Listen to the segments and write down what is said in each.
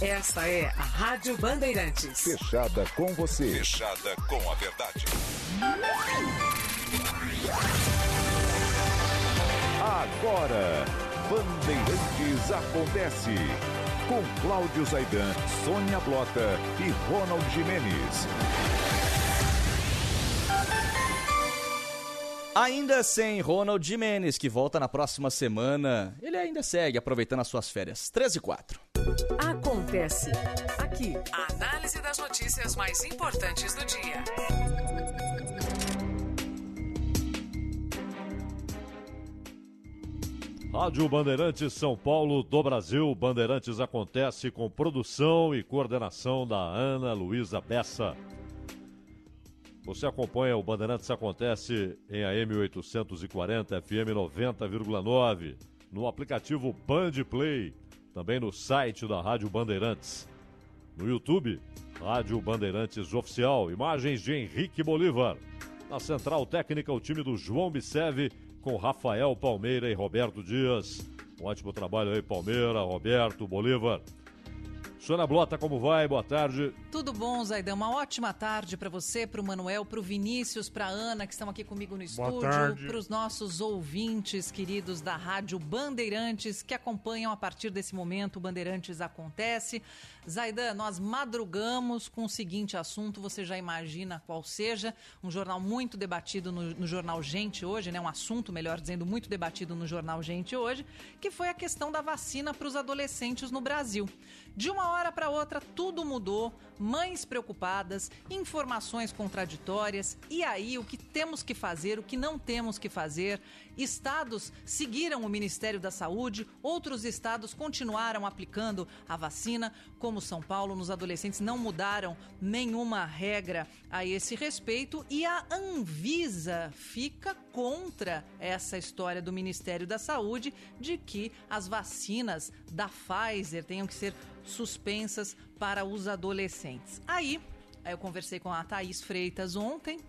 Esta é a Rádio Bandeirantes. Fechada com você. Fechada com a verdade. Agora, Bandeirantes acontece. Com Cláudio Zaidan, Sônia Blota e Ronald Jimenez. Ainda sem Ronald Jimenez, que volta na próxima semana. Ele ainda segue aproveitando as suas férias. 13 e 4. Acontece aqui. A análise das notícias mais importantes do dia. Rádio Bandeirantes São Paulo do Brasil. Bandeirantes acontece com produção e coordenação da Ana Luísa Bessa. Você acompanha o Bandeirantes Acontece em AM 840 FM 90,9, no aplicativo Band Play, também no site da Rádio Bandeirantes. No YouTube, Rádio Bandeirantes Oficial, imagens de Henrique Bolívar. Na central técnica, o time do João Biceve com Rafael Palmeira e Roberto Dias. Um ótimo trabalho aí, Palmeira, Roberto, Bolívar. Sônia Blota, como vai? Boa tarde. Tudo bom, Zaidan? Uma ótima tarde para você, para o Manuel, para o Vinícius, para a Ana, que estão aqui comigo no estúdio, para os nossos ouvintes queridos da Rádio Bandeirantes, que acompanham a partir desse momento o Bandeirantes Acontece. Zaidan, nós madrugamos com o seguinte assunto, você já imagina qual seja, um jornal muito debatido no, no, jornal Gente hoje, né? Um assunto, melhor dizendo, muito debatido no jornal Gente hoje, que foi a questão da vacina para os adolescentes no Brasil. De uma hora para outra, tudo mudou, mães preocupadas, informações contraditórias, e aí o que temos que fazer, o que não temos que fazer. Estados seguiram o Ministério da Saúde, outros estados continuaram aplicando a vacina, como São Paulo, nos adolescentes não mudaram nenhuma regra a esse respeito. E a Anvisa fica contra essa história do Ministério da Saúde de que as vacinas da Pfizer tenham que ser suspensas para os adolescentes. Aí, eu conversei com a Thaís Freitas ontem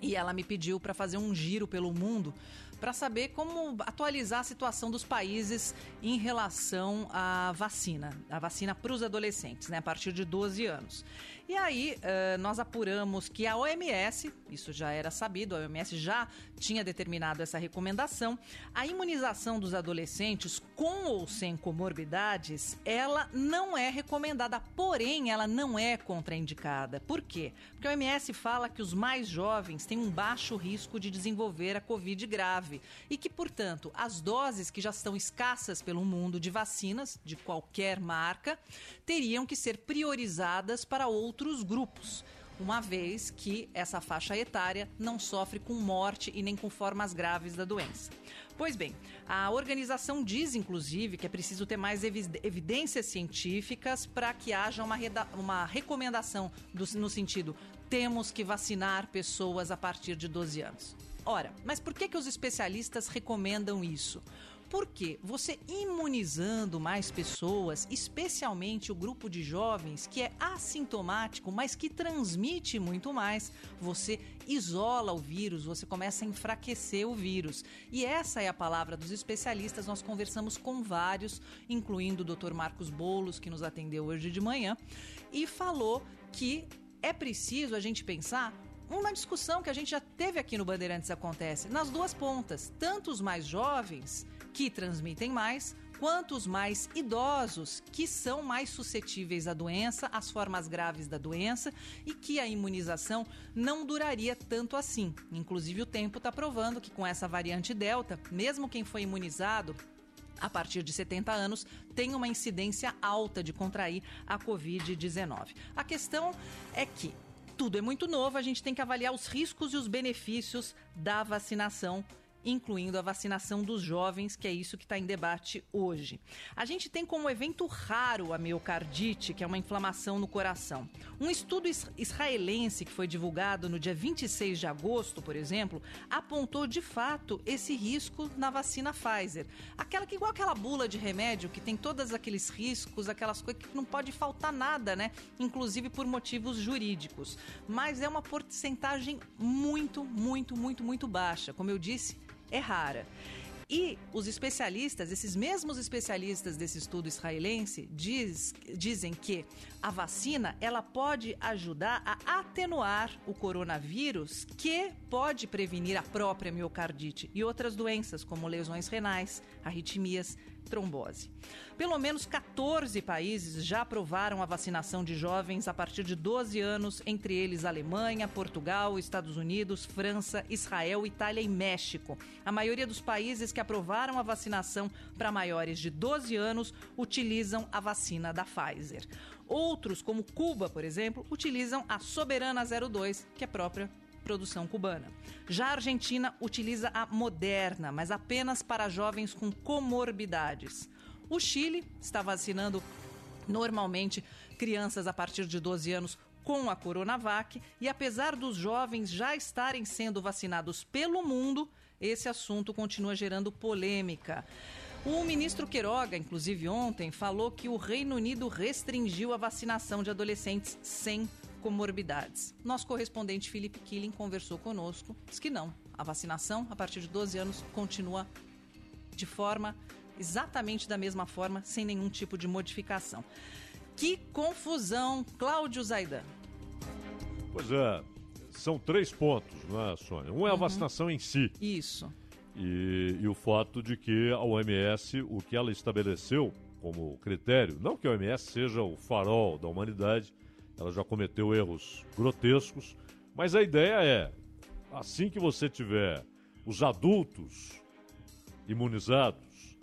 e ela me pediu para fazer um giro pelo mundo para saber como atualizar a situação dos países em relação à vacina, a vacina para os adolescentes, né, a partir de 12 anos. E aí, uh, nós apuramos que a OMS, isso já era sabido, a OMS já tinha determinado essa recomendação, a imunização dos adolescentes com ou sem comorbidades, ela não é recomendada, porém, ela não é contraindicada. Por quê? Porque a OMS fala que os mais jovens têm um baixo risco de desenvolver a Covid grave e que, portanto, as doses que já estão escassas pelo mundo de vacinas, de qualquer marca, teriam que ser priorizadas para outros grupos uma vez que essa faixa etária não sofre com morte e nem com formas graves da doença. Pois bem, a organização diz, inclusive, que é preciso ter mais evidências científicas para que haja uma, uma recomendação do, no sentido temos que vacinar pessoas a partir de 12 anos. Ora, mas por que, que os especialistas recomendam isso? Porque você imunizando mais pessoas, especialmente o grupo de jovens que é assintomático, mas que transmite muito mais, você isola o vírus, você começa a enfraquecer o vírus. E essa é a palavra dos especialistas. Nós conversamos com vários, incluindo o Dr. Marcos Bolos, que nos atendeu hoje de manhã, e falou que é preciso a gente pensar uma discussão que a gente já teve aqui no Bandeirantes acontece nas duas pontas, tanto os mais jovens que transmitem mais, quanto os mais idosos, que são mais suscetíveis à doença, às formas graves da doença e que a imunização não duraria tanto assim. Inclusive, o tempo está provando que com essa variante Delta, mesmo quem foi imunizado a partir de 70 anos, tem uma incidência alta de contrair a Covid-19. A questão é que tudo é muito novo, a gente tem que avaliar os riscos e os benefícios da vacinação incluindo a vacinação dos jovens, que é isso que está em debate hoje. A gente tem como evento raro a miocardite, que é uma inflamação no coração. Um estudo israelense que foi divulgado no dia 26 de agosto, por exemplo, apontou de fato esse risco na vacina Pfizer. Aquela que igual aquela bula de remédio que tem todos aqueles riscos, aquelas coisas que não pode faltar nada, né? Inclusive por motivos jurídicos. Mas é uma porcentagem muito, muito, muito, muito baixa. Como eu disse, é rara. E os especialistas, esses mesmos especialistas desse estudo israelense, diz, dizem que a vacina ela pode ajudar a atenuar o coronavírus, que pode prevenir a própria miocardite e outras doenças, como lesões renais, arritmias, trombose. Pelo menos 14 países já aprovaram a vacinação de jovens a partir de 12 anos, entre eles Alemanha, Portugal, Estados Unidos, França, Israel, Itália e México. A maioria dos países que aprovaram a vacinação para maiores de 12 anos utilizam a vacina da Pfizer. Outros, como Cuba, por exemplo, utilizam a Soberana 02, que é própria produção cubana. Já a Argentina utiliza a Moderna, mas apenas para jovens com comorbidades. O Chile está vacinando normalmente crianças a partir de 12 anos com a Coronavac e apesar dos jovens já estarem sendo vacinados pelo mundo, esse assunto continua gerando polêmica. O ministro Queiroga, inclusive ontem, falou que o Reino Unido restringiu a vacinação de adolescentes sem comorbidades. Nosso correspondente Felipe Killing conversou conosco, diz que não. A vacinação, a partir de 12 anos, continua de forma exatamente da mesma forma, sem nenhum tipo de modificação. Que confusão, Cláudio Zaidan. Pois é, são três pontos, não é, Sônia? Um é a uhum. vacinação em si. Isso. E, e, o fato de que a OMS, o que ela estabeleceu como critério, não que a OMS seja o farol da humanidade, ela já cometeu erros grotescos, mas a ideia é, assim que você tiver os adultos imunizados,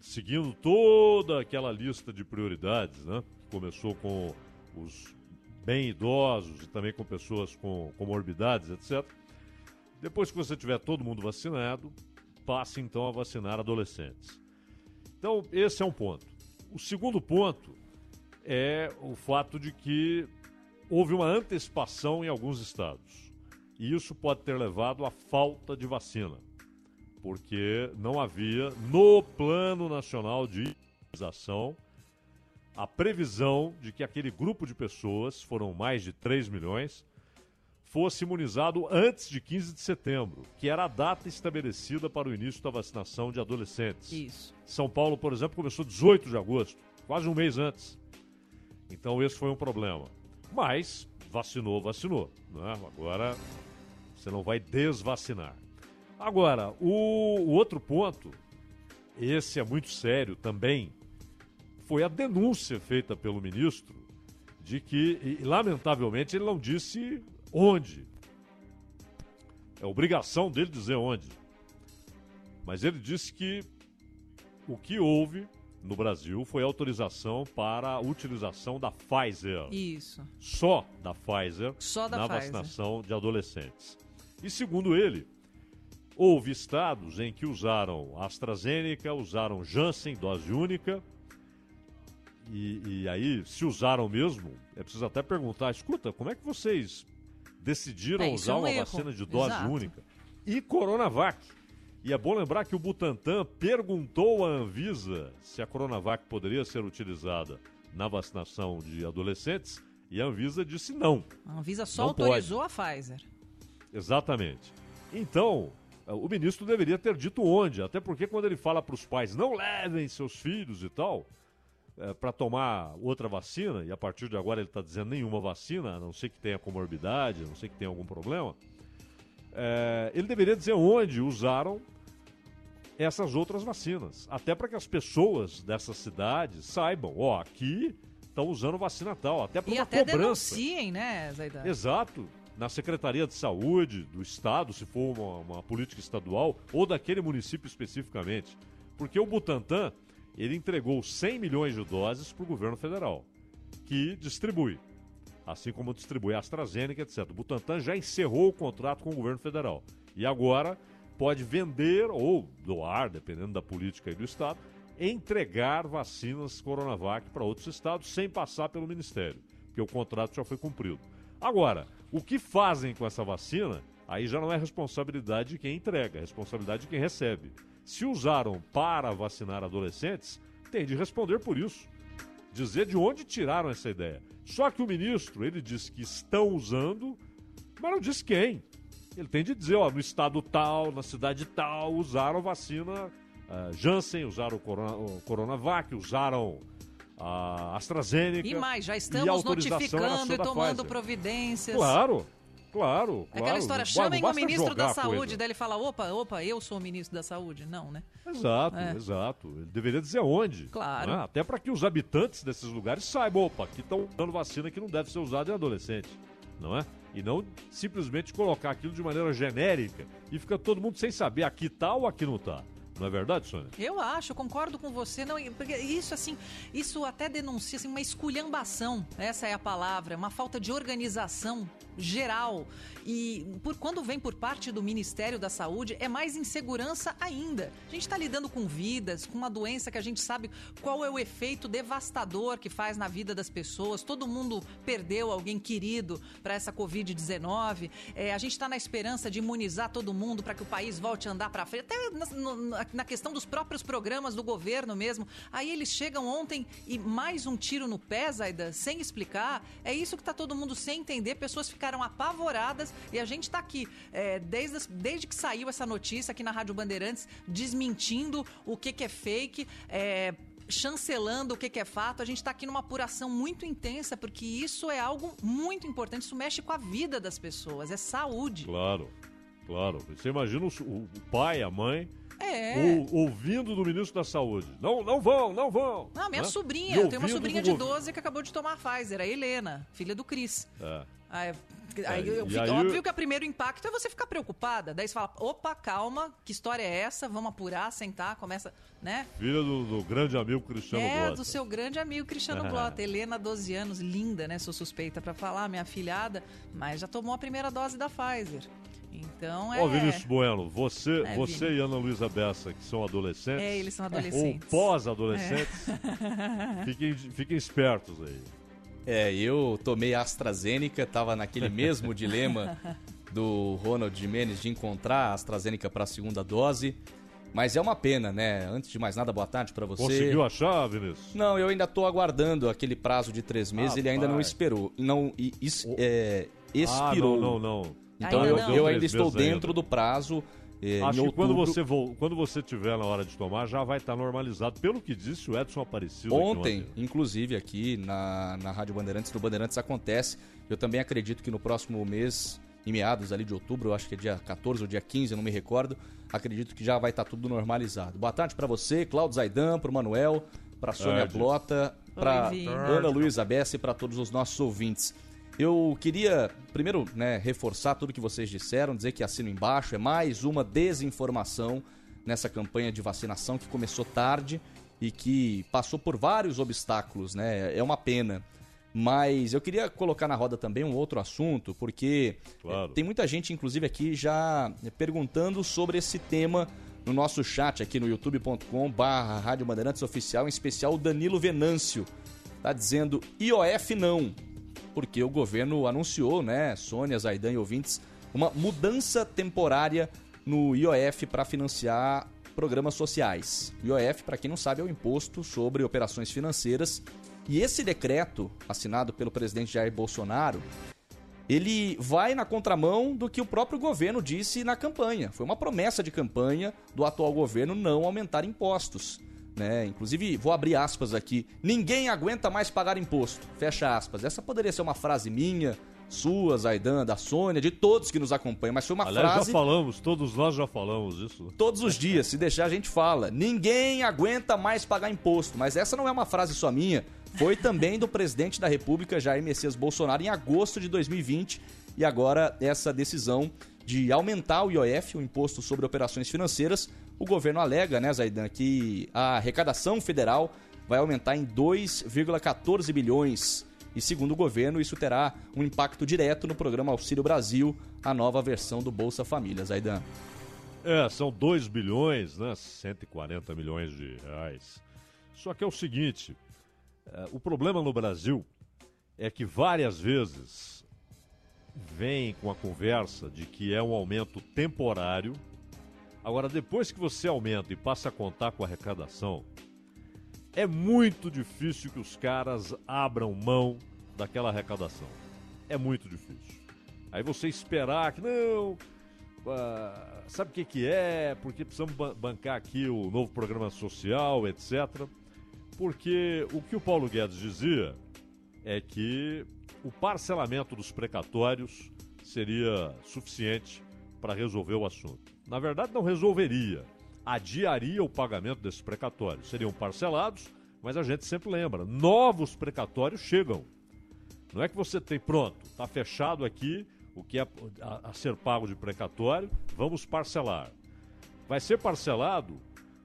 seguindo toda aquela lista de prioridades, né? Que começou com os bem idosos e também com pessoas com comorbidades, etc. Depois que você tiver todo mundo vacinado, passe então a vacinar adolescentes. Então, esse é um ponto. O segundo ponto é o fato de que houve uma antecipação em alguns estados. E isso pode ter levado à falta de vacina, porque não havia no Plano Nacional de Imunização a previsão de que aquele grupo de pessoas, foram mais de 3 milhões, fosse imunizado antes de 15 de setembro, que era a data estabelecida para o início da vacinação de adolescentes. Isso. São Paulo, por exemplo, começou 18 de agosto, quase um mês antes. Então esse foi um problema. Mas vacinou, vacinou. Né? Agora você não vai desvacinar. Agora, o, o outro ponto, esse é muito sério também, foi a denúncia feita pelo ministro de que, e, lamentavelmente, ele não disse onde. É obrigação dele dizer onde. Mas ele disse que o que houve no Brasil foi autorização para a utilização da Pfizer. Isso. Só da Pfizer Só da na Pfizer. vacinação de adolescentes. E segundo ele, houve estados em que usaram AstraZeneca, usaram Janssen, dose única. E, e aí, se usaram mesmo, é preciso até perguntar: escuta, como é que vocês decidiram É, é usar um uma erro. vacina de dose Exato. única? E Coronavac. E é bom lembrar que o Butantan perguntou à Anvisa se a Coronavac poderia ser utilizada na vacinação de adolescentes e a Anvisa disse não. A Anvisa só autorizou a Pfizer. Exatamente. Então, eh, o ministro deveria ter dito onde, até porque quando ele fala para os pais não levem seus filhos e tal, para tomar outra vacina, e a partir de agora ele está dizendo nenhuma vacina, a não ser que tenha comorbidade, a não ser que tenha algum problema, eh, ele deveria dizer onde usaram essas outras vacinas. Até para que as pessoas dessas cidades saibam, ó, aqui estão usando vacina tal, até para E uma até cobrança. denunciem, né, Zaidan? Exato. Na Secretaria de Saúde do Estado, se for uma, uma política estadual, ou daquele município especificamente. Porque o Butantan, ele entregou 100 milhões de doses para o governo federal, que distribui. Assim como distribui a AstraZeneca, etc. O Butantan já encerrou o contrato com o governo federal. E agora pode vender ou doar, dependendo da política do Estado, entregar vacinas Coronavac para outros estados sem passar pelo Ministério, porque o contrato já foi cumprido. Agora, o que fazem com essa vacina, aí já não é responsabilidade de quem entrega, é responsabilidade de quem recebe. Se usaram para vacinar adolescentes, tem de responder por isso. Dizer de onde tiraram essa ideia. Só que o ministro, ele disse que estão usando, mas não disse quem. Ele tem de dizer, ó, no estado tal, na cidade tal, usaram vacina ah, Janssen, usaram o, corona, o Coronavac, usaram a AstraZeneca. E mais, já estamos notificando e tomando Pfizer. providências. Claro, claro, É Aquela claro. história, chamem o ministro da saúde, coisa. daí ele fala, opa, opa, eu sou o ministro da saúde. Não, né? Exato, É. exato. Ele deveria dizer onde. Claro. né? Até para que os habitantes desses lugares saibam, opa, aqui estão dando vacina que não deve ser usada em adolescente, não é? E não simplesmente colocar aquilo de maneira genérica e fica todo mundo sem saber aqui tá ou aqui não tá. Não é verdade, Sônia? Eu acho, concordo com você. Não, porque isso assim, isso até denuncia assim, uma esculhambação. Essa é a palavra, uma falta de organização geral. E por quando vem por parte do Ministério da Saúde, é mais insegurança ainda. A gente está lidando com vidas, com uma doença que a gente sabe qual é o efeito devastador que faz na vida das pessoas. Todo mundo perdeu alguém querido para essa Covid-19. É, a gente está na esperança de imunizar todo mundo para que o país volte a andar para frente. Até na, questão dos próprios programas do governo mesmo. Aí eles chegam ontem e mais um tiro no pé, Zaida, sem explicar. É isso que tá todo mundo sem entender. Pessoas ficaram apavoradas e a gente tá aqui é, desde, desde que saiu essa notícia aqui na Rádio Bandeirantes, desmentindo o que, que é fake. é, chancelando o que, que é fato, a gente está aqui numa apuração muito intensa, porque isso é algo muito importante, isso mexe com a vida das pessoas, é saúde. Claro, claro. Você imagina o, o pai, a mãe, É. ou- ouvindo do ministro da Saúde. Não, não vão, não vão. Não, minha né? sobrinha, eu tenho uma sobrinha de governo. 12 que acabou de tomar a Pfizer, a Helena, filha do Cris. É. Aí, aí É, eu e fico- aí- óbvio que o primeiro impacto é você ficar preocupada. Daí você fala, opa, calma, que história é essa? Vamos apurar, sentar, começa, né? Filha do, do grande amigo Cristiano é, Blota. do seu grande amigo Cristiano Blota. Helena, 12 anos, linda, né? Sou suspeita pra falar, minha filhada, mas já tomou a primeira dose da Pfizer. Então é. Ó, Vinícius Bueno, você, É, você Vini. e Ana Luísa Bessa, que são adolescentes. É, eles são Ou adolescentes. pós-adolescentes. Fiquem, fiquem espertos aí. É, eu tomei AstraZeneca, tava naquele mesmo dilema do Ronald Jimenez de encontrar a AstraZeneca para a segunda dose. Mas é uma pena, né? Antes de mais nada, boa tarde para você. Conseguiu achar, Vinícius? Não, eu ainda tô aguardando aquele prazo de três meses, ele ainda não Rapaz. esperou. Não, is- O- é, expirou. Ah, não, não, não. Então Ainda eu, não. eu ainda estou ainda. dentro do prazo. é, Acho em que quando você, vol- quando você tiver na hora de tomar, já vai estar normalizado. Pelo que disse o Edson Aparecido aqui Ontem, inclusive, aqui na, na Rádio Bandeirantes, no Bandeirantes acontece. Eu também acredito que no próximo mês, em meados ali de outubro, eu acho que é dia 14 ou dia 15, eu não me recordo, acredito que já vai estar tudo normalizado. Boa tarde para você, Claudio Zaidan, pro Manuel, pra Sônia. Blota, Vini. Ana Luísa Bessa e para todos os nossos ouvintes. Eu queria, primeiro, né, reforçar tudo que vocês disseram, dizer que assino embaixo, é mais uma desinformação nessa campanha de vacinação que começou tarde e que passou por vários obstáculos, né? É uma pena. Mas eu queria colocar na roda também um outro assunto, porque Claro. eh, tem muita gente, inclusive, aqui já perguntando sobre esse tema no nosso chat aqui no youtube.com barra Rádio Bandeirantes Oficial, em especial o Danilo Venâncio. Tá dizendo IOF não, porque o governo anunciou, né, Sônia, Zaidan e ouvintes, uma mudança temporária no IOF para financiar programas sociais. IOF, para quem não sabe, é o Imposto sobre Operações Financeiras. E esse decreto, assinado pelo presidente Jair Bolsonaro, ele vai na contramão do que o próprio governo disse na campanha. Foi uma promessa de campanha do atual governo não aumentar impostos. Né? Inclusive, vou abrir aspas aqui. Ninguém aguenta mais pagar imposto. Fecha aspas. Essa poderia ser uma frase minha sua, Zaidan, da Sônia, de todos que nos acompanham, mas foi uma Aliás, frase já falamos, todos nós já falamos isso. todos os dias, se deixar a gente fala. Ninguém aguenta mais pagar imposto, mas essa não é uma frase só minha, foi também do presidente da República, Jair Messias Bolsonaro, em agosto de 2020, e agora essa decisão de aumentar o IOF, o Imposto sobre Operações Financeiras, o governo alega, né, Zaidan, que a arrecadação federal vai aumentar em 2,14 bilhões. E segundo o governo, isso terá um impacto direto no programa Auxílio Brasil, a nova versão do Bolsa Família. Zaidan. É, são 2 bilhões, né? 140 milhões de reais. Só que é o seguinte: é, o problema no Brasil é que várias vezes vem com a conversa de que é um aumento temporário. Agora, depois que você aumenta e passa a contar com a arrecadação, é muito difícil que os caras abram mão daquela arrecadação. É muito difícil. Aí você esperar que não. ah, sabe o que, que é? Porque precisamos ba- bancar aqui o novo programa social, etc. Porque o que o Paulo Guedes dizia é que o parcelamento dos precatórios seria suficiente para resolver o assunto. Na verdade, não resolveria. Adiaria o pagamento desses precatórios. Seriam parcelados, mas a gente sempre lembra: novos precatórios chegam. Não é que você tem, pronto, está fechado aqui o que é a, a ser pago de precatório, vamos parcelar. Vai ser parcelado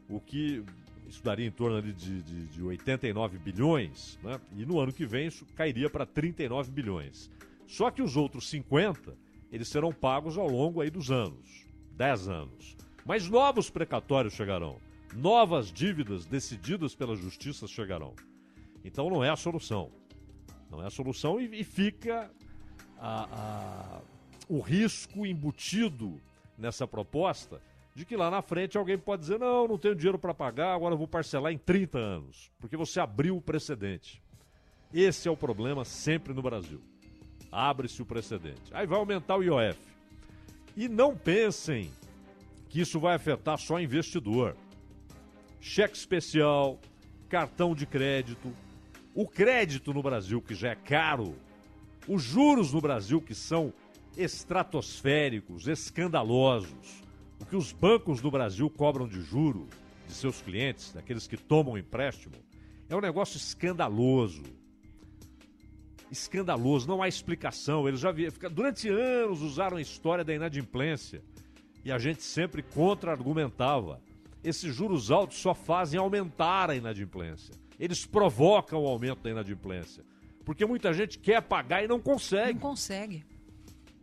o que isso daria em torno ali de, de, de 89 bilhões, né? e no ano que vem isso cairia para 39 bilhões. Só que os outros 50, eles serão pagos ao longo aí dos anos, 10 anos. Mas novos precatórios chegarão, novas dívidas decididas pela justiça chegarão. Então não é a solução. Não é a solução e, fica a- a- o risco embutido nessa proposta de que lá na frente alguém pode dizer: não, não tenho dinheiro para pagar, agora vou parcelar em 30 anos, porque você abriu o precedente. Esse é o problema sempre no Brasil. Abre-se o precedente. Aí vai aumentar o IOF. E não pensem que isso vai afetar só investidor. Cheque especial, cartão de crédito, o crédito no Brasil, que já é caro, os juros no Brasil, que são estratosféricos, escandalosos, o que os bancos do Brasil cobram de juro de seus clientes, daqueles que tomam empréstimo, é um negócio escandaloso. Escandaloso, não há explicação. Eles já vi- fica- durante anos usaram a história da inadimplência e a gente sempre contra-argumentava. Esses juros altos só fazem aumentar a inadimplência. Eles provocam o aumento da inadimplência. Porque muita gente quer pagar e não consegue. Não consegue.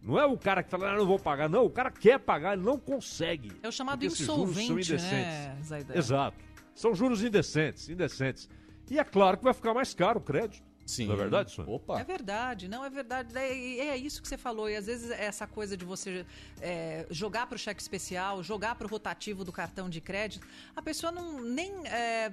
Não é o cara que fala, ah, não vou pagar. Não, o cara quer pagar, ele não consegue. É o chamado insolvente, né? Exato. São juros indecentes, indecentes. E é claro que vai ficar mais caro o crédito. Sim. Não é verdade, Sônia? Opa. É verdade, não é verdade. É, é isso que você falou. E às vezes é essa coisa de você é, jogar para o cheque especial, jogar para o rotativo do cartão de crédito, a pessoa não nem. é,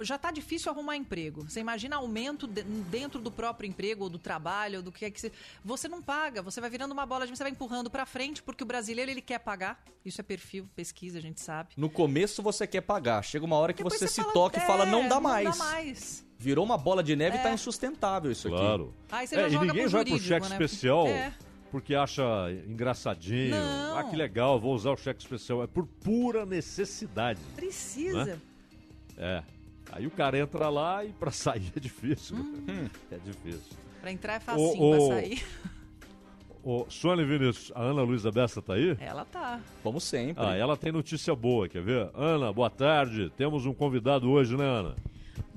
já tá difícil arrumar emprego. Você imagina aumento de- dentro do próprio emprego ou do trabalho, ou do que é que você. Você não paga, você vai virando uma bola de. Você vai empurrando para frente, porque o brasileiro ele quer pagar. Isso é perfil, pesquisa, a gente sabe. No começo você quer pagar, chega uma hora que Depois você, se fala, toca e "É, fala não dá Não mais. dá mais. Virou uma bola de neve e É. tá insustentável isso aqui. Claro. Aí você É, e joga ninguém pro vai pro cheque né? especial É. porque acha engraçadinho. Não. Ah, que legal, vou usar o cheque especial. É por pura necessidade. Precisa. É. Aí o cara entra lá e pra sair é difícil. Hum. É difícil. Pra entrar é facinho, Ô, ô, pra sair. Ô, Sônia Vinícius, a Ana Luísa Bessa tá aí? Ela tá. Como sempre. Ah, ela tem notícia boa, quer ver? Ana, boa tarde. Temos um convidado hoje, né, Ana?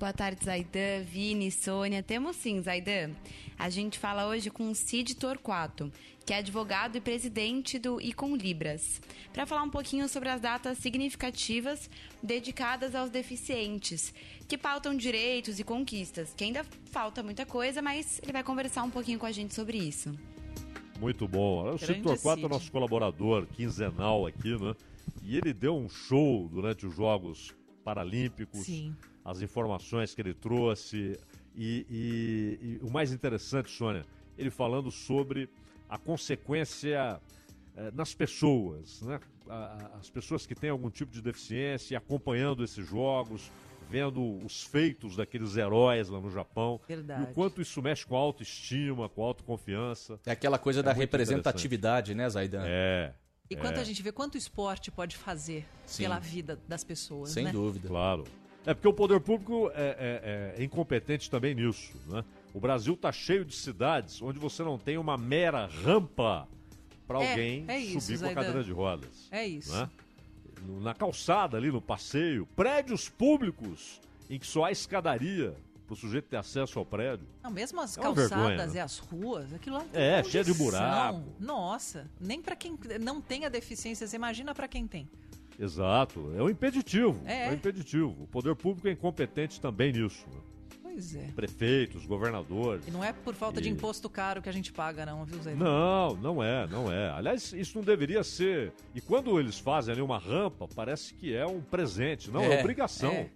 Boa tarde, Zaidan, Vini, Sônia. Temos sim, Zaidan. A gente fala hoje com o Cid Torquato, que é advogado e presidente do Icon Libras, para falar um pouquinho sobre as datas significativas dedicadas aos deficientes, que pautam direitos e conquistas, que ainda falta muita coisa, mas ele vai conversar um pouquinho com a gente sobre isso. Muito bom. O Cid Torquato é nosso colaborador quinzenal aqui, né? E ele deu um show durante os Jogos Paralímpicos. Sim. As informações que ele trouxe. E, e- e o mais interessante, Sônia, ele falando sobre a consequência eh, nas pessoas, né? A- As pessoas que têm algum tipo de deficiência e acompanhando esses jogos, vendo os feitos daqueles heróis lá no Japão. Verdade. E o quanto isso mexe com a autoestima, com a autoconfiança. É aquela coisa É da representatividade, né, Zaidan? É. E quanto é. a gente vê quanto o esporte pode fazer Sim. pela vida das pessoas, Sem né? dúvida. Claro. É porque o poder público é, é- é incompetente também nisso. Né? O Brasil está cheio de cidades onde você não tem uma mera rampa para É, alguém é isso, subir com a Zaidan. cadeira de rodas. É isso. né? Na calçada ali, no passeio, prédios públicos em que só há escadaria para o sujeito ter acesso ao prédio. Não, mesmo as É calçadas vergonha, né? e as ruas, aquilo lá não tem É, cheio de buraco. Nossa, nem pra quem não tem a deficiência, você imagina pra quem tem. Exato. É um impeditivo. É. É um impeditivo. O poder público é incompetente também nisso. né? Pois é. Prefeitos, governadores. E não é por falta de E- imposto caro que a gente paga, não, viu, Zé? Não, não é, não é. Aliás, isso não deveria ser. E quando eles fazem ali uma rampa, parece que é um presente. Não, é, É, obrigação. é.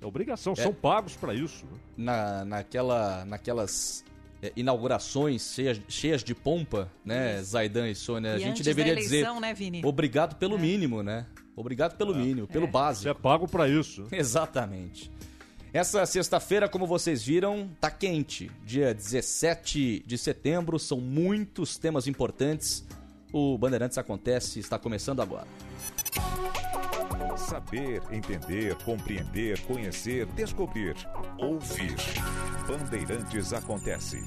É, obrigação, É. são pagos para isso. né? Na, naquela, naquelas é, inaugurações cheias, cheias de pompa, né, Zaidan e Sônia? a E gente antes deveria da dizer eleição, né, Vini? obrigado pelo mínimo, né? Obrigado pelo mínimo, pelo É. básico. Você é pago para isso. Exatamente. Essa sexta-feira, como vocês viram, tá quente. Dia 17 de setembro, são muitos temas importantes. O Bandeirantes Acontece está começando agora. Saber, entender, compreender, conhecer, descobrir. Ouvir. Bandeirantes acontece.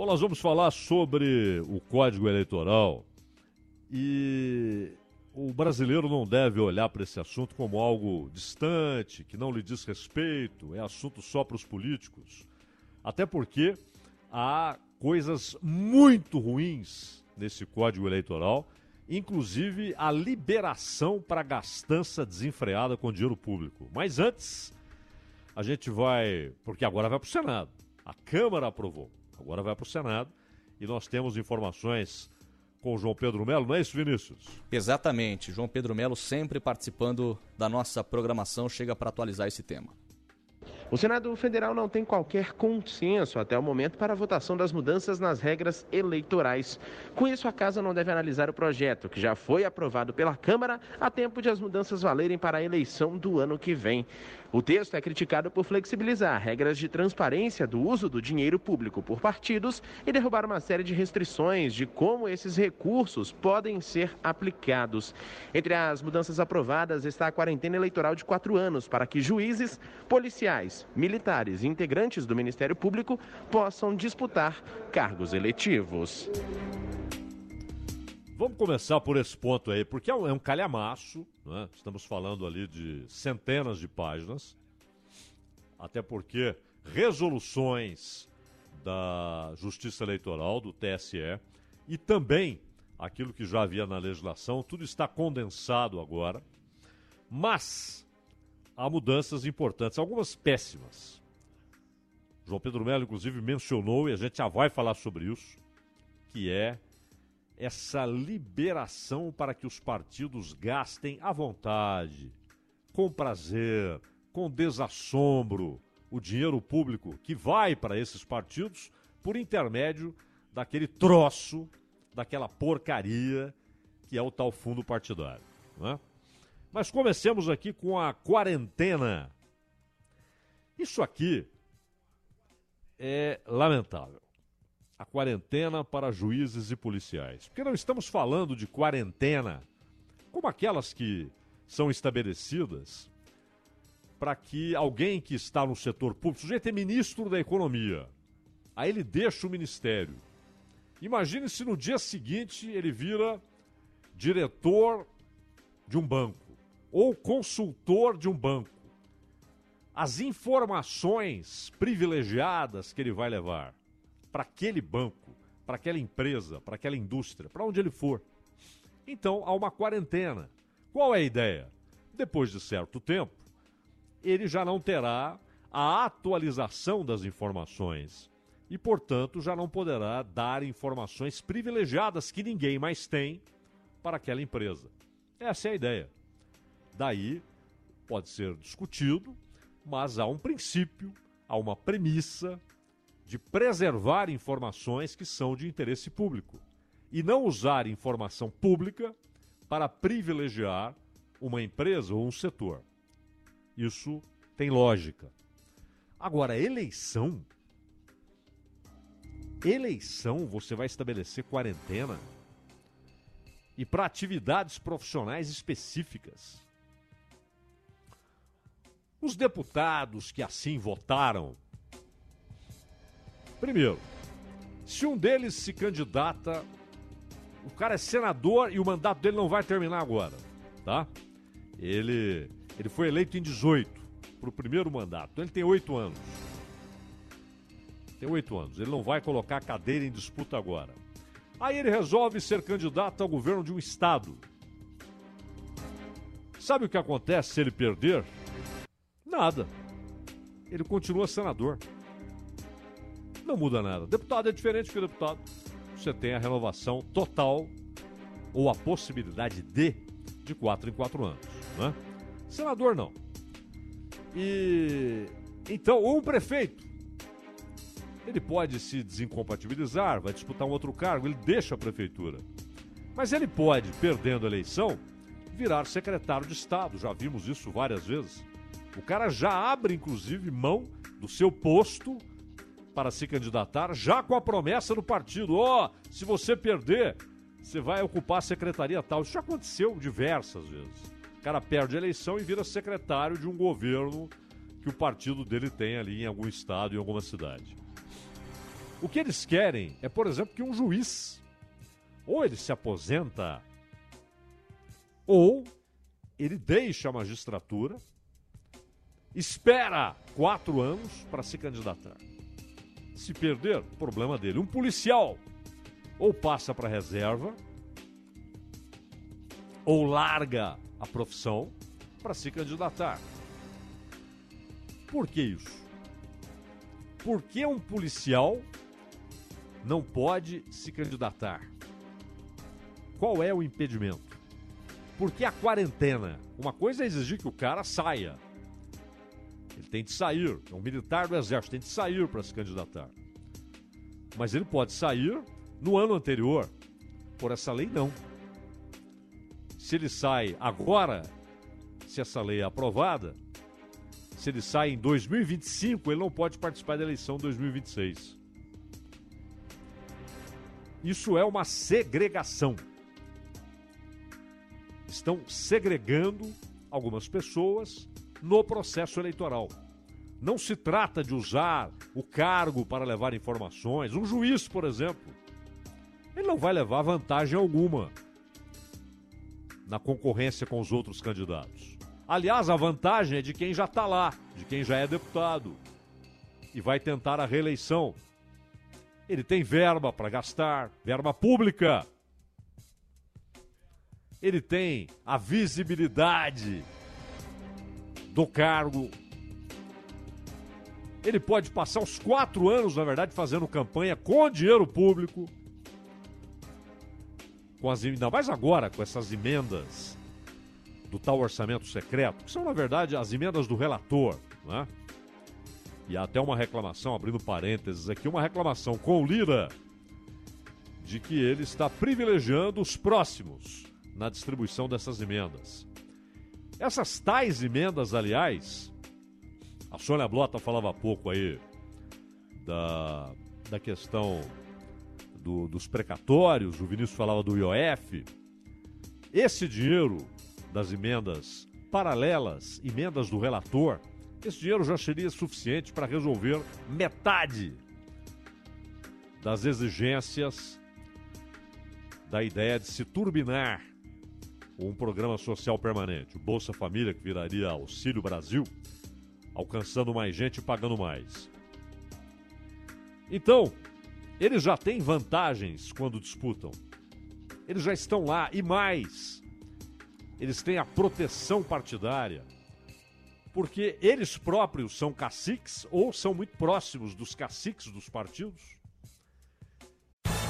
Bom, nós vamos falar sobre o Código Eleitoral e o brasileiro não deve olhar para esse assunto como algo distante, que não lhe diz respeito, é assunto só para os políticos. Até porque há coisas muito ruins nesse Código Eleitoral, inclusive a liberação para gastança desenfreada com dinheiro público. Mas antes, a gente vai. Porque agora vai para o Senado. A Câmara aprovou. Agora vai para o Senado. E nós temos informações com o João Pedro Melo, não é isso, Vinícius? Exatamente. João Pedro Melo sempre participando da nossa programação, chega para atualizar esse tema. O Senado Federal não tem qualquer consenso até o momento para a votação das mudanças nas regras eleitorais. Com isso, a Casa não deve analisar o projeto, que já foi aprovado pela Câmara, a tempo de as mudanças valerem para a eleição do ano que vem. O texto é criticado por flexibilizar regras de transparência do uso do dinheiro público por partidos e derrubar uma série de restrições de como esses recursos podem ser aplicados. Entre as mudanças aprovadas está a quarentena eleitoral de quatro anos para que juízes, policiais, militares e integrantes do Ministério Público possam disputar cargos eletivos. Vamos começar por esse ponto aí, porque é um, é calhamaço, né? estamos falando ali de centenas de páginas, até porque resoluções da Justiça Eleitoral, do TSE, e também aquilo que já havia na legislação, tudo está condensado agora, mas há mudanças importantes, algumas péssimas. João Pedro Melo, inclusive, mencionou, e a gente já vai falar sobre isso, que é essa liberação para que os partidos gastem à vontade, com prazer, com desassombro, o dinheiro público que vai para esses partidos por intermédio daquele troço, daquela porcaria que é o tal fundo partidário. Não é? Mas comecemos aqui com a quarentena. Isso aqui é lamentável a quarentena para juízes e policiais. Porque não estamos falando de quarentena como aquelas que são estabelecidas para que alguém que está no setor público, o sujeito é ministro da economia, aí ele deixa o ministério. Imagine se no dia seguinte ele vira diretor de um banco ou consultor de um banco. As informações privilegiadas que ele vai levar para aquele banco, para aquela empresa, para aquela indústria, para onde ele for. Então há uma quarentena. Qual é a ideia? Depois de certo tempo, ele já não terá a atualização das informações e, portanto, já não poderá dar informações privilegiadas que ninguém mais tem para aquela empresa. Essa é a ideia. Daí pode ser discutido, mas há um princípio, há uma premissa de preservar informações que são de interesse público e não usar informação pública para privilegiar uma empresa ou um setor. Isso tem lógica. Agora, eleição. Eleição, você vai estabelecer quarentena e para atividades profissionais específicas. Os deputados que assim votaram. Primeiro, se um deles se candidata, o cara é senador e o mandato dele não vai terminar agora, tá? Ele, ele foi eleito em 18 para o primeiro mandato, então ele tem oito anos. Tem oito anos, ele não vai colocar a cadeira em disputa agora. Aí ele resolve ser candidato ao governo de um estado. Sabe o que acontece se ele perder? Nada. Ele continua senador. Não muda nada. Deputado é diferente que deputado. Você tem a renovação total ou a possibilidade de de quatro em quatro anos, né? Senador não. E então, ou um prefeito ele pode se desincompatibilizar, vai disputar um outro cargo, ele deixa a prefeitura. Mas ele pode, perdendo a eleição, virar secretário de Estado. Já vimos isso várias vezes. O cara já abre, inclusive, mão do seu posto para se candidatar, já com a promessa do partido: ó, oh, se você perder, você vai ocupar a secretaria tal. Isso já aconteceu diversas vezes. O cara perde a eleição e vira secretário de um governo que o partido dele tem ali em algum estado, em alguma cidade. O que eles querem é, por exemplo, que um juiz ou ele se aposenta ou ele deixa a magistratura, espera quatro anos para se candidatar. Se perder, problema dele. Um policial ou passa para reserva ou larga a profissão para se candidatar. Por que isso? Por que um policial não pode se candidatar. Qual é o impedimento? Por que a quarentena? Uma coisa é exigir que o cara saia. Ele tem de sair. É um militar do exército, tem de sair para se candidatar. Mas ele pode sair no ano anterior. Por essa lei, não. Se ele sai agora, se essa lei é aprovada, se ele sai em 2025, ele não pode participar da eleição 2026. Isso é uma segregação. Estão segregando algumas pessoas no processo eleitoral. Não se trata de usar o cargo para levar informações. Um juiz, por exemplo, ele não vai levar vantagem alguma na concorrência com os outros candidatos. Aliás, a vantagem é de quem já está lá, de quem já é deputado e vai tentar a reeleição ele tem verba para gastar, verba pública. Ele tem a visibilidade do cargo. Ele pode passar os quatro anos, na verdade, fazendo campanha com dinheiro público. Com as, ainda mais agora, com essas emendas do tal orçamento secreto, que são, na verdade, as emendas do relator. Né? E até uma reclamação, abrindo parênteses aqui, uma reclamação com o Lira de que ele está privilegiando os próximos na distribuição dessas emendas. Essas tais emendas, aliás, a Sônia Blota falava pouco aí da, da questão do, dos precatórios, o Vinícius falava do IOF. Esse dinheiro das emendas paralelas, emendas do relator, esse dinheiro já seria suficiente para resolver metade das exigências da ideia de se turbinar um programa social permanente, o Bolsa Família, que viraria Auxílio Brasil, alcançando mais gente e pagando mais. Então, eles já têm vantagens quando disputam. Eles já estão lá e mais. Eles têm a proteção partidária porque eles próprios são caciques ou são muito próximos dos caciques dos partidos?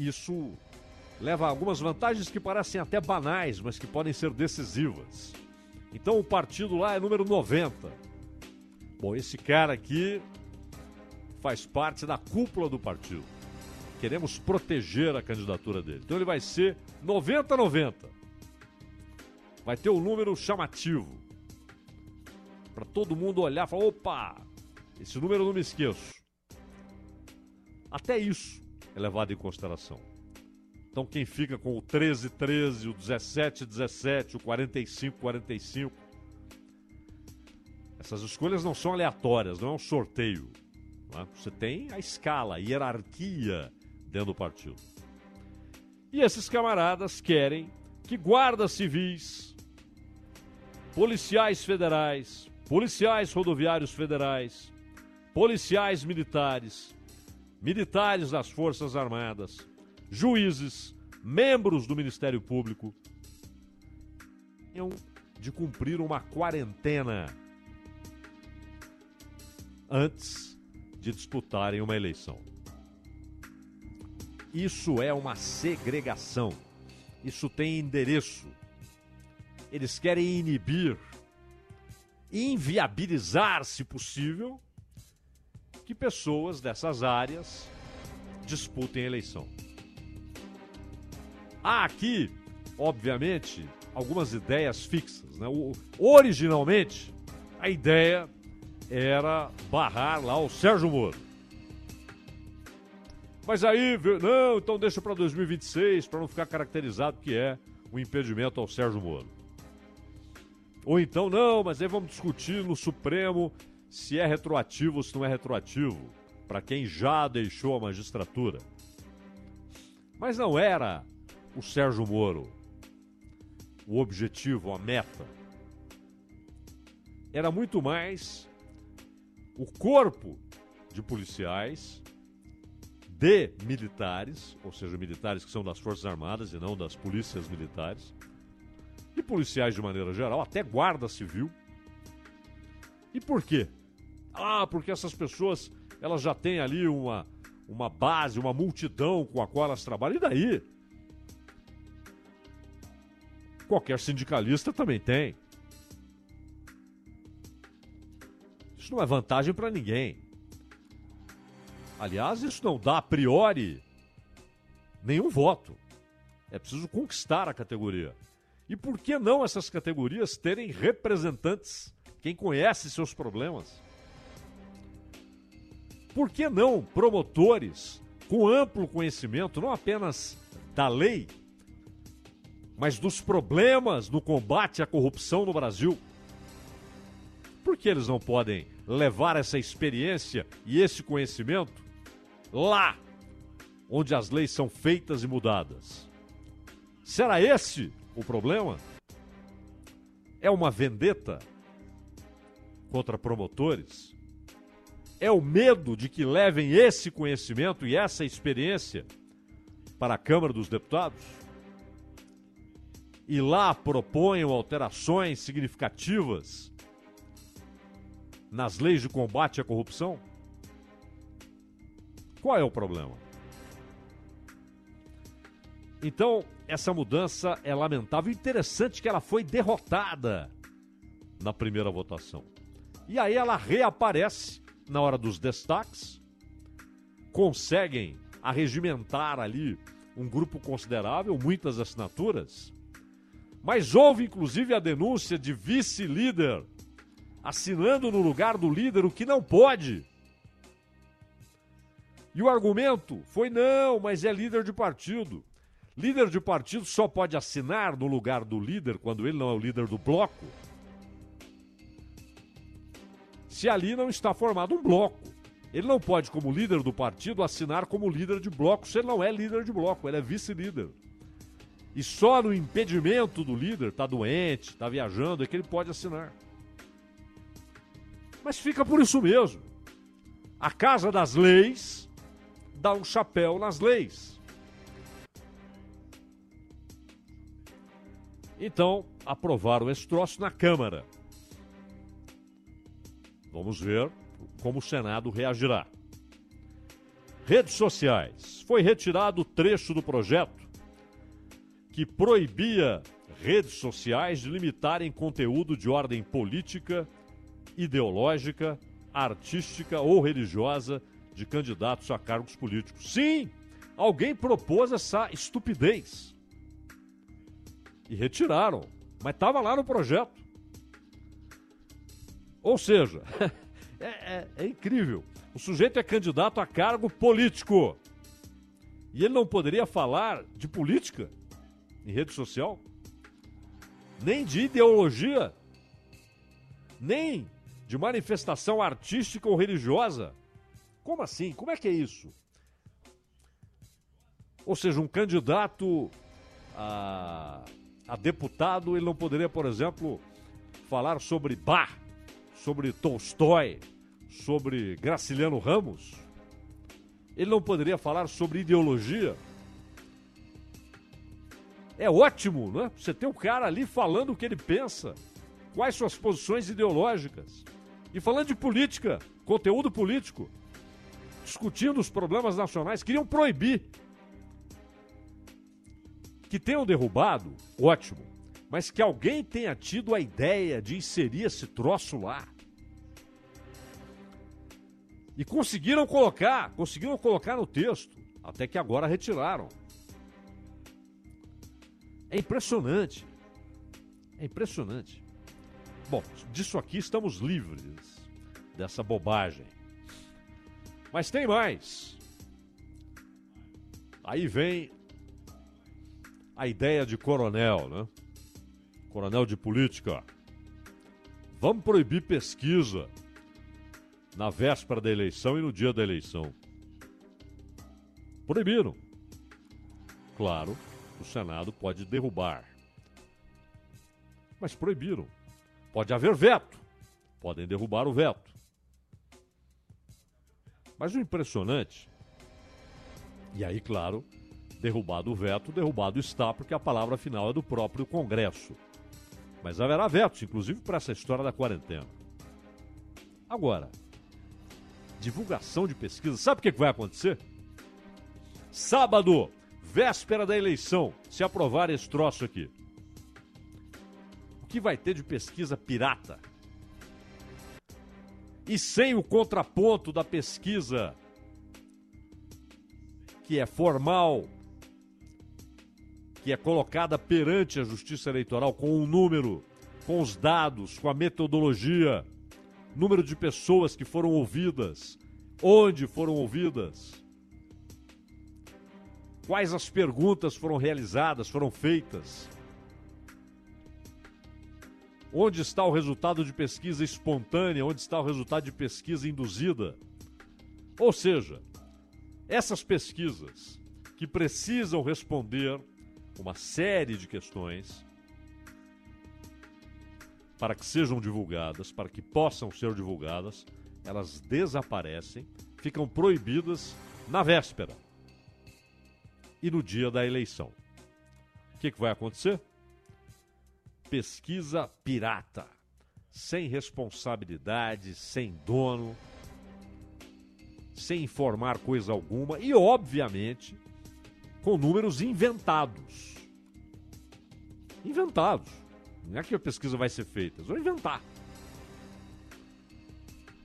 Isso leva a algumas vantagens que parecem até banais, mas que podem ser decisivas. Então o partido lá é número 90. Bom, esse cara aqui faz parte da cúpula do partido. Queremos proteger a candidatura dele. Então ele vai ser 90-90. Vai ter um número chamativo. Para todo mundo olhar e falar: opa, esse número eu não me esqueço. Até isso levado em consideração. Então quem fica com o 13-13, o 17-17, o 45-45. Essas escolhas não são aleatórias, não é um sorteio. Né? Você tem a escala, a hierarquia dentro do partido. E esses camaradas querem que guardas civis, policiais federais, policiais rodoviários federais, policiais militares, militares das Forças Armadas, juízes, membros do Ministério Público, de cumprir uma quarentena antes de disputarem uma eleição. Isso é uma segregação. Isso tem endereço. Eles querem inibir, inviabilizar, se possível, que pessoas dessas áreas disputem a eleição. Há aqui, obviamente, algumas ideias fixas. Né? O, originalmente, a ideia era barrar lá o Sérgio Moro. Mas aí, não, então deixa para 2026, para não ficar caracterizado que é um impedimento ao Sérgio Moro. Ou então, não, mas aí vamos discutir no Supremo se é retroativo ou se não é retroativo, para quem já deixou a magistratura. Mas não era o Sérgio Moro o objetivo, a meta. Era muito mais o corpo de policiais, de militares, ou seja, militares que são das Forças Armadas e não das polícias militares, e policiais de maneira geral, até guarda civil. E por quê? Ah, porque essas pessoas elas já têm ali uma, uma base, uma multidão com a qual elas trabalham. E daí? Qualquer sindicalista também tem. Isso não é vantagem para ninguém. Aliás, isso não dá a priori nenhum voto. É preciso conquistar a categoria. E por que não essas categorias terem representantes, quem conhece seus problemas? Por que não promotores com amplo conhecimento, não apenas da lei, mas dos problemas no combate à corrupção no Brasil? Por que eles não podem levar essa experiência e esse conhecimento lá onde as leis são feitas e mudadas? Será esse o problema? É uma vendeta contra promotores? É o medo de que levem esse conhecimento e essa experiência para a Câmara dos Deputados? E lá proponham alterações significativas nas leis de combate à corrupção? Qual é o problema? Então, essa mudança é lamentável. Interessante que ela foi derrotada na primeira votação. E aí ela reaparece na hora dos destaques conseguem arregimentar ali um grupo considerável, muitas assinaturas. Mas houve inclusive a denúncia de vice-líder assinando no lugar do líder o que não pode. E o argumento foi: não, mas é líder de partido. Líder de partido só pode assinar no lugar do líder quando ele não é o líder do bloco. Se ali não está formado um bloco. Ele não pode, como líder do partido, assinar como líder de bloco se ele não é líder de bloco, ele é vice-líder. E só no impedimento do líder, está doente, está viajando, é que ele pode assinar. Mas fica por isso mesmo. A Casa das Leis dá um chapéu nas leis. Então, aprovaram esse troço na Câmara. Vamos ver como o Senado reagirá. Redes sociais. Foi retirado o trecho do projeto que proibia redes sociais de limitarem conteúdo de ordem política, ideológica, artística ou religiosa de candidatos a cargos políticos. Sim, alguém propôs essa estupidez. E retiraram, mas estava lá no projeto. Ou seja, é, é, é incrível. O sujeito é candidato a cargo político. E ele não poderia falar de política em rede social, nem de ideologia, nem de manifestação artística ou religiosa. Como assim? Como é que é isso? Ou seja, um candidato a, a deputado, ele não poderia, por exemplo, falar sobre Bach, sobre Tolstói, sobre Graciliano Ramos? Ele não poderia falar sobre ideologia? É ótimo, não é? Você tem um cara ali falando o que ele pensa, quais suas posições ideológicas. E falando de política, conteúdo político, discutindo os problemas nacionais, queriam proibir. Que tenham derrubado, ótimo. Mas que alguém tenha tido a ideia de inserir esse troço lá. E conseguiram colocar, conseguiram colocar no texto, até que agora retiraram. É impressionante. É impressionante. Bom, disso aqui estamos livres dessa bobagem. Mas tem mais. Aí vem a ideia de coronel, né? Coronel de política. Vamos proibir pesquisa na véspera da eleição e no dia da eleição. Proibiram. Claro, o Senado pode derrubar. Mas proibiram. Pode haver veto. Podem derrubar o veto. Mas o impressionante, e aí, claro, derrubado o veto, derrubado está, porque a palavra final é do próprio Congresso. Mas haverá vetos, inclusive para essa história da quarentena. Agora, divulgação de pesquisa, sabe o que vai acontecer? Sábado, véspera da eleição, se aprovar esse troço aqui que vai ter de pesquisa pirata? E sem o contraponto da pesquisa que é formal, que é colocada perante a Justiça Eleitoral com um número, com os dados, com a metodologia, número de pessoas que foram ouvidas, onde foram ouvidas, quais as perguntas foram realizadas, foram feitas. Onde está o resultado de pesquisa espontânea? Onde está o resultado de pesquisa induzida? Ou seja, essas pesquisas que precisam responder uma série de questões para que sejam divulgadas, para que possam ser divulgadas, elas desaparecem, ficam proibidas na véspera e no dia da eleição. O que, que vai acontecer? pesquisa pirata, sem responsabilidade, sem dono, sem informar coisa alguma e, obviamente, com números inventados. Inventados. Não é que a pesquisa vai ser feita, eles vão inventar.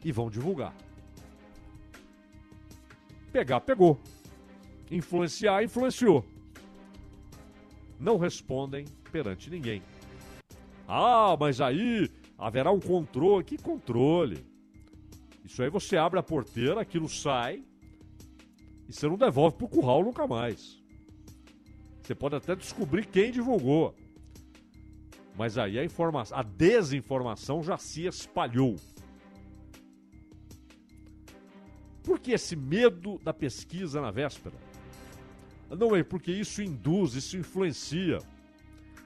E vão divulgar. Pegar, pegou. Influenciar, influenciou. Não respondem perante ninguém. Ah, mas aí haverá um controle. Que controle? Isso aí você abre a porteira, aquilo sai e você não devolve pro curral nunca mais. Você pode até descobrir quem divulgou. Mas aí a informação, a desinformação já se espalhou. Por que esse medo da pesquisa na véspera? Não é porque isso induz, isso influencia.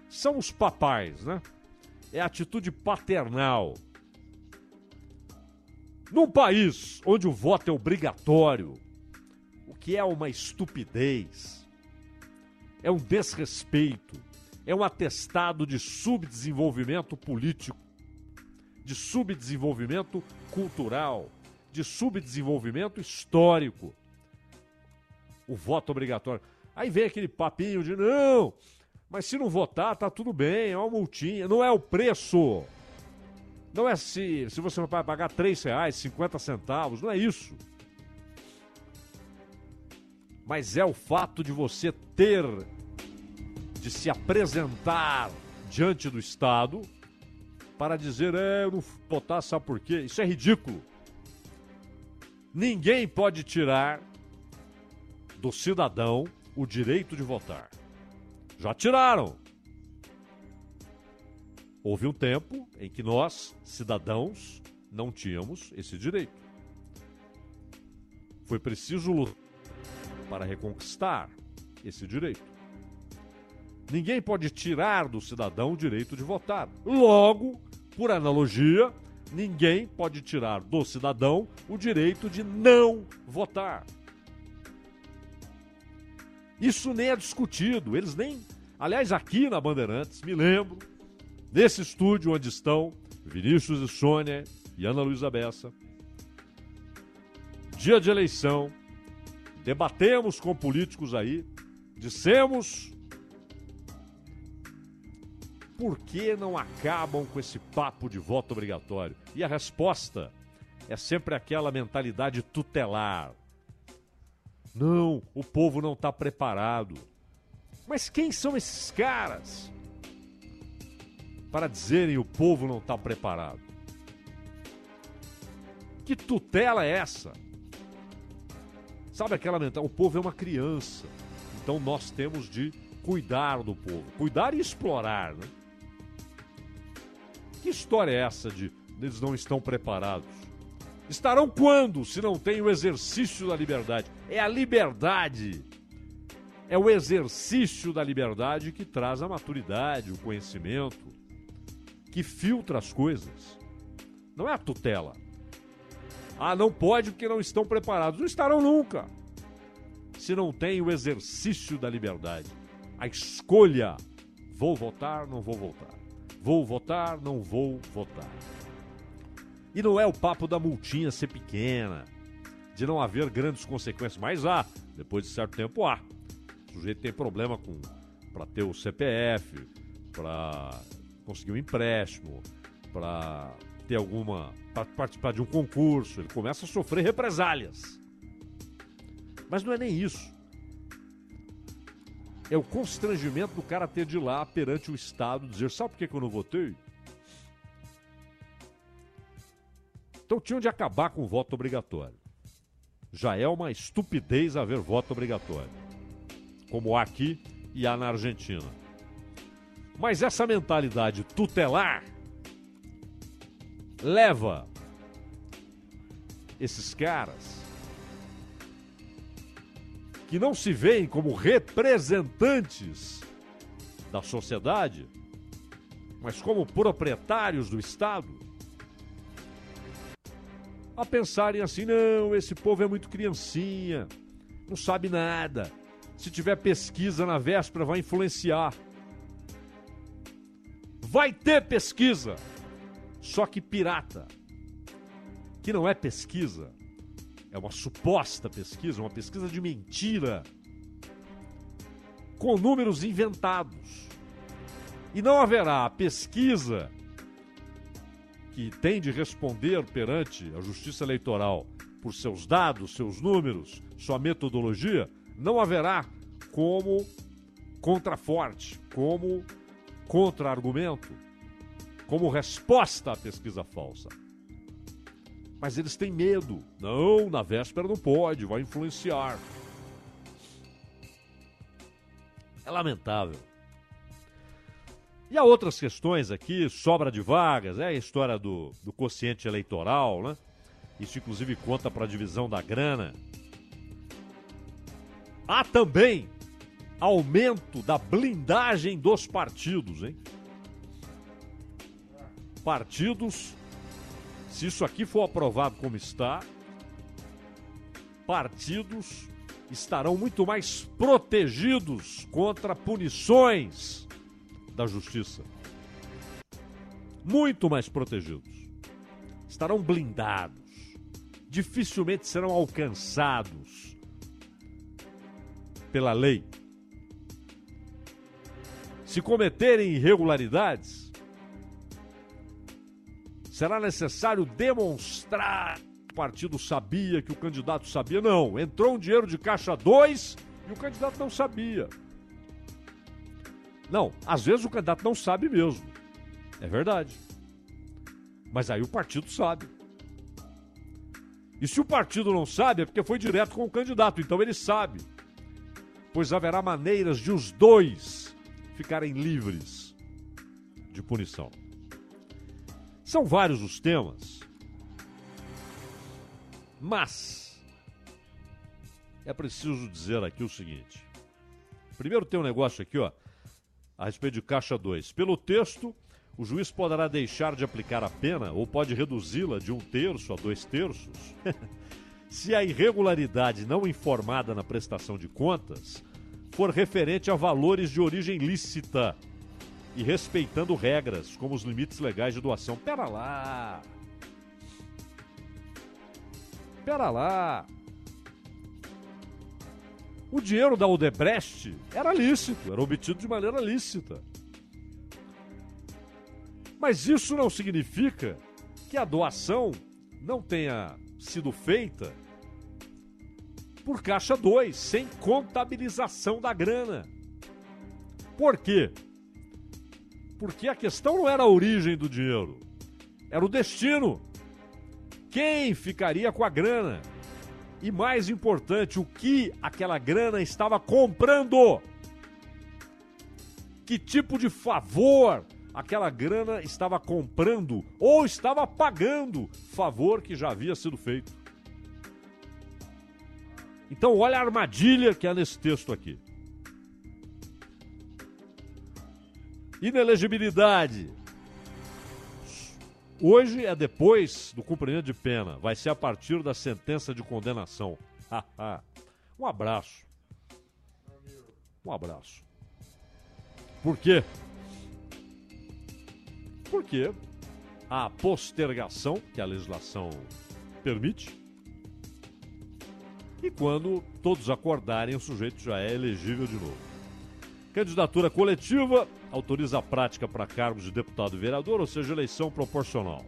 São os papais, né? É a atitude paternal. Num país onde o voto é obrigatório, o que é uma estupidez, é um desrespeito, é um atestado de subdesenvolvimento político, de subdesenvolvimento cultural, de subdesenvolvimento histórico. O voto obrigatório. Aí vem aquele papinho de não, mas se não votar, tá tudo bem, é uma multinha, não é o preço. Não é se, se você vai pagar 3 reais, 50 centavos, não é isso. Mas é o fato de você ter de se apresentar diante do Estado para dizer, é, eu não votar, sabe por quê? Isso é ridículo. Ninguém pode tirar do cidadão o direito de votar. Já tiraram. Houve um tempo em que nós, cidadãos, não tínhamos esse direito. Foi preciso lutar para reconquistar esse direito. Ninguém pode tirar do cidadão o direito de votar. Logo, por analogia, ninguém pode tirar do cidadão o direito de não votar. Isso nem é discutido, eles nem. Aliás, aqui na Bandeirantes, me lembro, nesse estúdio onde estão Vinícius e Sônia e Ana Luísa Bessa, dia de eleição, debatemos com políticos aí, dissemos por que não acabam com esse papo de voto obrigatório? E a resposta é sempre aquela mentalidade tutelar. Não, o povo não está preparado. Mas quem são esses caras para dizerem o povo não está preparado? Que tutela é essa? Sabe aquela mentalidade? O povo é uma criança. Então nós temos de cuidar do povo. Cuidar e explorar, né? Que história é essa de eles não estão preparados? Estarão quando, se não tem o exercício da liberdade? É a liberdade, é o exercício da liberdade que traz a maturidade, o conhecimento, que filtra as coisas. Não é a tutela. Ah, não pode porque não estão preparados. Não estarão nunca. Se não tem o exercício da liberdade, a escolha: vou votar, não vou votar. Vou votar, não vou votar. E não é o papo da multinha ser pequena, de não haver grandes consequências, mas há, depois de certo tempo há. O sujeito tem problema com para ter o CPF, para conseguir um empréstimo, para ter alguma para participar de um concurso, ele começa a sofrer represálias. Mas não é nem isso. É o constrangimento do cara ter de ir lá perante o Estado dizer: sabe por que, que eu não votei? Então tinham de acabar com o voto obrigatório. Já é uma estupidez haver voto obrigatório, como há aqui e há na Argentina. Mas essa mentalidade tutelar leva esses caras que não se veem como representantes da sociedade, mas como proprietários do Estado, a pensarem assim: não, esse povo é muito criancinha, não sabe nada. Se tiver pesquisa na véspera, vai influenciar. Vai ter pesquisa, só que pirata, que não é pesquisa, é uma suposta pesquisa, uma pesquisa de mentira, com números inventados. E não haverá pesquisa que tem de responder perante a Justiça Eleitoral por seus dados, seus números, sua metodologia, não haverá como contraforte, como contra-argumento, como resposta à pesquisa falsa. Mas eles têm medo. Não, na véspera não pode, vai influenciar. É lamentável. E há outras questões aqui, sobra de vagas, é a história do, do quociente eleitoral, né? Isso inclusive conta para a divisão da grana. Há também aumento da blindagem dos partidos, hein? Partidos, se isso aqui for aprovado como está, partidos estarão muito mais protegidos contra punições da justiça. Muito mais protegidos. Estarão blindados. Dificilmente serão alcançados pela lei. Se cometerem irregularidades, será necessário demonstrar que o partido sabia, que o candidato sabia. Não, entrou um dinheiro de caixa 2 e o candidato não sabia. Não, às vezes o candidato não sabe mesmo. É verdade. Mas aí o partido sabe. E se o partido não sabe, é porque foi direto com o candidato, então ele sabe. Pois haverá maneiras de os dois ficarem livres de punição. São vários os temas, mas é preciso dizer aqui o seguinte. Primeiro tem um negócio aqui, ó a respeito de Caixa 2. Pelo texto, o juiz poderá deixar de aplicar a pena ou pode reduzi-la de um terço a dois terços se a irregularidade não informada na prestação de contas for referente a valores de origem lícita e respeitando regras como os limites legais de doação. Pera lá! Pera lá! O dinheiro da Odebrecht era lícito, era obtido de maneira lícita. Mas isso não significa que a doação não tenha sido feita por caixa 2, sem contabilização da grana. Por quê? Porque a questão não era a origem do dinheiro, era o destino. Quem ficaria com a grana? E mais importante, o que aquela grana estava comprando? Que tipo de favor aquela grana estava comprando ou estava pagando favor que já havia sido feito? Então, olha a armadilha que há nesse texto aqui. Inelegibilidade Hoje é depois do cumprimento de pena, vai ser a partir da sentença de condenação. um abraço. Um abraço. Por quê? Porque a postergação, que a legislação permite, e quando todos acordarem, o sujeito já é elegível de novo. Candidatura coletiva autoriza a prática para cargos de deputado e vereador, ou seja, eleição proporcional.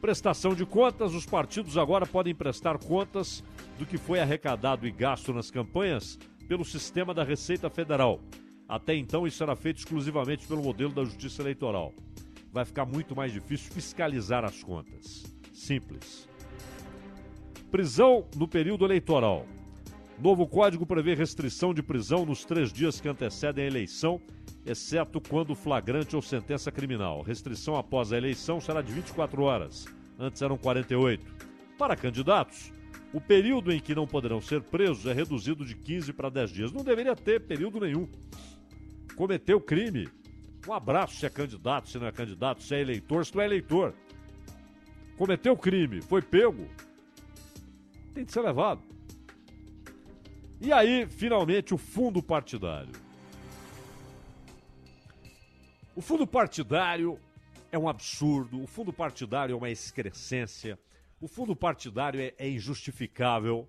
Prestação de contas: os partidos agora podem prestar contas do que foi arrecadado e gasto nas campanhas pelo sistema da Receita Federal. Até então, isso era feito exclusivamente pelo modelo da Justiça Eleitoral. Vai ficar muito mais difícil fiscalizar as contas. Simples. Prisão no período eleitoral. Novo código prevê restrição de prisão nos três dias que antecedem a eleição exceto quando flagrante ou sentença criminal. Restrição após a eleição será de 24 horas, antes eram 48. Para candidatos, o período em que não poderão ser presos é reduzido de 15 para 10 dias. Não deveria ter período nenhum. Cometeu crime. Um abraço se é candidato, se não é candidato, se é eleitor, se não é eleitor. Cometeu crime, foi pego. Tem de ser levado. E aí, finalmente, o fundo partidário. O fundo partidário é um absurdo, o fundo partidário é uma excrescência, o fundo partidário é, é injustificável.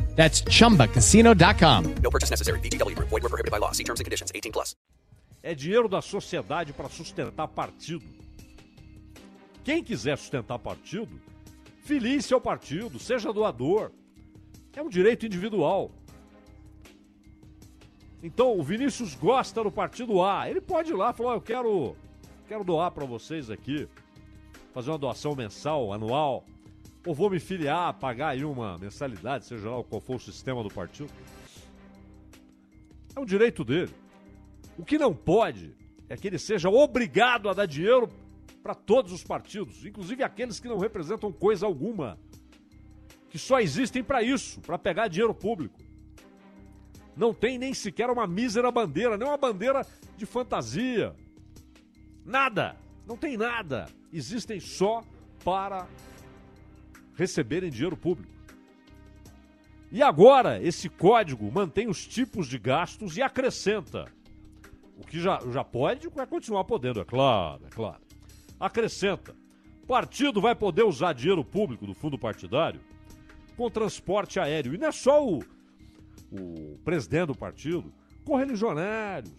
That's chumbacasino.com. No purchase necessary. VGW Group. Void were prohibited by law. See terms and conditions. 18 plus. É dinheiro da sociedade para sustentar partido. Quem quiser sustentar partido, filie seu partido, seja doador. É um direito individual. Então, o Vinícius gosta do partido A. Ele pode ir lá e falar: oh, eu quero, quero doar para vocês aqui, fazer uma doação mensal, anual ou vou me filiar, pagar aí uma mensalidade, seja lá qual for o sistema do partido. É um direito dele. O que não pode é que ele seja obrigado a dar dinheiro para todos os partidos, inclusive aqueles que não representam coisa alguma, que só existem para isso, para pegar dinheiro público. Não tem nem sequer uma mísera bandeira, nem uma bandeira de fantasia. Nada. Não tem nada. Existem só para receberem dinheiro público. E agora, esse código mantém os tipos de gastos e acrescenta. O que já, já pode, vai continuar podendo, é claro, é claro. Acrescenta. Partido vai poder usar dinheiro público do fundo partidário com transporte aéreo. E não é só o, o presidente do partido, com religionários.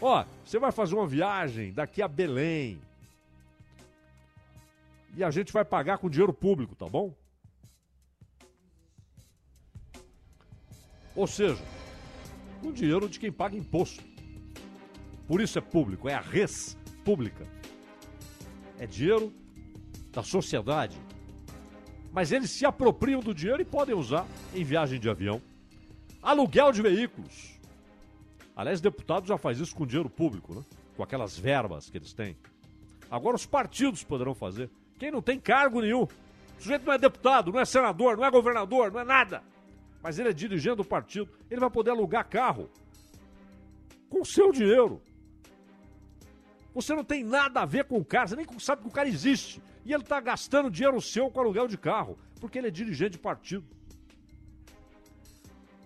Ó, você vai fazer uma viagem daqui a Belém, e a gente vai pagar com dinheiro público, tá bom? Ou seja, com dinheiro de quem paga imposto. Por isso é público, é a res pública. É dinheiro da sociedade. Mas eles se apropriam do dinheiro e podem usar em viagem de avião. Aluguel de veículos. Aliás, deputado já faz isso com dinheiro público, né? Com aquelas verbas que eles têm. Agora os partidos poderão fazer. Quem não tem cargo nenhum. O sujeito não é deputado, não é senador, não é governador, não é nada. Mas ele é dirigente do partido. Ele vai poder alugar carro com seu dinheiro. Você não tem nada a ver com o cara, você nem sabe que o cara existe. E ele está gastando dinheiro seu com aluguel de carro, porque ele é dirigente de partido.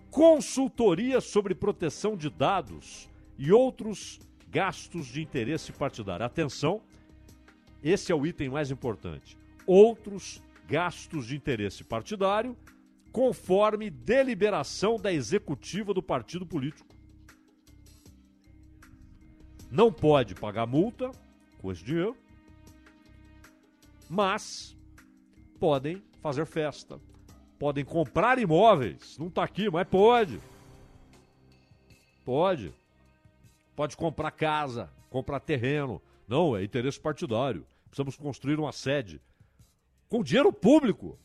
Consultoria sobre proteção de dados e outros gastos de interesse partidário. Atenção, esse é o item mais importante. Outros gastos de interesse partidário, conforme deliberação da executiva do partido político. Não pode pagar multa com esse dinheiro, mas podem fazer festa, podem comprar imóveis. Não está aqui, mas pode. Pode. Pode comprar casa, comprar terreno. Não, é interesse partidário. Precisamos construir uma sede. Com dinheiro público.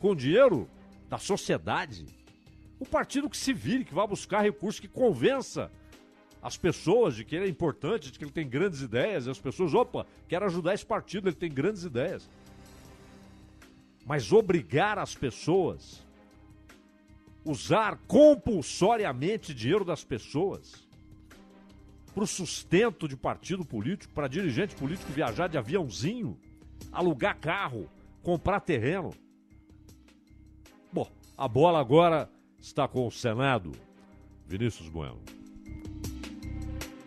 Com dinheiro da sociedade. O partido que se vire, que vá buscar recursos, que convença as pessoas de que ele é importante, de que ele tem grandes ideias, e as pessoas, opa, quero ajudar esse partido, ele tem grandes ideias. Mas obrigar as pessoas usar compulsoriamente dinheiro das pessoas para o sustento de partido político, para dirigente político viajar de aviãozinho, alugar carro, comprar terreno. Bom, a bola agora está com o Senado. Vinícius Bueno.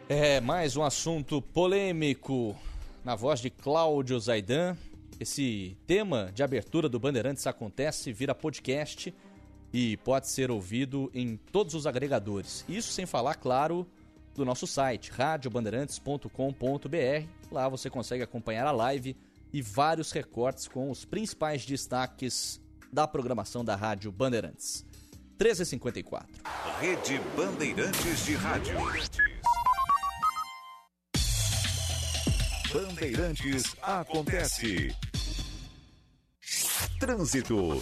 É mais um assunto polêmico na voz de Cláudio Zaidan. Esse tema de abertura do Bandeirantes acontece, vira podcast e pode ser ouvido em todos os agregadores. Isso sem falar, claro, do nosso site, radiobandeirantes.com.br. Lá você consegue acompanhar a live e vários recortes com os principais destaques da programação da Rádio Bandeirantes. 13h54. Rede Bandeirantes de Rádio. Bandeirantes acontece. Trânsito.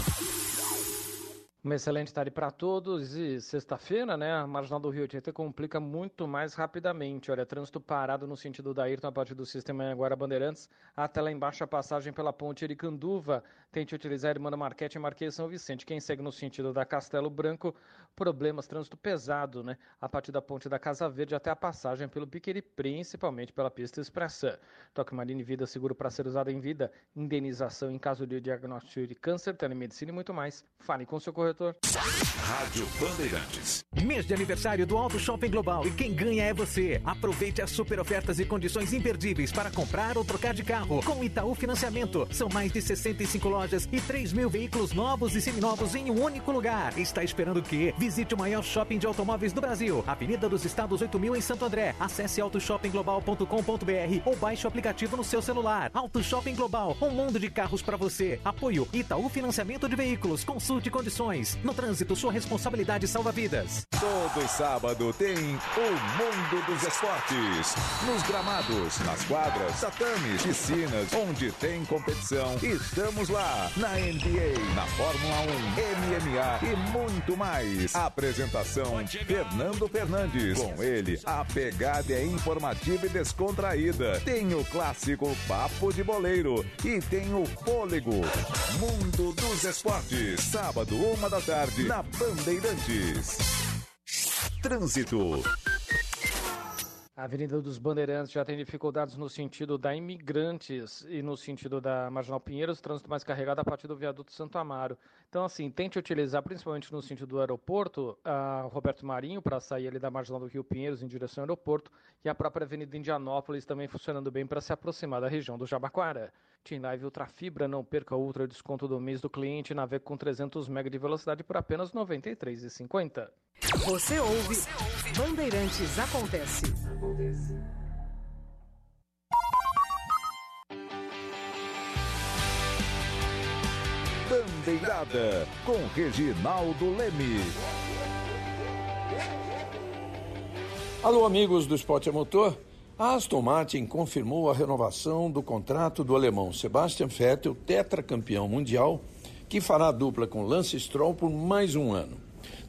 Uma excelente tarde para todos e sexta-feira, né? A Marginal do Rio Tietê complica muito mais rapidamente. Olha, trânsito parado no sentido da Ayrton a partir do sistema Agora Bandeirantes até lá embaixo a passagem pela ponte Ericanduva. Tente utilizar Irmã Marquete e Marquês São Vicente. Quem segue no sentido da Castelo Branco, problemas, trânsito pesado, né? A partir da ponte da Casa Verde até a passagem pelo Piqueri, principalmente pela pista expressa. Toque Marine Vida, seguro para ser usado em vida, indenização em caso de diagnóstico de câncer, telemedicina e muito mais. Fale com seu corretor. Rádio Bandeirantes. Mês de aniversário do Auto Shopping Global e quem ganha é você. Aproveite as super ofertas e condições imperdíveis para comprar ou trocar de carro. Com Itaú Financiamento, são mais de 65 lojas e 3 mil veículos novos e seminovos em um único lugar. Está esperando o quê? Visite o maior shopping de automóveis do Brasil, Avenida dos Estados 8000 em Santo André. Acesse autoshoppingglobal.com.br ou baixe o aplicativo no seu celular. Auto Shopping Global, um mundo de carros para você. Apoio Itaú Financiamento de Veículos. Consulte condições. No trânsito, sua responsabilidade salva vidas. Todo sábado tem o Mundo dos Esportes. Nos gramados, nas quadras, tatames, piscinas, onde tem competição. Estamos lá. Na NBA, na Fórmula 1, MMA e muito mais. Apresentação: Fernando Fernandes. Com ele, a pegada é informativa e descontraída. Tem o clássico Papo de Boleiro e tem o Fôlego. Mundo dos Esportes. Sábado, uma da tarde, na Bandeirantes. Trânsito. A Avenida dos Bandeirantes já tem dificuldades no sentido da Imigrantes e no sentido da Marginal Pinheiros, trânsito mais carregado a partir do viaduto Santo Amaro. Então, assim, tente utilizar, principalmente no sentido do aeroporto, a Roberto Marinho para sair ali da Marginal do Rio Pinheiros em direção ao aeroporto e a própria Avenida Indianópolis também funcionando bem para se aproximar da região do Jabaquara. Team Live Ultra Fibra, não perca o ultra desconto do mês do cliente, navega com 300 MB de velocidade por apenas R$ 93,50. Você ouve, Bandeirantes Acontece. Bandeirada com Reginaldo Leme. Alô, amigos do Esporte a Motor. A Aston Martin confirmou a renovação do contrato do alemão Sebastian Vettel, tetracampeão mundial, que fará dupla com Lance Stroll por mais um ano.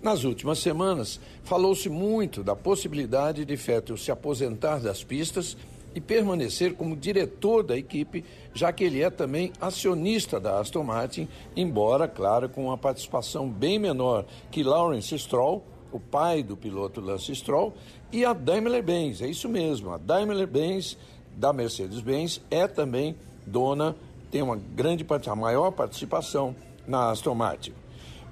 Nas últimas semanas, falou-se muito da possibilidade de Vettel se aposentar das pistas e permanecer como diretor da equipe, já que ele é também acionista da Aston Martin, embora, claro, com uma participação bem menor que Lawrence Stroll, o pai do piloto Lance Stroll, e a Daimler-Benz. É isso mesmo, a Daimler-Benz da Mercedes-Benz é também dona, tem uma grande a maior participação na Aston Martin.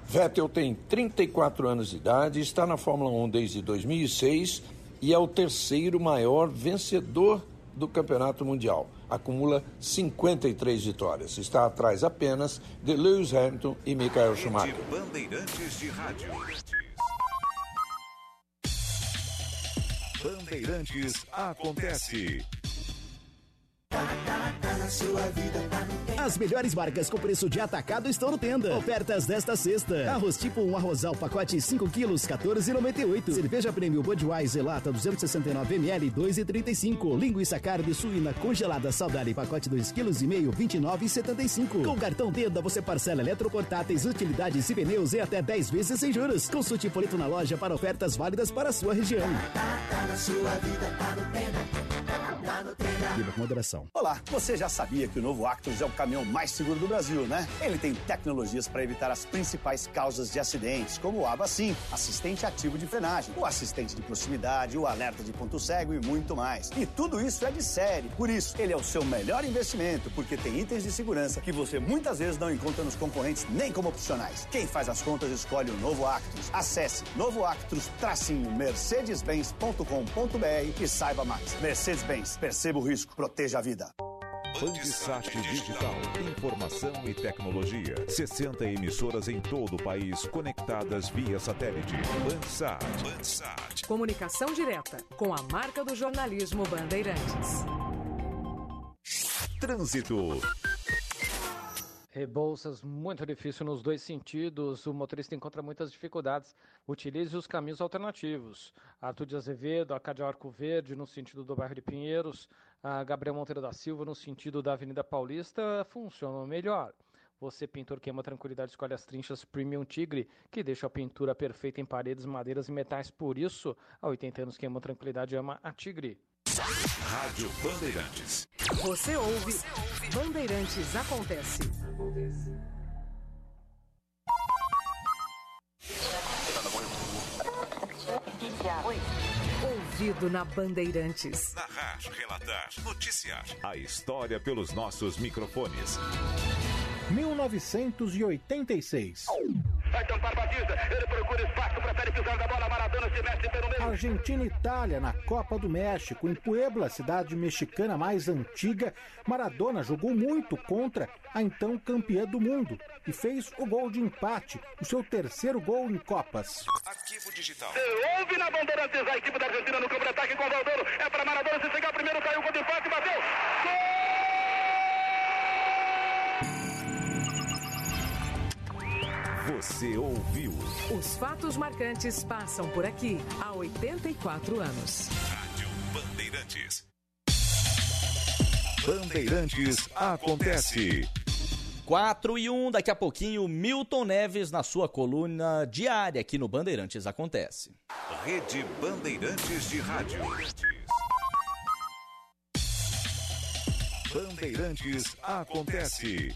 Vettel tem 34 anos de idade, está na Fórmula 1 desde 2006 e é o terceiro maior vencedor do Campeonato Mundial. Acumula 53 vitórias. Está atrás apenas de Lewis Hamilton e Michael Schumacher. Bandeirantes de Rádio. Bandeirantes acontece. As melhores marcas com preço de atacado estão no Tenda. Ofertas desta sexta. Arroz tipo 1 arrozal pacote 5 quilos, 14,98. Cerveja Prêmio Budweiser lata 269 ml, 2,35. Linguiça carne suína congelada saudável pacote 2 quilos e meio, 29,75. Com cartão Tenda você parcela eletroportáteis, utilidades e pneus em até 10 vezes sem juros. Consulte folheto na loja para ofertas válidas para a sua região. Viva com moderação. Olá, você já sabia que o novo Actros é o caminhão mais seguro do Brasil, né? Ele tem tecnologias para evitar as principais causas de acidentes, como o ABA Sim, assistente ativo de frenagem, o assistente de proximidade, o alerta de ponto cego e muito mais. E tudo isso é de série. Por isso, ele é o seu melhor investimento, porque tem itens de segurança que você muitas vezes não encontra nos concorrentes nem como opcionais. Quem faz as contas escolhe o novo Actros. Acesse novoactros-mercedes-benz.com.br e saiba mais. Mercedes-Benz, perceba o risco, proteja a vida. Bandsat Digital. Informação e tecnologia. 60 emissoras em todo o país conectadas via satélite. Bandsat. Bandsat. Comunicação direta com a marca do jornalismo Bandeirantes. Trânsito. Rebolsas muito difícil nos dois sentidos. O motorista encontra muitas dificuldades. Utilize os caminhos alternativos. Arthur de Azevedo, a Cádio Arco Verde, no sentido do bairro de Pinheiros. A Gabriel Monteiro da Silva, no sentido da Avenida Paulista, funcionam melhor. Você, pintor que ama tranquilidade, escolhe as trinchas Premium Tigre, que deixa a pintura perfeita em paredes, madeiras e metais. Por isso, há 80 anos que ama tranquilidade ama a Tigre. Rádio Bandeirantes. Você ouve, Bandeirantes Acontece. Na Bandeirantes. Narrar, relatar, noticiar. A história pelos nossos microfones. 1986. Vai tampar Batista, ele procura espaço, prefere pisar da bola, Maradona se mexe pelo meio. Argentina e Itália na Copa do México. Em Puebla, cidade mexicana mais antiga, Maradona jogou muito contra a então campeã do mundo e fez o gol de empate, o seu terceiro gol em Copas. Arquivo Digital. Na Bandeirantes a equipe da Argentina no campo de ataque com o. É para Maradona se chegar primeiro, caiu o gol de empate, bateu. Você ouviu. Os fatos marcantes passam por aqui há 84 anos. Rádio Bandeirantes. Bandeirantes acontece. 4 e 1, daqui a pouquinho, Milton Neves na sua coluna diária aqui no Bandeirantes Acontece. Rede Bandeirantes de Rádio. Bandeirantes acontece.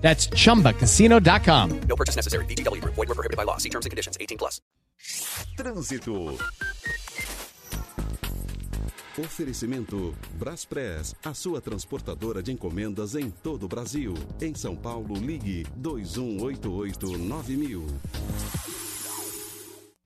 That's chumbacasino.com. No purchase necessary. VGW Group. Void were prohibited by law. See terms and conditions. 18 plus. Trânsito. Oferecimento Braspress, a sua transportadora de encomendas em todo o Brasil. Em São Paulo, ligue 2188-9000.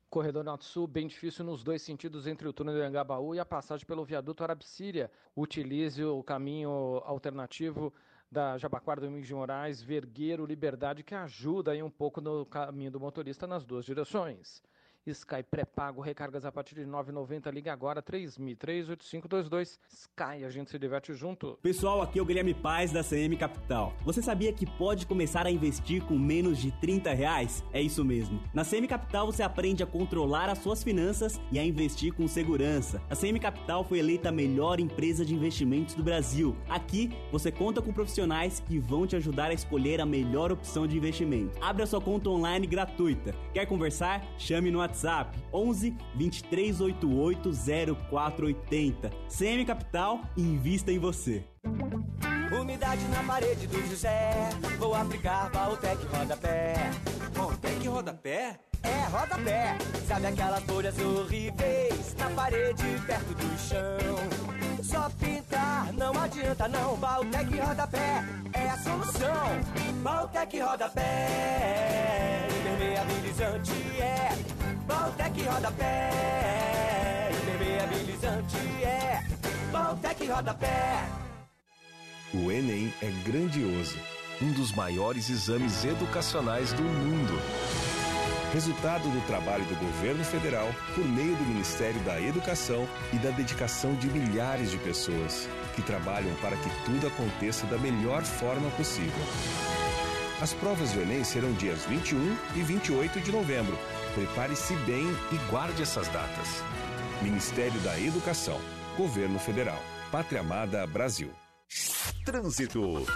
Corredor Norte Sul, bem difícil nos dois sentidos entre o túnel do Angabaú e a passagem pelo viaduto Arabsíria. Utilize o caminho alternativo da Jabaquara Domingos de Moraes, Vergueiro, Liberdade, que ajuda aí um pouco no caminho do motorista nas duas direções. Sky pré-pago, recargas a partir de R$ 9,90. Liga agora, 3003-8522. Sky, a gente se diverte junto. Pessoal, aqui é o Guilherme Paz da CM Capital. Você sabia que pode começar a investir com menos de 30 reais? É isso mesmo. Na CM Capital você aprende a controlar as suas finanças e a investir com segurança. A CM Capital foi eleita a melhor empresa de investimentos do Brasil. Aqui você conta com profissionais que vão te ajudar a escolher a melhor opção de investimento. Abra sua conta online gratuita. Quer conversar? Chame no WhatsApp 11 2388 0480. CM Capital, invista em você. Umidade na parede do José. Vou aplicar Valtec Rodapé. Valtec Rodapé? É, rodapé. Sabe aquelas folhas horríveis na parede perto do chão? Só pintar, não adianta não. Valtec Rodapé é a solução. Valtec Rodapé, impermeabilizante é. Valtec Rodapé, impermeabilizante é. Valtec Rodapé. O Enem é grandioso, um dos maiores exames educacionais do mundo. Resultado do trabalho do governo federal por meio do Ministério da Educação e da dedicação de milhares de pessoas que trabalham para que tudo aconteça da melhor forma possível. As provas do Enem serão dias 21 e 28 de novembro. Prepare-se bem e guarde essas datas. Ministério da Educação, Governo Federal, Pátria Amada Brasil. Trânsito.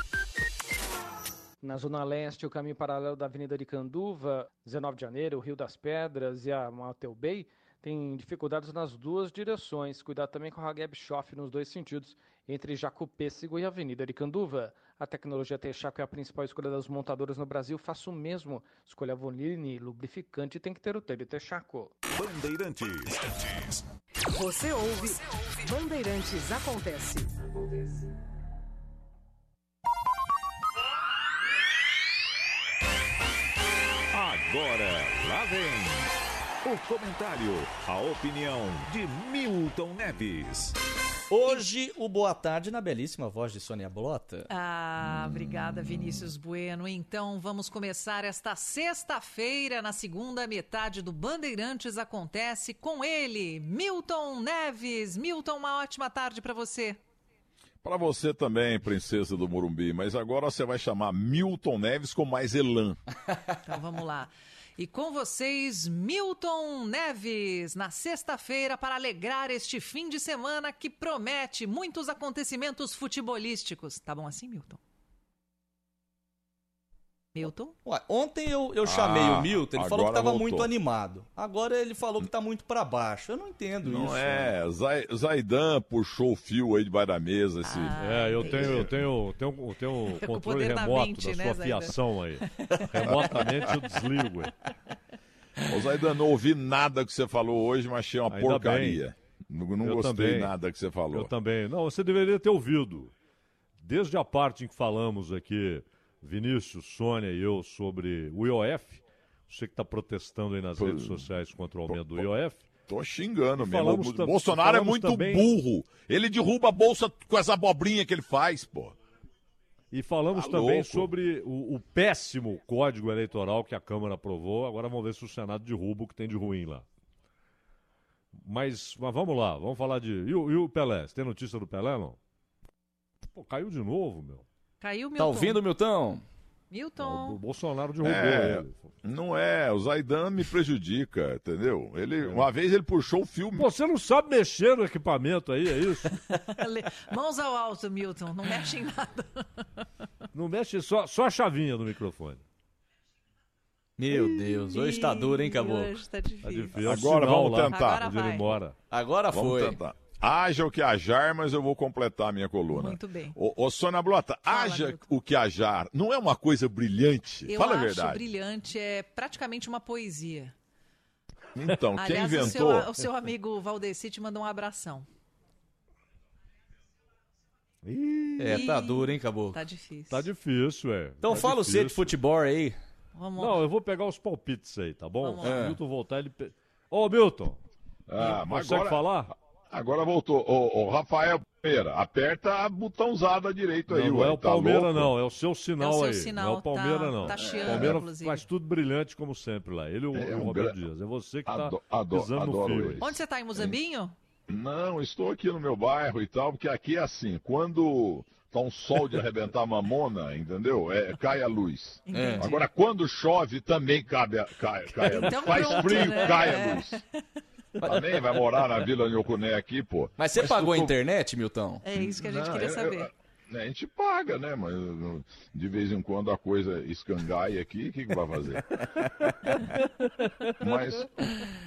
Na Zona Leste, o caminho paralelo da Avenida de Canduva, 19 de janeiro, Rio das Pedras e a Mateu Bay, tem dificuldades nas duas direções. Cuidado também com a Hageb Schoff nos dois sentidos, entre Jacopêssego e Avenida de Canduva. A tecnologia Texaco é a principal escolha das montadoras no Brasil. Faça o mesmo. Escolha Vonline, lubrificante tem que ter o telho Texaco. Bandeirantes. Você ouve Bandeirantes Acontece. Agora, lá vem o comentário, a opinião de Milton Neves. Hoje, o boa tarde na belíssima voz de Sônia Blota. Ah, obrigada, Vinícius Bueno. Então, vamos começar esta sexta-feira, na segunda metade do Bandeirantes Acontece, com ele, Milton Neves. Milton, uma ótima tarde para você. Para você também, princesa do Morumbi, mas agora você vai chamar Milton Neves com mais elan. Então, vamos lá. E com vocês, Milton Neves, na sexta-feira, para alegrar este fim de semana que promete muitos acontecimentos futebolísticos. Tá bom assim, Milton? Milton? Ué, ontem eu, eu chamei Ah, o Milton, ele falou que estava muito animado. Agora ele falou que está muito para baixo. Eu não entendo Não isso. é, Zai- Zaidan puxou o fio aí debaixo da mesa. Esse... É, eu tenho, eu tenho, tenho, tenho controle remoto mente, da né, sua Zaidan? fiação aí. Remotamente eu desligo. hein? Ô Zaidan, não ouvi nada que você falou hoje, mas achei uma Ainda porcaria. Não, não Eu gostei também. nada que você falou. Eu também. Não, você deveria ter ouvido. Desde a parte em que falamos aqui, Vinícius, Sônia e eu, sobre o IOF, você que está protestando aí nas redes sociais contra o aumento do IOF. Tô xingando mesmo. O Bolsonaro é muito também- burro. Ele derruba a bolsa com essa abobrinha que ele faz, pô. E falamos Tá também louco. sobre o, o péssimo código eleitoral que a Câmara aprovou. Agora vamos ver se o Senado derruba o que tem de ruim lá. Mas, mas vamos lá, vamos falar de. E o, e o Pelé? Você tem notícia do Pelé, não? Pô, caiu de novo, meu. Caiu, Milton. Tá ouvindo, Milton? Milton. O Bolsonaro derrubou É, ele. não é, o Zaidan me prejudica, entendeu? Ele, uma vez ele puxou o filme. Pô, você não sabe mexer no equipamento aí, é isso? Mãos ao alto, Milton. Não mexe em nada. Não mexe só, só a chavinha do microfone. Meu Deus, hoje tá duro, hein, Caboclo? Hoje tá difícil. Tá difícil. Agora vamos lá, tentar. Agora vai. embora. Agora Vamos foi. tentar. Haja o que ajar, mas eu vou completar a minha coluna. Muito bem. Ô, ô Sônia Blota, Fala, haja Milton. o que ajar. Não é uma coisa brilhante? Eu Fala a acho verdade. brilhante, é praticamente uma poesia. Então, quem Aliás, o seu, inventou? o seu amigo Valdeci te mandou um abração. É, tá duro, hein, Caboclo? Tá difícil. Tá difícil, é. Então Tá fala o difícil. C de futebol aí. Vamos Não, eu vou pegar os palpites aí, tá bom? Vamos Se lá. o Milton voltar, ele. Ô, Milton! Ah, mas consegue agora, falar? Agora voltou. Ô, ô, Rafael Palmeira, aperta a botãozada direito aí, Não, ué, é o tá Palmeira, louco? não, é o seu sinal É o seu aí. sinal, não é o Palmeira, tá- não. tá o chiando, Palmeira inclusive. faz tudo brilhante, como sempre lá. Ele e o, É o um Roberto gra- Dias. É você que tá ado- pisando adoro no fio. Onde você tá, em Muzambinho? Não, estou aqui no meu bairro e tal, porque aqui é assim, quando tá um sol de arrebentar mamona, entendeu? É, cai a luz. Entendi. Agora, quando chove, também cabe a, cai, cai a luz. Então Faz pronto, frio, né? cai É. a luz. Também vai morar na Vila Nhocuné aqui, pô. Mas você Mas pagou a tu- internet, Milton? É isso que a gente Não, queria eu- saber. eu- a gente paga, né? Mas de vez em quando a coisa escangaia aqui, o que, que vai fazer? mas,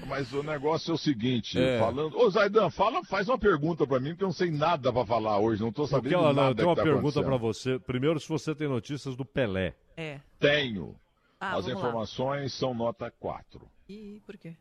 mas o negócio é o seguinte, É. falando. Ô Zaidan, fala, faz uma pergunta pra mim, porque eu não sei nada pra falar hoje, não tô Porque, sabendo não, nada eu tenho uma que tá pergunta pra acontecendo. você. Primeiro, se você tem notícias do Pelé. É. Tenho. Ah, As vamos lá. informações são nota 4. Ih, por quê?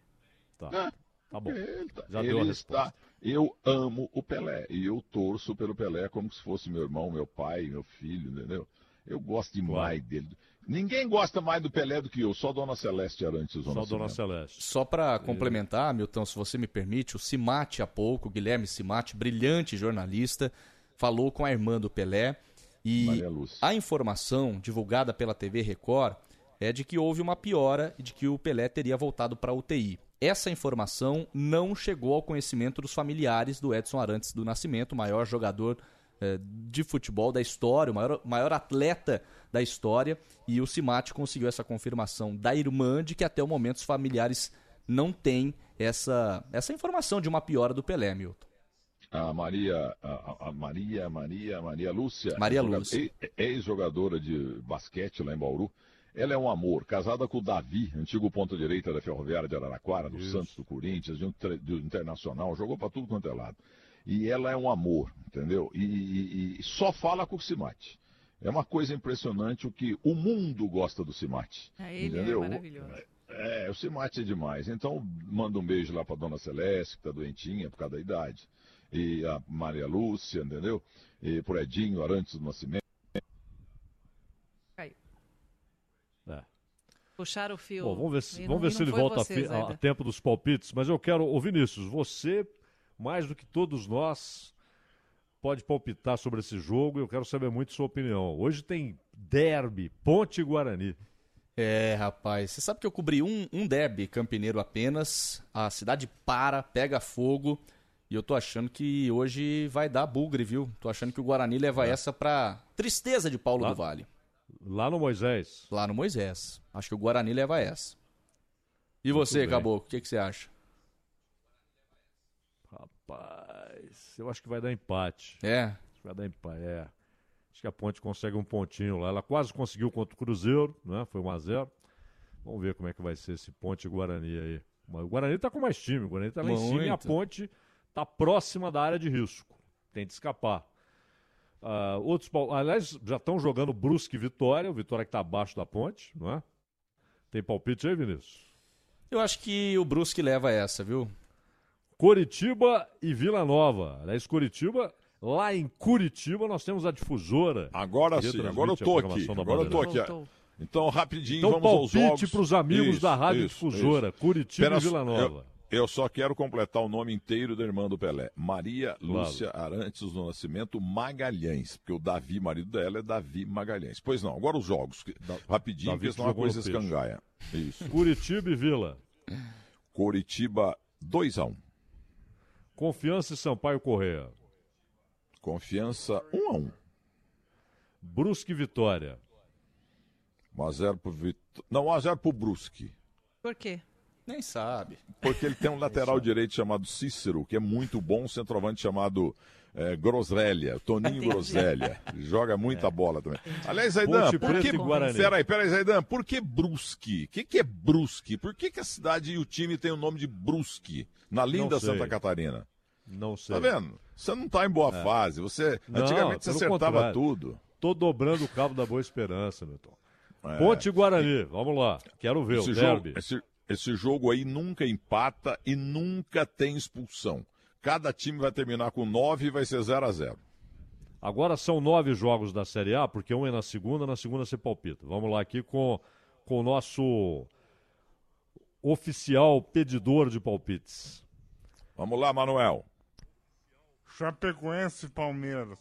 Tá, Ah, tá bom. Ele, tá- Já ele deu a está. resposta. Eu amo o Pelé e eu torço pelo Pelé como se fosse meu irmão, meu pai, meu filho, entendeu? Eu gosto demais dele. Ninguém gosta mais do Pelé do que eu, só Dona Celeste Arantes. Só Dona. Celeste. Só para complementar, Milton, se você me permite, o Simate há pouco, Guilherme Simate, brilhante jornalista, falou com a irmã do Pelé e a informação divulgada pela TV Record é de que houve uma piora e de que o Pelé teria voltado para a UTI. Essa informação não chegou ao conhecimento dos familiares do Edson Arantes do Nascimento, o maior jogador é, de futebol da história, o maior, maior atleta da história. E o Simate conseguiu essa confirmação da irmã de que até o momento os familiares não têm essa, essa informação de uma piora do Pelé, Milton. A Maria, a, a Maria, Maria, Maria Lúcia. Maria Lúcia. Ex-jogadora de basquete lá em Bauru. Ela é um amor, casada com o Davi, antigo ponta-direita da Ferroviária de Araraquara, do Santos, do Corinthians, de um, tre- do Internacional, jogou para tudo quanto é lado. E ela é um amor, entendeu? E, e- e só fala com o Simate. É uma coisa impressionante o que o mundo gosta do Simate. É, ele é entendeu? maravilhoso. É, o Simate é demais. Então, manda um beijo lá pra dona Celeste, que tá doentinha por causa da idade. E a Maria Lúcia, entendeu? E pro Edinho Arantes do Nascimento. Caiu. É. Puxaram o fio. Bom, vamos ver se, E vamos não- ver e se não ele volta a, a- tempo dos palpites. Mas eu quero, ô Vinícius, você, mais do que todos nós, pode palpitar sobre esse jogo. Eu quero saber muito sua opinião. Hoje tem derby, Ponte e Guarani. É, rapaz, você sabe que eu cobri um, um derby campineiro apenas. A cidade para, pega fogo. E eu tô achando que hoje vai dar bugre, viu? Tô achando que o Guarani leva É. essa pra tristeza de Paulo Lá- do Vale. Lá no Moisés. Lá no Moisés. Acho que o Guarani leva essa. E Muito você, bem. Caboclo, o que, que você acha? Rapaz, eu acho que vai dar empate. É? Vai dar empate, é. Acho que a Ponte consegue um pontinho lá. Ela quase conseguiu contra o Cruzeiro, né? Foi 1x0. Vamos ver como é que vai ser esse Ponte Guarani aí. O Guarani tá com mais time, o Guarani tá lá em cima e a Muito. Ponte tá próxima da área de risco. Tem de escapar. Ah, outros, aliás, já estão jogando Brusque e Vitória, o Vitória que tá abaixo da Ponte, não é? Tem palpite aí, Vinícius? Eu acho que o Brusque leva essa, viu? Coritiba e Vila Nova. Aliás, Coritiba, lá em Curitiba nós temos a difusora. Agora sim, agora eu tô aqui. Agora eu tô aqui. Então, rapidinho, Então, vamos aos palpite jogos. pros amigos da Rádio isso, Difusora, Curitiba e Pera- Vila Nova. Eu, eu só quero completar o nome inteiro da irmã do Pelé. Maria Lúcia Arantes do Nascimento Magalhães. Porque o Davi, marido dela, é Davi Magalhães. Pois não, agora os jogos. que- Rapidinho, Davi porque que senão a coisa escangaia. Isso. Curitiba e Vila. Coritiba 2x1. Confiança e Sampaio Correia. Confiança 1x1. Brusque e Vitória. 1x0 pro Vitória. Não, 1x0 pro Brusque. Por quê? Nem sabe. Porque ele tem um lateral direito chamado Cícero, que é muito bom, um centroavante chamado é, Groselha, Toninho. Groselha. Joga muita bola também. Aliás, Zaidan, por que... Peraí, peraí, Zaidan, por que Brusque? O que, que é Brusque? Por que, que a cidade e o time tem o nome de Brusque na linda. Santa Catarina? Não sei. Tá vendo? Você não tá em boa É. fase. Você, Não, antigamente você acertava contrário. tudo. Tô dobrando o cabo da Boa Esperança, Milton. É. Ponte e Guarani, vamos lá. Quero ver Esse o jogo, derby. esse, esse jogo aí nunca empata e nunca tem expulsão. Cada time vai terminar com 9 e vai ser 0 a 0 Agora são nove jogos da Série A, porque um é na segunda, na segunda você palpita. Vamos lá aqui com, com o nosso oficial pedidor de palpites. Vamos lá, Manuel. Chapecoense e Palmeiras.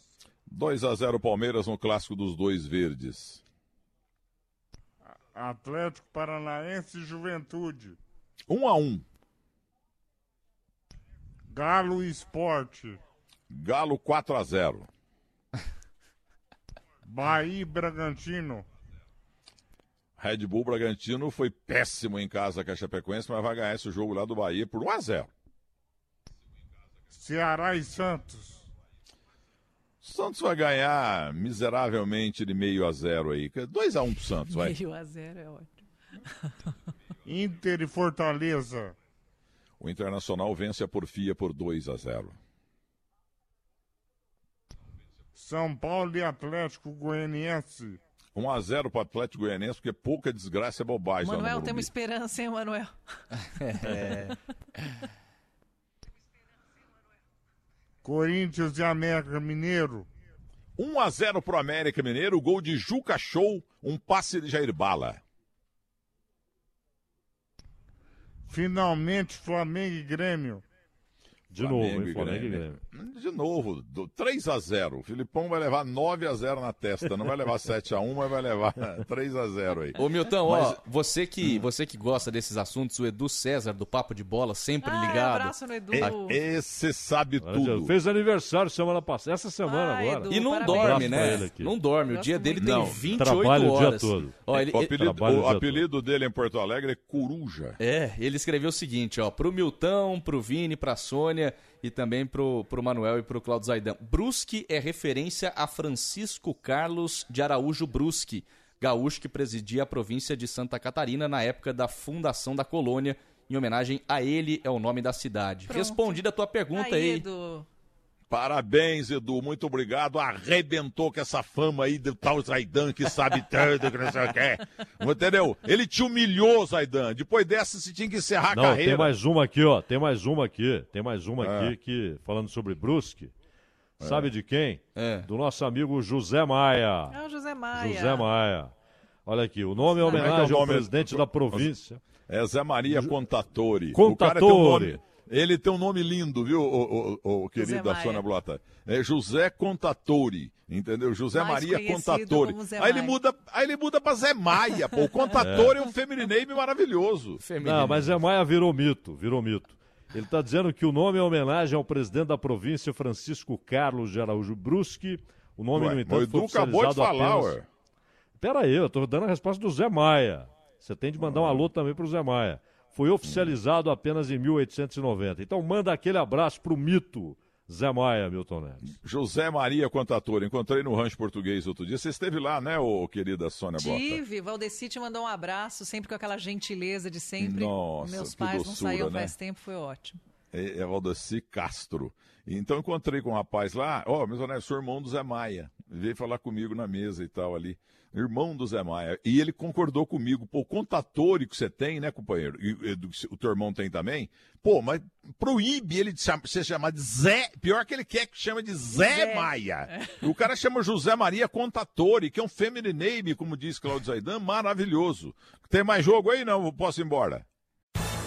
2 a 0 Palmeiras no clássico dos dois verdes. Atlético Paranaense e Juventude. 1 a 1 Galo e Esporte. Galo 4 a 0 Bahia e Bragantino. Red Bull Bragantino foi péssimo em casa com a Chapecoense, mas vai ganhar esse jogo lá do Bahia por 1 a 0 Ceará e Santos. Santos vai ganhar miseravelmente de meio a zero aí. 2 a 1 pro Santos, vai. Meio a zero é ótimo. Inter e Fortaleza. O Internacional vence a Porfia por 2 a 0 São Paulo e Atlético Goianiense. 1 a 0 para o Atlético Goianiense, porque pouca desgraça é bobagem Manuel, temos esperança, hein, Manuel? É. Corinthians e América Mineiro. 1 a 0 pro América Mineiro, gol de Juca Show, um passe de Jair Bala. Finalmente Flamengo e Grêmio. De novo, Flamengo hein, e Flamengo e Grêmio. De novo, do 3 a 0 O Filipão vai levar 9 a 0 na testa. Não vai levar 7 a 1 mas vai levar 3 a 0 aí. Ô Milton, Mas- ó, você que, você que gosta desses assuntos, o Edu César do Papo de Bola, sempre Ai, ligado. abraço no Edu. E- Esse sabe tudo. Fez aniversário semana passada, essa semana Ai, agora. Edu, E não parabéns. dorme, né? Não dorme. O dia dele tem Não, 28 trabalha o dia horas. todo. Ó, ele, o apelido, o o dia apelido dele em Porto Alegre é Coruja. É, ele escreveu o seguinte, ó, pro Milton, pro Vini, pra Sônia e também pro, pro Manuel e pro Claudio Zaidan. Brusque é referência a Francisco Carlos de Araújo Brusque, gaúcho que presidia a província de Santa Catarina na época da fundação da colônia. Em homenagem a ele é o nome da cidade. Pronto. Respondida a tua pergunta Aí, aí. Edu. Parabéns, Edu. Muito obrigado. Arrebentou com essa fama aí do tal Zaidan que sabe tanto, que não sei o que. Entendeu? Ele te humilhou, Zaidan. Depois dessa, você tinha que encerrar a Não, carreira. tem mais uma aqui, ó. Tem mais uma aqui. Tem mais uma Ah. aqui que, falando sobre Brusque. Sabe de quem? É. Do nosso amigo José Maia. É o José Maia. José Maia. Olha aqui, o nome é Como é é homenagem ao presidente da província. É Zé Maria Contatori. Contatori. Um ele tem um nome lindo, viu, o, o, o querido. Sônia Blota? É José Contatori, entendeu? José Mais Maria Contatori. Aí ele Maia. muda, aí ele muda pra Zé Maia, pô. O Contatori é, um feminine name maravilhoso. Não, mas Zé Maia virou mito, virou mito. Ele está dizendo que o nome é homenagem ao presidente da província, Francisco Carlos de Araújo Brusque. O nome, Ué, no entanto, o Edu foi acabou de falar, apenas... ué. Pera aí, eu estou dando a resposta do Zé Maia. Você tem de mandar um alô também para o Zé Maia. Foi oficializado apenas em 1890. Então manda aquele abraço pro mito Zé Maia, Milton Neves. José Maria Contatori. Encontrei no rancho português outro dia. Você esteve lá, né, ô querida Sônia Blota? Tive, Valdeci te mandou um abraço, sempre com aquela gentileza de sempre. Nossa, Meus pais não doçura, saíam né? faz tempo, foi ótimo. é, é Valdeci Castro. Então encontrei com um rapaz lá, ó, meu Zé, sou irmão do Zé Maia. Veio falar comigo na mesa e tal ali. Irmão do Zé Maia. E ele concordou comigo. Pô, o contatori que você tem, né, companheiro? E, e o teu irmão tem também. Pô, mas proíbe ele de cham- ser chamado de Zé. Pior que ele quer que chama de Zé, Zé. Maia. O cara chama José Maria Contatori, que é um feminine name, como diz Claudio Zaidan, maravilhoso. Tem mais jogo aí? Não, posso ir embora.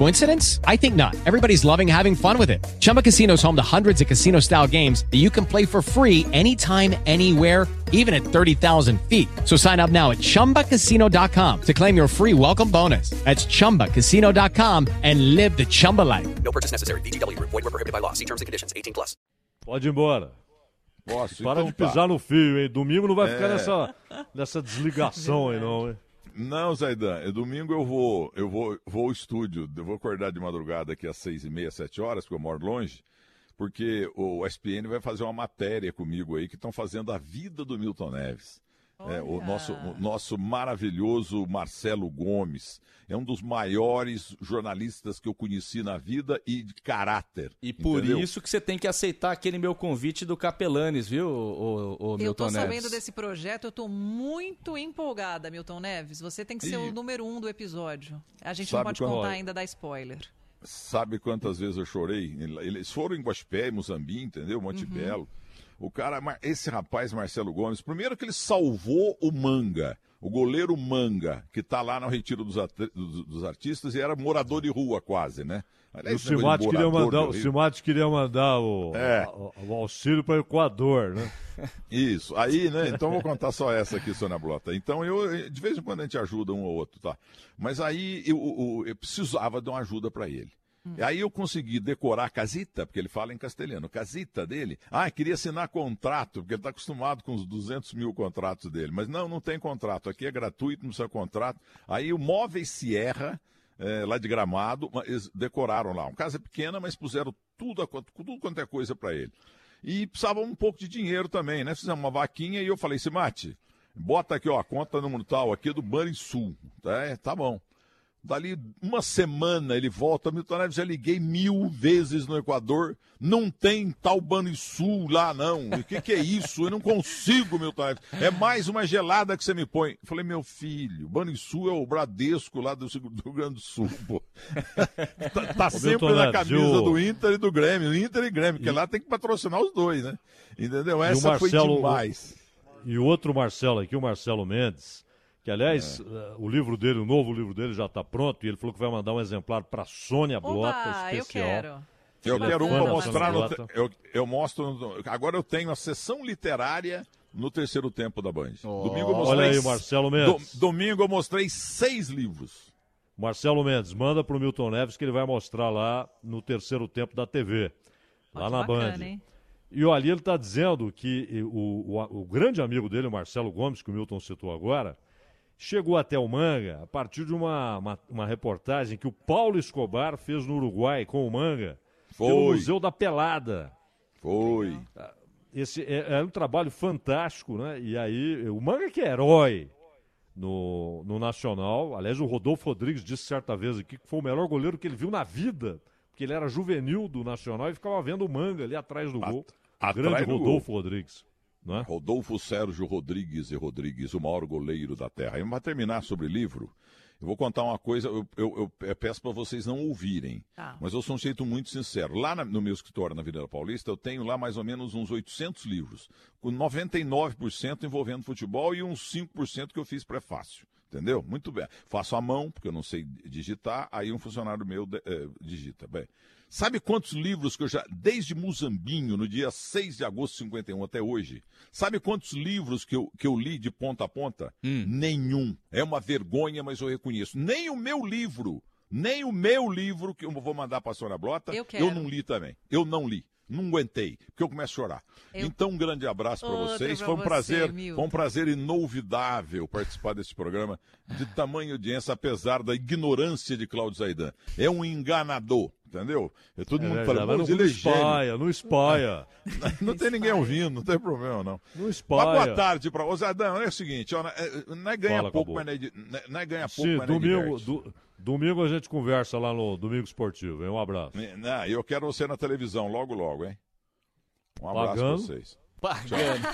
Coincidence? I think not. Everybody's loving having fun with it. Chumba Casino is home to hundreds of casino style games that you can play for free anytime, anywhere, even at 30,000 feet. So sign up now at chumbacasino.com to claim your free welcome bonus. That's chumbacasino.com and live the Chumba life. No purchase necessary. VGW Group. Void were prohibited by law. See terms and conditions. 18 plus. Pode ir embora. Posso? Para Então de tá. pisar no fio, hein? Domingo não vai ficar nessa, nessa desligação aí, não, hein? Não, Zaidan, é domingo eu vou, eu vou, vou ao estúdio, eu vou acordar de madrugada aqui às seis e meia, sete horas, porque eu moro longe, porque o SPN vai fazer uma matéria comigo aí que estão fazendo a vida do Milton Neves. É, o nosso, o nosso maravilhoso Marcelo Gomes é um dos maiores jornalistas que eu conheci na vida e de caráter. E por entendeu? isso que você tem que aceitar aquele meu convite do Capelanes, viu, o, o, Eu Milton tô Neves? sabendo desse projeto, eu tô muito empolgada, Milton Neves. Você tem que ser E- o número um do episódio. A gente Sabe não pode contar Olha. ainda da spoiler. Sabe quantas vezes eu chorei? Eles foram em Guaxpé, Muzambique, entendeu? Monte Uhum. O cara, esse rapaz, Marcelo Gomes, primeiro que ele salvou o Manga, o goleiro Manga, que tá lá no Retiro dos, dos- dos Artistas e era morador de rua quase, né? Aliás, o esse negócio Simate de queria mandar, o Rio- Simate queria mandar o, É. o auxílio para o Equador, né? Isso. Aí, né? Então vou contar só essa aqui, Sônia Blota. Então eu, de vez em quando a gente ajuda um ou outro, tá? Mas aí eu, eu- eu precisava de uma ajuda para ele. E Aí eu consegui decorar a casita, porque ele fala em castelhano, casita dele. Ah, queria assinar contrato, porque ele está acostumado com os 200 mil contratos dele. Mas não, não tem contrato. Aqui é gratuito, não precisa contrato. Aí o Móveis Sierra, eh, lá de Gramado, eles decoraram lá. Uma casa pequena, mas puseram tudo, tudo quanto é coisa para ele. e precisava um pouco de dinheiro também, né? Fizemos uma vaquinha e eu falei, Simate, bota aqui, ó, a conta número tal aqui do Banrisul. É, tá bom. Dali uma semana ele volta, Milton Neves, já liguei mil vezes no Equador, não tem tal Banrisul lá não. O que, que é isso? Eu não consigo, Milton Neves. É mais uma gelada que você me põe. Eu falei, meu filho, Banrisul é o Bradesco lá do, do Rio Grande do Sul, pô. tá tá sempre na camisa e do Inter e do Grêmio, Inter e Grêmio, porque lá tem que patrocinar os dois, né? Entendeu? E Essa foi Marcelo- demais. E o outro Marcelo aqui, o Marcelo Mendes, que aliás, É. eh, o livro dele, o novo livro dele já está pronto, e ele falou que vai mandar um exemplar para Sônia Blota, Oba, eu especial. quero. Eu Ele é quero um para mostrar. No eu, eu mostro. no- agora eu tenho a sessão literária no terceiro tempo da Band. Domingo eu mostrei. Olha aí, Marcelo Mendes. Do- domingo eu mostrei seis livros. Marcelo Mendes, manda pro Milton Neves que ele vai mostrar lá no terceiro tempo da TV, lá na bacana, Band. hein? E olha, ele está dizendo que o, o, o grande amigo dele, o Marcelo Gomes, que o Milton citou agora, chegou até o Manga a partir de uma, uma, uma reportagem que o Paulo Escobar fez no Uruguai com o Manga, pelo Foi. Museu da Pelada. Foi. Esse é, é um trabalho fantástico, né? E aí, o Manga que é herói no, no Nacional. Aliás, o Rodolfo Rodrigues disse certa vez aqui que foi o melhor goleiro que ele viu na vida, porque ele era juvenil do Nacional e ficava vendo o Manga ali atrás do gol. O atrás grande do Rodolfo gol. Rodrigues. Né? Rodolfo Sérgio Rodrigues e Rodrigues, o maior goleiro da Terra. E para terminar sobre livro, eu vou contar uma coisa, eu, eu- eu peço para vocês não ouvirem, Tá. mas eu sou um jeito muito sincero. Lá na- no meu escritório na Avenida Paulista, eu tenho lá mais ou menos uns 800 livros, com 99% envolvendo futebol e uns 5% que eu fiz prefácio. Entendeu? Muito bem. Faço à mão, porque eu não sei digitar, aí um funcionário meu de- eh, digita. Bem, sabe quantos livros que eu já, desde Muzambinho, no dia 6 de agosto de 51 até hoje, sabe quantos livros que eu, que eu li de ponta a ponta? Nenhum. É uma vergonha, mas eu reconheço. Nem o meu livro, nem o meu livro, que eu vou mandar para a Sônia Blota, Eu quero. não li também. Eu não li. Não aguentei, porque eu começo a chorar. Eu- Então, um grande abraço para vocês. pra Foi um você, prazer, Milton. foi um prazer inolvidável participar desse programa de tamanha audiência, apesar da ignorância de Cláudio Zaidan. É um enganador, entendeu? É todo É mundo fala, mas "Pô, não gênio." espalha, não espalha. Não tem ninguém ouvindo, não tem problema, não. Não Mas espalha. boa tarde para Ô Zaidan, é o seguinte, ó, é- não é ganha Fala, pouco, mas não é, de- não é- não ganha pouco, Sim, mas não é domingo, do- domingo a gente conversa lá no Domingo Esportivo. hein? Um abraço. Não, eu quero você na televisão logo, logo, hein? Um abraço pra Pagando? vocês. Pagando.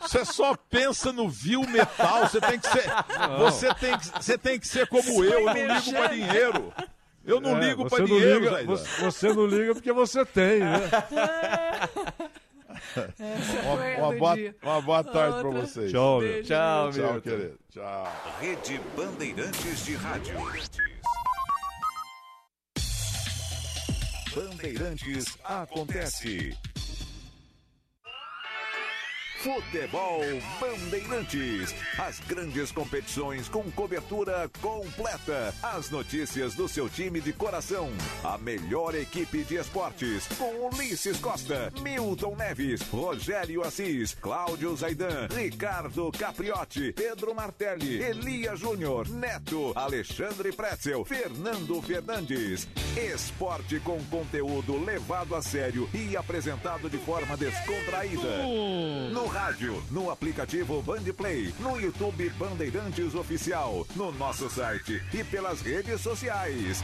Você só pensa no vil metal, você tem que ser. Não. Você tem que, você tem que ser como eu, eu não ligo pra dinheiro. Eu não É, ligo não dinheiro, liga, você, você não liga porque você tem, né? Uma, uma boa, uma boa tarde pra vocês. Tchau, meu. Tchau, Tchau, Milton. querido. Tchau. Rede Bandeirantes de Rádio. Bandeirantes acontece. Futebol Bandeirantes. As grandes competições com cobertura completa. As notícias do seu time de coração. A melhor equipe de esportes. Com Ulisses Costa, Milton Neves, Rogério Assis, Cláudio Zaidan, Ricardo Capriotti, Pedro Martelli, Elia Júnior, Neto, Alexandre Pretzel, Fernando Fernandes. Esporte com conteúdo levado a sério e apresentado de forma descontraída. No rádio, no aplicativo Bandplay, no YouTube Bandeirantes Oficial, no nosso site e pelas redes sociais.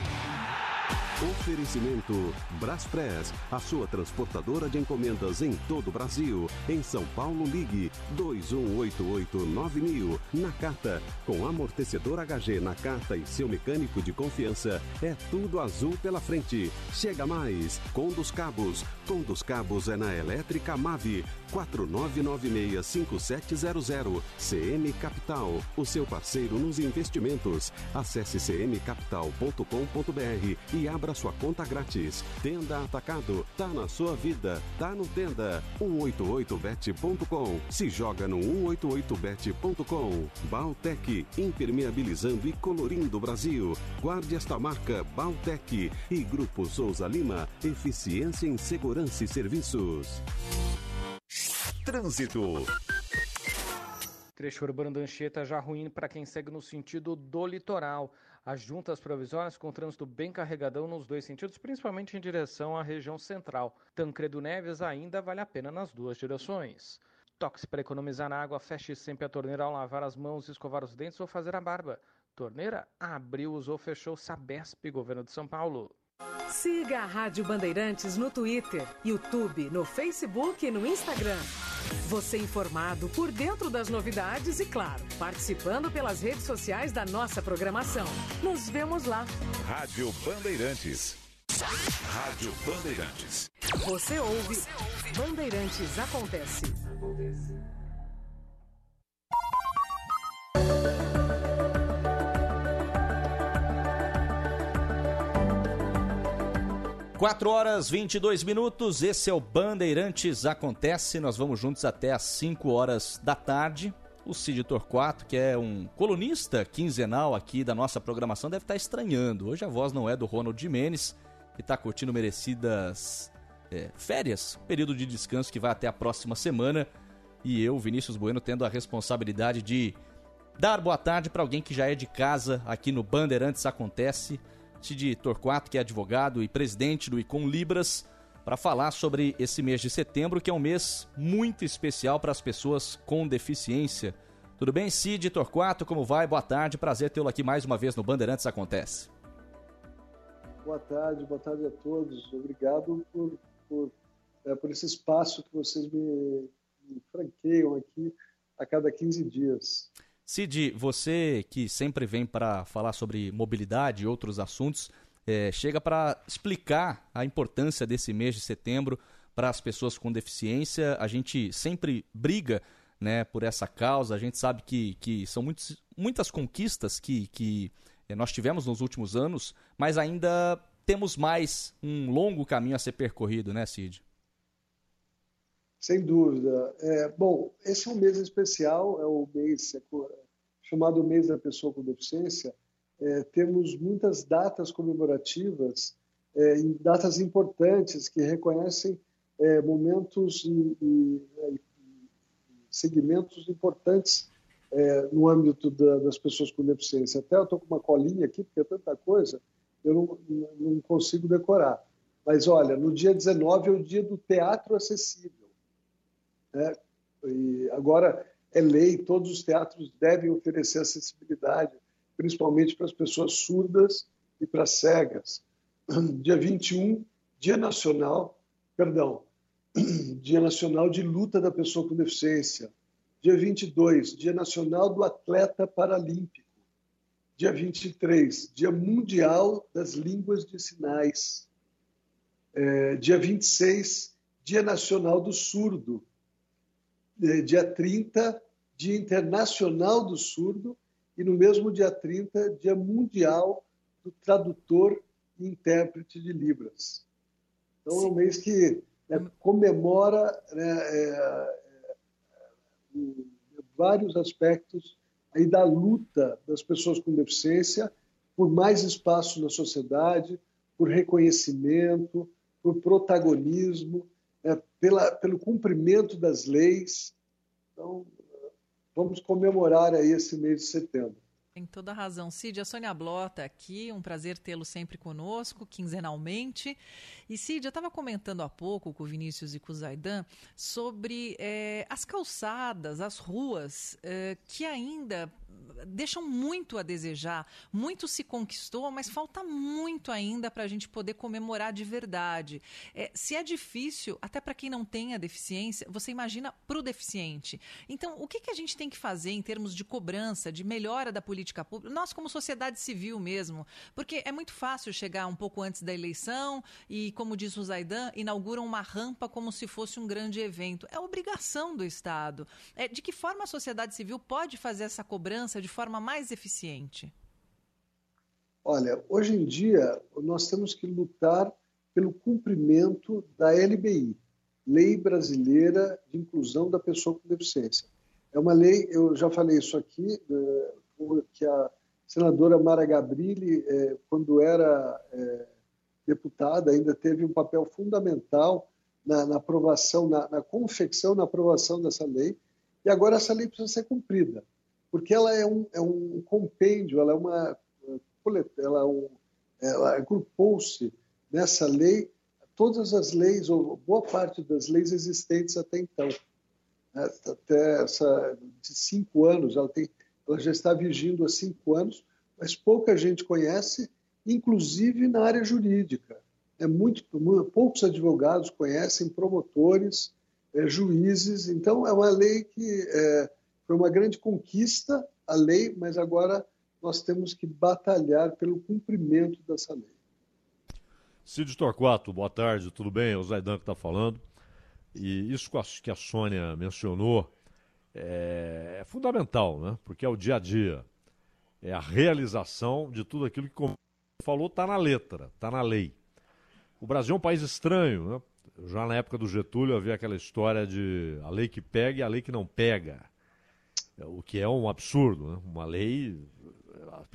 Oferecimento Braspress, a sua transportadora de encomendas em todo o Brasil. Em São Paulo, ligue 21889000. Na carta, com amortecedor HG na carta e seu mecânico de confiança, é tudo azul pela frente. Chega mais, com dos cabos. Com dos cabos é na Elétrica Mave, 49965700. CM Capital, o seu parceiro nos investimentos. Acesse cmcapital.com.br e abra sua conta grátis. Tenda Atacado, tá na sua vida, tá no Tenda. 188bet.com. Se joga no 188bet.com. Baltec, impermeabilizando e colorindo o Brasil. Guarde esta marca Baltec e Grupo Souza Lima, eficiência em segurança e serviços. Trânsito. Trecho urbano da Anchieta já ruim para quem segue no sentido do litoral. As juntas provisórias com trânsito bem carregadão nos dois sentidos, principalmente em direção à região central. Tancredo Neves ainda vale a pena nas duas direções. Toque para economizar na água, feche sempre a torneira ao lavar as mãos, escovar os dentes ou fazer a barba. Torneira abriu, usou, fechou Sabesp, Governo de São Paulo. Siga a Rádio Bandeirantes no Twitter, YouTube, no Facebook e no Instagram. Você informado por dentro das novidades e, claro, participando pelas redes sociais da nossa programação. Nos vemos lá. Rádio Bandeirantes. Rádio Bandeirantes. Você ouve, Bandeirantes Acontece. Quatro horas 22 minutos, esse é o Bandeirantes Acontece. Nós vamos juntos até às 5 horas da tarde. O Cid Torquato, que é um colunista quinzenal aqui da nossa programação, deve estar estranhando. Hoje a voz não é do Ronald Jimenez, que está curtindo merecidas é, férias, período de descanso que vai até a próxima semana. E eu, Vinícius Bueno, tendo a responsabilidade de dar boa tarde para alguém que já é de casa aqui no Bandeirantes Acontece. Cid Torquato, que é advogado e presidente do Icon Libras, para falar sobre esse mês de setembro, que é um mês muito especial para as pessoas com deficiência. Tudo bem, Cid Torquato? Como vai? Boa tarde, prazer tê-lo aqui mais uma vez no Bandeirantes Acontece. Boa tarde, boa tarde a todos. Obrigado por, por, é, por esse espaço que vocês me, me franqueiam aqui a cada 15 dias. Cid, você que sempre vem para falar sobre mobilidade e outros assuntos, é, chega para explicar a importância desse mês de setembro para as pessoas com deficiência. A gente sempre briga né, por essa causa, a gente sabe que, que são muitos, muitas conquistas que, que é, nós tivemos nos últimos anos, mas ainda temos mais um longo caminho a ser percorrido, né, Cid? Sem dúvida. É, bom, esse é um mês especial, é o mês é, chamado mês da pessoa com deficiência. É, temos muitas datas comemorativas, é, datas importantes que reconhecem é, momentos e, e, e, segmentos importantes é, no âmbito da, das pessoas com deficiência. Até eu estou com uma colinha aqui, porque é tanta coisa, eu não, não consigo decorar. Mas olha, no dia 19 é o dia do teatro acessível. Né? E agora é lei, todos os teatros devem oferecer acessibilidade, principalmente para as pessoas surdas e para cegas. Dia 21, Dia Nacional, perdão, Dia Nacional de Luta da Pessoa com Deficiência. Dia 22, Dia Nacional do Atleta Paralímpico. Dia 23, Dia Mundial das Línguas de Sinais. É, dia 26, Dia Nacional do Surdo dia 30, Dia Internacional do Surdo, e no mesmo dia 30, Dia Mundial do Tradutor e Intérprete de Libras. Então, Sim. é um mês que né, comemora né, é, é, vários aspectos aí da luta das pessoas com deficiência por mais espaço na sociedade, por reconhecimento, por protagonismo, é, pela, pelo cumprimento das leis. Então, vamos comemorar aí esse mês de setembro. Tem toda a razão. Cid, a Sônia Blota aqui, um prazer tê-lo sempre conosco, quinzenalmente. E Cid, eu estava comentando há pouco com o Vinícius e com o Zaidan sobre é, as calçadas, as ruas, é, que ainda deixam muito a desejar. Muito se conquistou, mas falta muito ainda para a gente poder comemorar de verdade. É, se é difícil, até para quem não tem a deficiência, você imagina para o deficiente. Então, o que, que a gente tem que fazer em termos de cobrança, de melhora da política pública? Nós, como sociedade civil mesmo, porque é muito fácil chegar um pouco antes da eleição e, como diz o Zaidan, inauguram uma rampa como se fosse um grande evento. É obrigação do Estado. É, de que forma a sociedade civil pode fazer essa cobrança de forma mais eficiente? Olha, hoje em dia nós temos que lutar pelo cumprimento da LBI, Lei Brasileira de Inclusão da Pessoa com Deficiência. É uma lei, eu já falei isso aqui, eh, que a senadora Mara Gabrilli, eh, quando era eh, deputada, ainda teve um papel fundamental na, na aprovação, na, na confecção, na aprovação dessa lei, E agora essa lei precisa ser cumprida, porque ela é um, é um compêndio, ela é uma. Ela, é um, ela agrupou-se nessa lei todas as leis, ou boa parte das leis existentes até então. Né? Até essa, de cinco anos, ela, tem, ela já está vigindo há cinco anos, mas pouca gente conhece, inclusive na área jurídica. É muito, poucos advogados conhecem, promotores, é, juízes. Então, é uma lei que é, foi uma grande conquista, a lei, mas agora nós temos que batalhar pelo cumprimento dessa lei. Cid Torquato, boa tarde, tudo bem? É o Zaidan que está falando. E isso que a Sônia mencionou é, é, fundamental, né? Porque é o dia a dia. É a realização de tudo aquilo que, falou, está na letra, está na lei. O Brasil é um país estranho, né? Já na época do Getúlio havia aquela história de a lei que pega e a lei que não pega. O que é um absurdo, né? Uma lei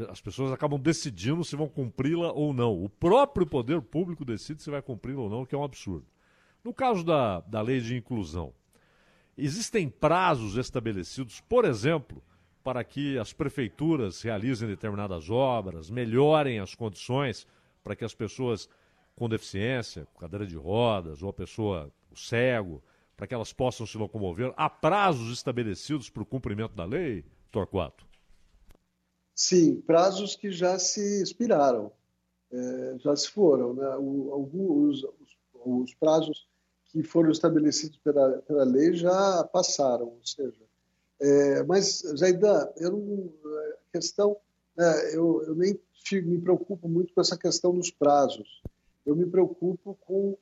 as pessoas acabam decidindo se vão cumpri-la ou não. O próprio poder público decide se vai cumpri-la ou não, o que é um absurdo. No caso da, da lei de inclusão, existem prazos estabelecidos, por exemplo, para que as prefeituras realizem determinadas obras, melhorem as condições para que as pessoas com deficiência, com cadeira de rodas, ou a pessoa cego, para que elas possam se locomover. Há prazos estabelecidos para o cumprimento da lei, Torquato? Sim, prazos que já se expiraram, é, já se foram. Né? O, alguns, os, os, prazos que foram estabelecidos pela, pela lei já passaram, ou seja. É, mas, Zaidan, eu não, a questão, né, eu, eu, nem me preocupo muito com essa questão dos prazos. Eu me preocupo com,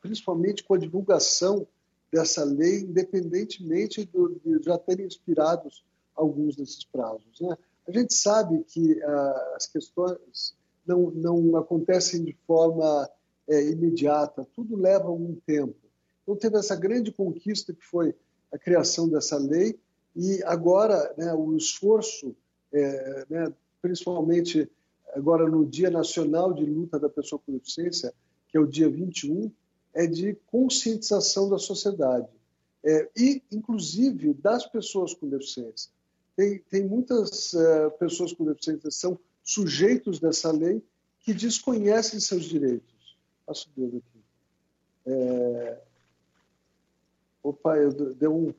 principalmente com a divulgação dessa lei, independentemente do, de já terem expirado alguns desses prazos. Né? A gente sabe que ah, as questões não, não acontecem de forma é, imediata, tudo leva algum tempo. Então, teve essa grande conquista que foi a criação dessa lei, e agora né, o esforço, é, né, principalmente agora no Dia Nacional de Luta da Pessoa com Deficiência, que é o dia 21, é de conscientização da sociedade. É, e, inclusive, das pessoas com deficiência tem, tem muitas uh, pessoas com deficiência são sujeitos dessa lei que desconhecem seus direitos. Passo o dedo aqui. É... Opa, eu deu um.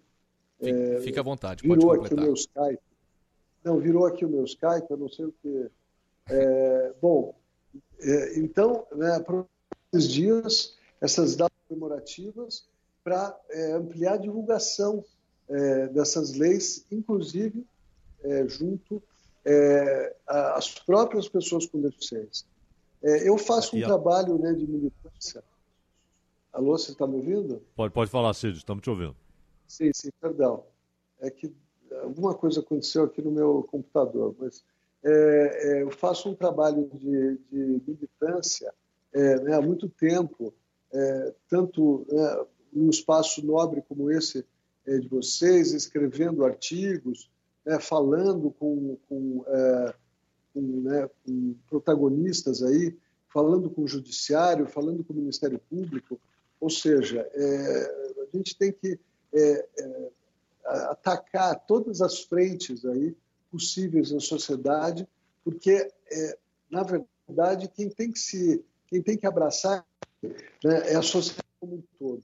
É... Fica à vontade, pode Virou aqui o meu Skype. Não, virou aqui o meu Skype, eu não sei o que. É... Bom, é, então, né, para esses dias, essas datas comemorativas, para é, ampliar a divulgação é, dessas leis, inclusive é, junto é, às próprias pessoas com deficiência. Eu faço um trabalho né, de militância. Alô, você está me ouvindo? Pode, pode falar, Cid, estamos te ouvindo. Sim, sim, perdão. É que alguma coisa aconteceu aqui no meu computador, mas é, é, eu faço um trabalho de, de militância é, né, há muito tempo, é, tanto né, num espaço nobre como esse de vocês, escrevendo artigos, né, falando com, com, é, com, né, com, protagonistas aí, falando com o judiciário, falando com o Ministério Público, ou seja, é, a gente tem que é, atacar todas as frentes aí possíveis na sociedade, porque é, na verdade quem tem que se quem tem que abraçar né, é a sociedade como um todo.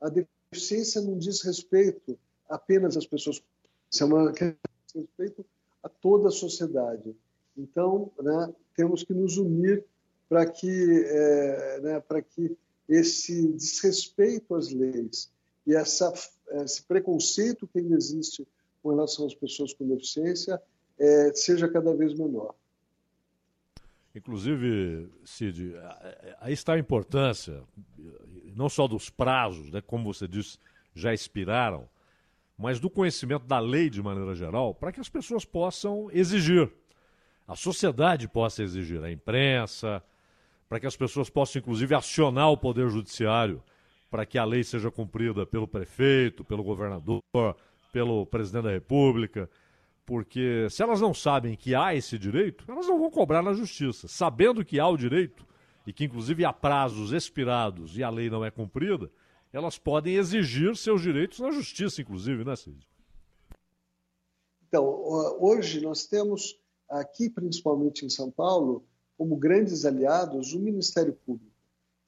A deficiência não diz respeito apenas às pessoas, isso é uma respeito a toda a sociedade. Então, né, temos que nos unir para que, é, né, para que esse desrespeito às leis e essa, esse preconceito que ainda existe com relação às pessoas com deficiência é, seja cada vez menor. Inclusive, Cid, aí está a importância, não só dos prazos, né, como você disse, já expiraram, mas do conhecimento da lei de maneira geral, para que as pessoas possam exigir, a sociedade possa exigir, a imprensa, para que as pessoas possam, inclusive, acionar o Poder Judiciário para que a lei seja cumprida pelo prefeito, pelo governador, pelo presidente da República porque se elas não sabem que há esse direito, elas não vão cobrar na justiça. Sabendo que há o direito, e que inclusive há prazos expirados e a lei não é cumprida, elas podem exigir seus direitos na justiça, inclusive, né, Cid? Então, hoje nós temos aqui, principalmente em São Paulo, como grandes aliados, o Ministério Público.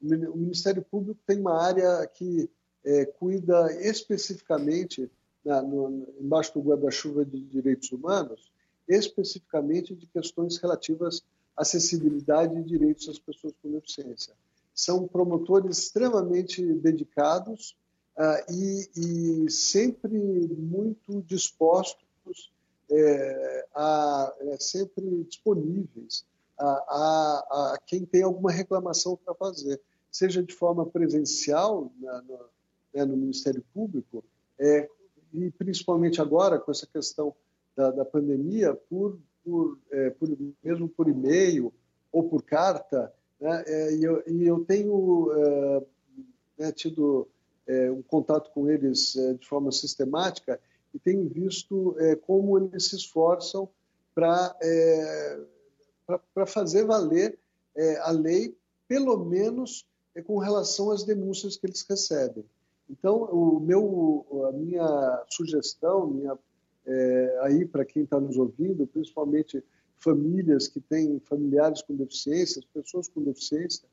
O Ministério Público tem uma área que é, cuida especificamente na, no, embaixo do guarda-chuva de direitos humanos, especificamente de questões relativas acessibilidade e direitos das pessoas com deficiência. São promotores extremamente dedicados uh, e, e, sempre muito dispostos, é, a, é, sempre disponíveis a, a, a, quem tem alguma reclamação para fazer, seja de forma presencial na, no, né, no Ministério Público, é, e principalmente agora com essa questão da, da pandemia, por, por, é, por, mesmo por e-mail ou por carta, né, é, e, eu, e, eu, tenho é, né, tido é, um contato com eles é, de forma sistemática e tenho visto como eles se esforçam para para fazer valer a lei, pelo menos com relação às denúncias que eles recebem. Então, o meu, a minha sugestão, minha, é, aí para quem está nos ouvindo, principalmente famílias que têm familiares com deficiências, pessoas com deficiência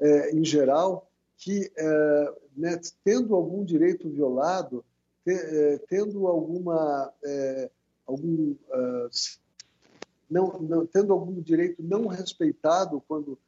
é, em geral, que é, né, tendo algum direito violado, te, é, tendo alguma é, algum não, não, tendo algum direito não respeitado quando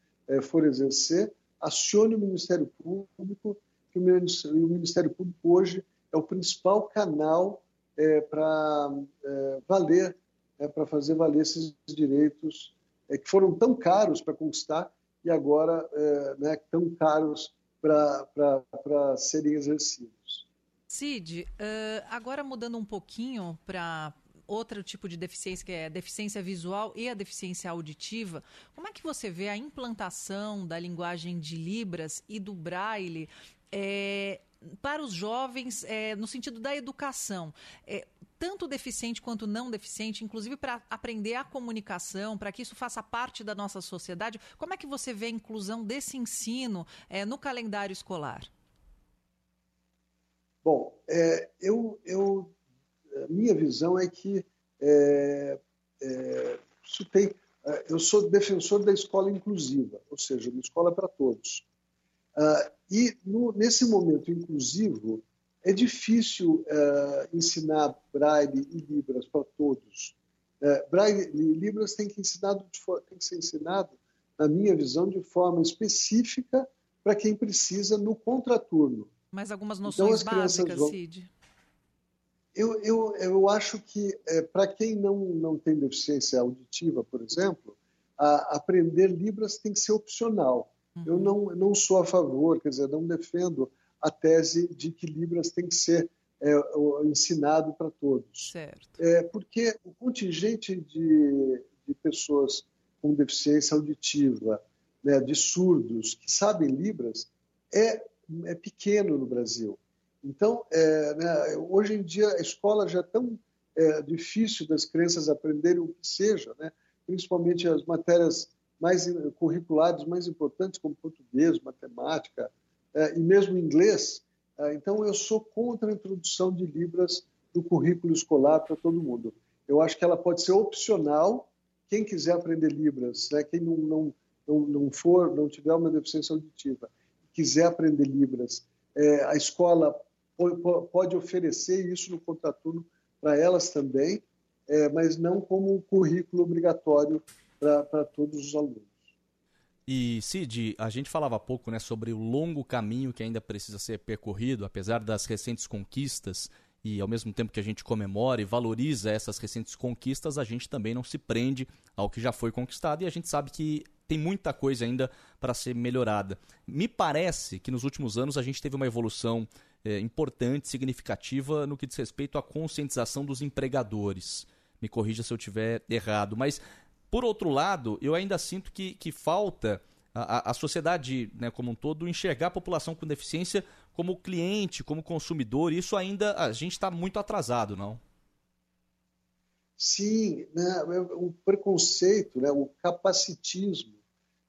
for exercer, acione o Ministério Público que o Ministério Público hoje é o principal canal é, para é, valer, é, para fazer valer esses direitos é, que foram tão caros para conquistar e agora é, né, tão caros para serem exercidos. Cid, uh, agora mudando um pouquinho para outro tipo de deficiência, que é a deficiência visual e a deficiência auditiva, como é que você vê a implantação da linguagem de Libras e do Braille é, para os jovens é, no sentido da educação. É, tanto deficiente quanto não deficiente, inclusive para aprender a comunicação, para que isso faça parte da nossa sociedade. Como é que você vê a inclusão desse ensino é, no calendário escolar? Bom, é, eu, eu, minha visão é que é, é, tem, é, eu sou defensor da escola inclusiva, ou seja, uma escola para todos. Uh, e no, nesse momento inclusivo, é difícil uh, ensinar Braille e Libras para todos. Uh, Braille e Libras tem que, ensinado tem que ser ensinado, na minha visão, de forma específica para quem precisa no contraturno. Mas algumas então, noções então, básicas, vão... Cid? Eu, eu, eu acho que, é, para quem não, não tem deficiência auditiva, por exemplo, a, aprender Libras tem que ser opcional. Eu uhum. não, não sou a favor, quer dizer, não defendo a tese de que Libras tem que ser é, ensinado para todos. Certo. É, porque o contingente de, de pessoas com deficiência auditiva, né, de surdos, que sabem Libras, é, é pequeno no Brasil. Então, é, né, hoje em dia, a escola já é tão é, difícil das crianças aprenderem o que seja, né, principalmente as matérias mais curriculares mais importantes, como português, matemática é, e mesmo inglês. É, então, eu sou contra a introdução de Libras no currículo escolar para todo mundo. Eu acho que ela pode ser opcional. Quem quiser aprender Libras, né, quem não, não, não, for, não tiver uma deficiência auditiva, quiser aprender Libras, é, a escola pode oferecer isso no contraturno para elas também, é, mas não como currículo obrigatório para todos os alunos. E Cid, a gente falava há pouco né, sobre o longo caminho que ainda precisa ser percorrido, apesar das recentes conquistas, e ao mesmo tempo que a gente comemora e valoriza essas recentes conquistas, a gente também não se prende ao que já foi conquistado e a gente sabe que tem muita coisa ainda para ser melhorada. Me parece que nos últimos anos a gente teve uma evolução é, importante, significativa no que diz respeito à conscientização dos empregadores. Me corrija se eu estiver errado, mas por outro lado, eu ainda sinto que, que falta a, a sociedade né, como um todo enxergar a população com deficiência como cliente, como consumidor. Isso ainda a gente está muito atrasado, não? Sim, né, o preconceito, né, o capacitismo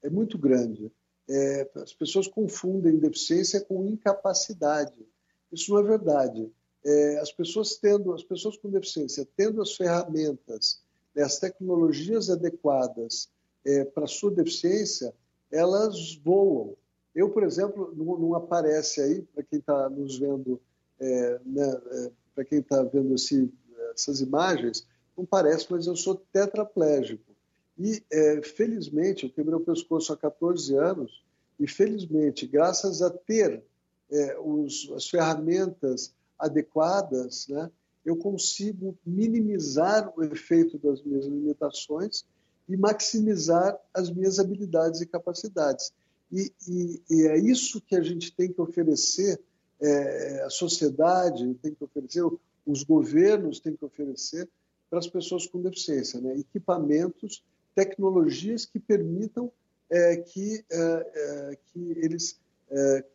é muito grande. É, as pessoas confundem deficiência com incapacidade. Isso não é verdade. É, as pessoas tendo, as pessoas com deficiência, tendo as ferramentas as tecnologias adequadas é, para sua deficiência, elas voam. Eu, por exemplo, não, não aparece aí, para quem está nos vendo, é, né, é, para quem está vendo esse, essas imagens, não parece, mas eu sou tetraplégico. E, é, felizmente, eu quebrei o pescoço há 14 anos, e felizmente, graças a ter é, os, as ferramentas adequadas, né, eu consigo minimizar o efeito das minhas limitações e maximizar as minhas habilidades e capacidades. E, e, e é isso que a gente tem que oferecer, é, a sociedade tem que oferecer, os governos têm que oferecer para as pessoas com deficiência, né? equipamentos, tecnologias que permitam é, que, é, é que eles é,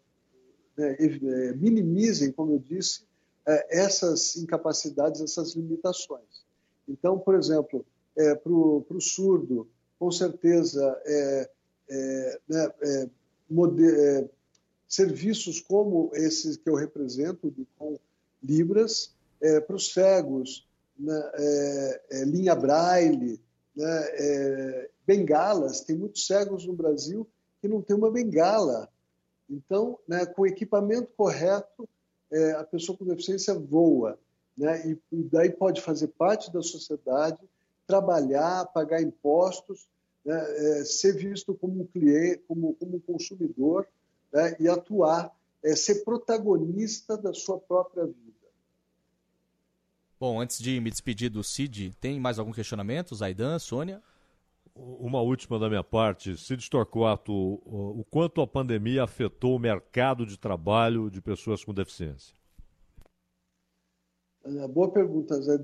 né, é, minimizem, como eu disse, essas incapacidades, essas limitações. Então, por exemplo, é, para o surdo, com certeza, é, é né, é, é, serviços como esses que eu represento, de, com Libras, para os cegos, né, linha braille, né, bengalas, tem muitos cegos no Brasil que não tem uma bengala. Então, né, com o equipamento correto, é, a pessoa com deficiência voa, né? E, e, daí pode fazer parte da sociedade, trabalhar, pagar impostos, né? é, ser visto como um cliente, como, como um consumidor, né? e atuar, é, ser protagonista da sua própria vida. Bom, antes de me despedir do Cid, tem mais algum questionamento, Zaidan, Sônia? Uma última da minha parte. Cid Torquato, o quanto a pandemia afetou o mercado de trabalho de pessoas com deficiência? É, boa pergunta, Zé.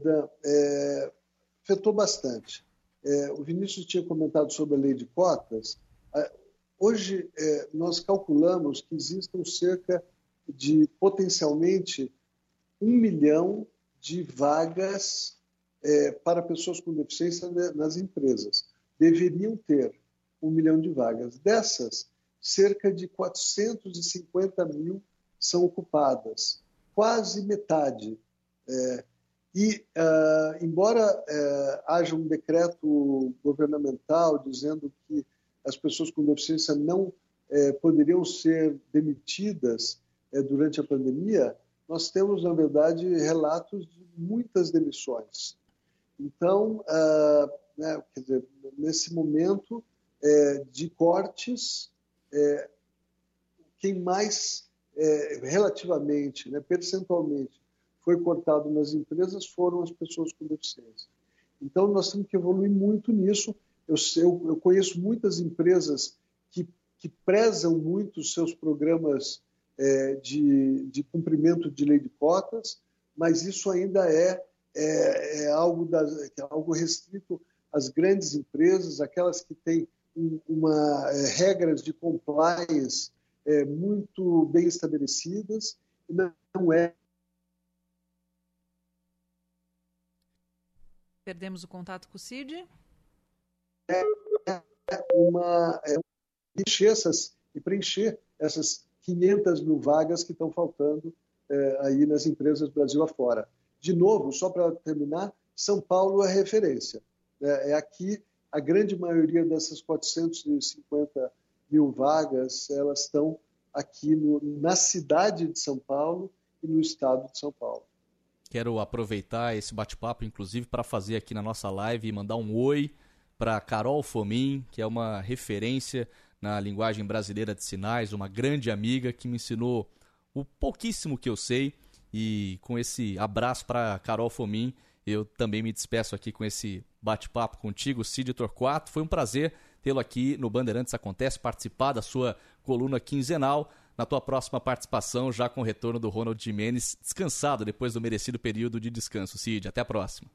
É, afetou bastante. É, o Vinícius tinha comentado sobre a lei de cotas. É, hoje, é, nós calculamos que existam cerca de, potencialmente, um milhão de vagas é, para pessoas com deficiência nas empresas deveriam ter um milhão de vagas. Dessas, cerca de 450 mil são ocupadas, quase metade. É, e, uh, embora uh, haja um decreto governamental dizendo que as pessoas com deficiência não uh, poderiam ser demitidas é, durante a pandemia, nós temos, na verdade, relatos de muitas demissões. Então, uh, né, dizer, nesse momento é, de cortes, é, quem mais é, relativamente, né, percentualmente, foi cortado nas empresas foram as pessoas com deficiência. Então, nós temos que evoluir muito nisso. Eu, eu, eu conheço muitas empresas que, que prezam muito os seus programas é, de, de cumprimento de lei de cotas, mas isso ainda é, é, é algo, da, é algo restrito as grandes empresas, aquelas que têm uma é, regras de compliance é, muito bem estabelecidas, não é Perdemos o contato com o Cid? É uma é, preencher essas, e preencher essas 500 mil vagas que estão faltando é, aí nas empresas Brasil afora. De novo, só para terminar, São Paulo é referência. É, é aqui a grande maioria dessas 450 mil vagas, elas estão aqui no, na cidade de São Paulo e no estado de São Paulo. Quero aproveitar esse bate-papo, inclusive, para fazer aqui na nossa live e mandar um oi para Carol Fomin, que é uma referência na linguagem brasileira de sinais, uma grande amiga que me ensinou o pouquíssimo que eu sei. E com esse abraço para Carol Fomin, eu também me despeço aqui com esse bate-papo contigo, Cid Torquato. Foi um prazer tê-lo aqui no Bandeirantes Acontece, participar da sua coluna quinzenal. Na tua próxima participação, já com o retorno do Ronald Jimenez, descansado depois do merecido período de descanso. Cid, até a próxima.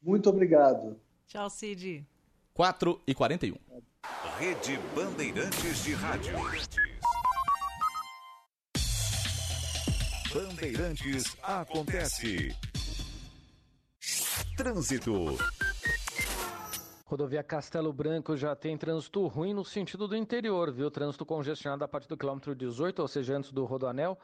Muito obrigado. Tchau, Cid. 4 e 41. Rede Bandeirantes de Rádio. Bandeirantes acontece. Trânsito. Rodovia Castelo Branco já tem trânsito ruim no sentido do interior, viu? Trânsito congestionado a partir do quilômetro 18, ou seja, antes do Rodoanel,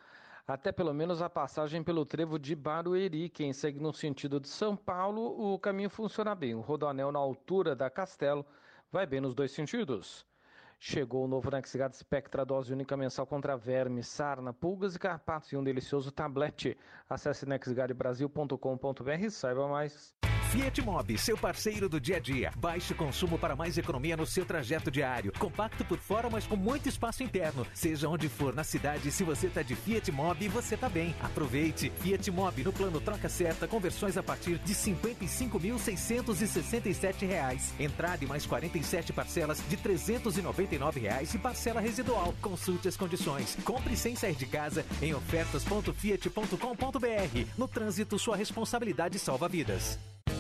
até pelo menos a passagem pelo trevo de Barueri. Quem segue no sentido de São Paulo, o caminho funciona bem. O Rodoanel na altura da Castelo vai bem nos dois sentidos. Chegou o novo Nexigard Spectra dose única mensal contra verme, sarna, pulgas e carpatos e um delicioso tablete. Acesse nexguardbrasil.com.br e saiba mais. Fiat Mobi, seu parceiro do dia a dia. Baixo consumo para mais economia no seu trajeto diário. Compacto por fora, mas com muito espaço interno. Seja onde for na cidade, se você tá de Fiat Mobi, você tá bem. Aproveite. Fiat Mobi no plano troca certa, conversões a partir de 55.667 reais. Entrada e mais 47 parcelas de 399 reais e parcela residual. Consulte as condições. Compre sem sair de casa em ofertas.fiat.com.br. No trânsito, sua responsabilidade salva vidas.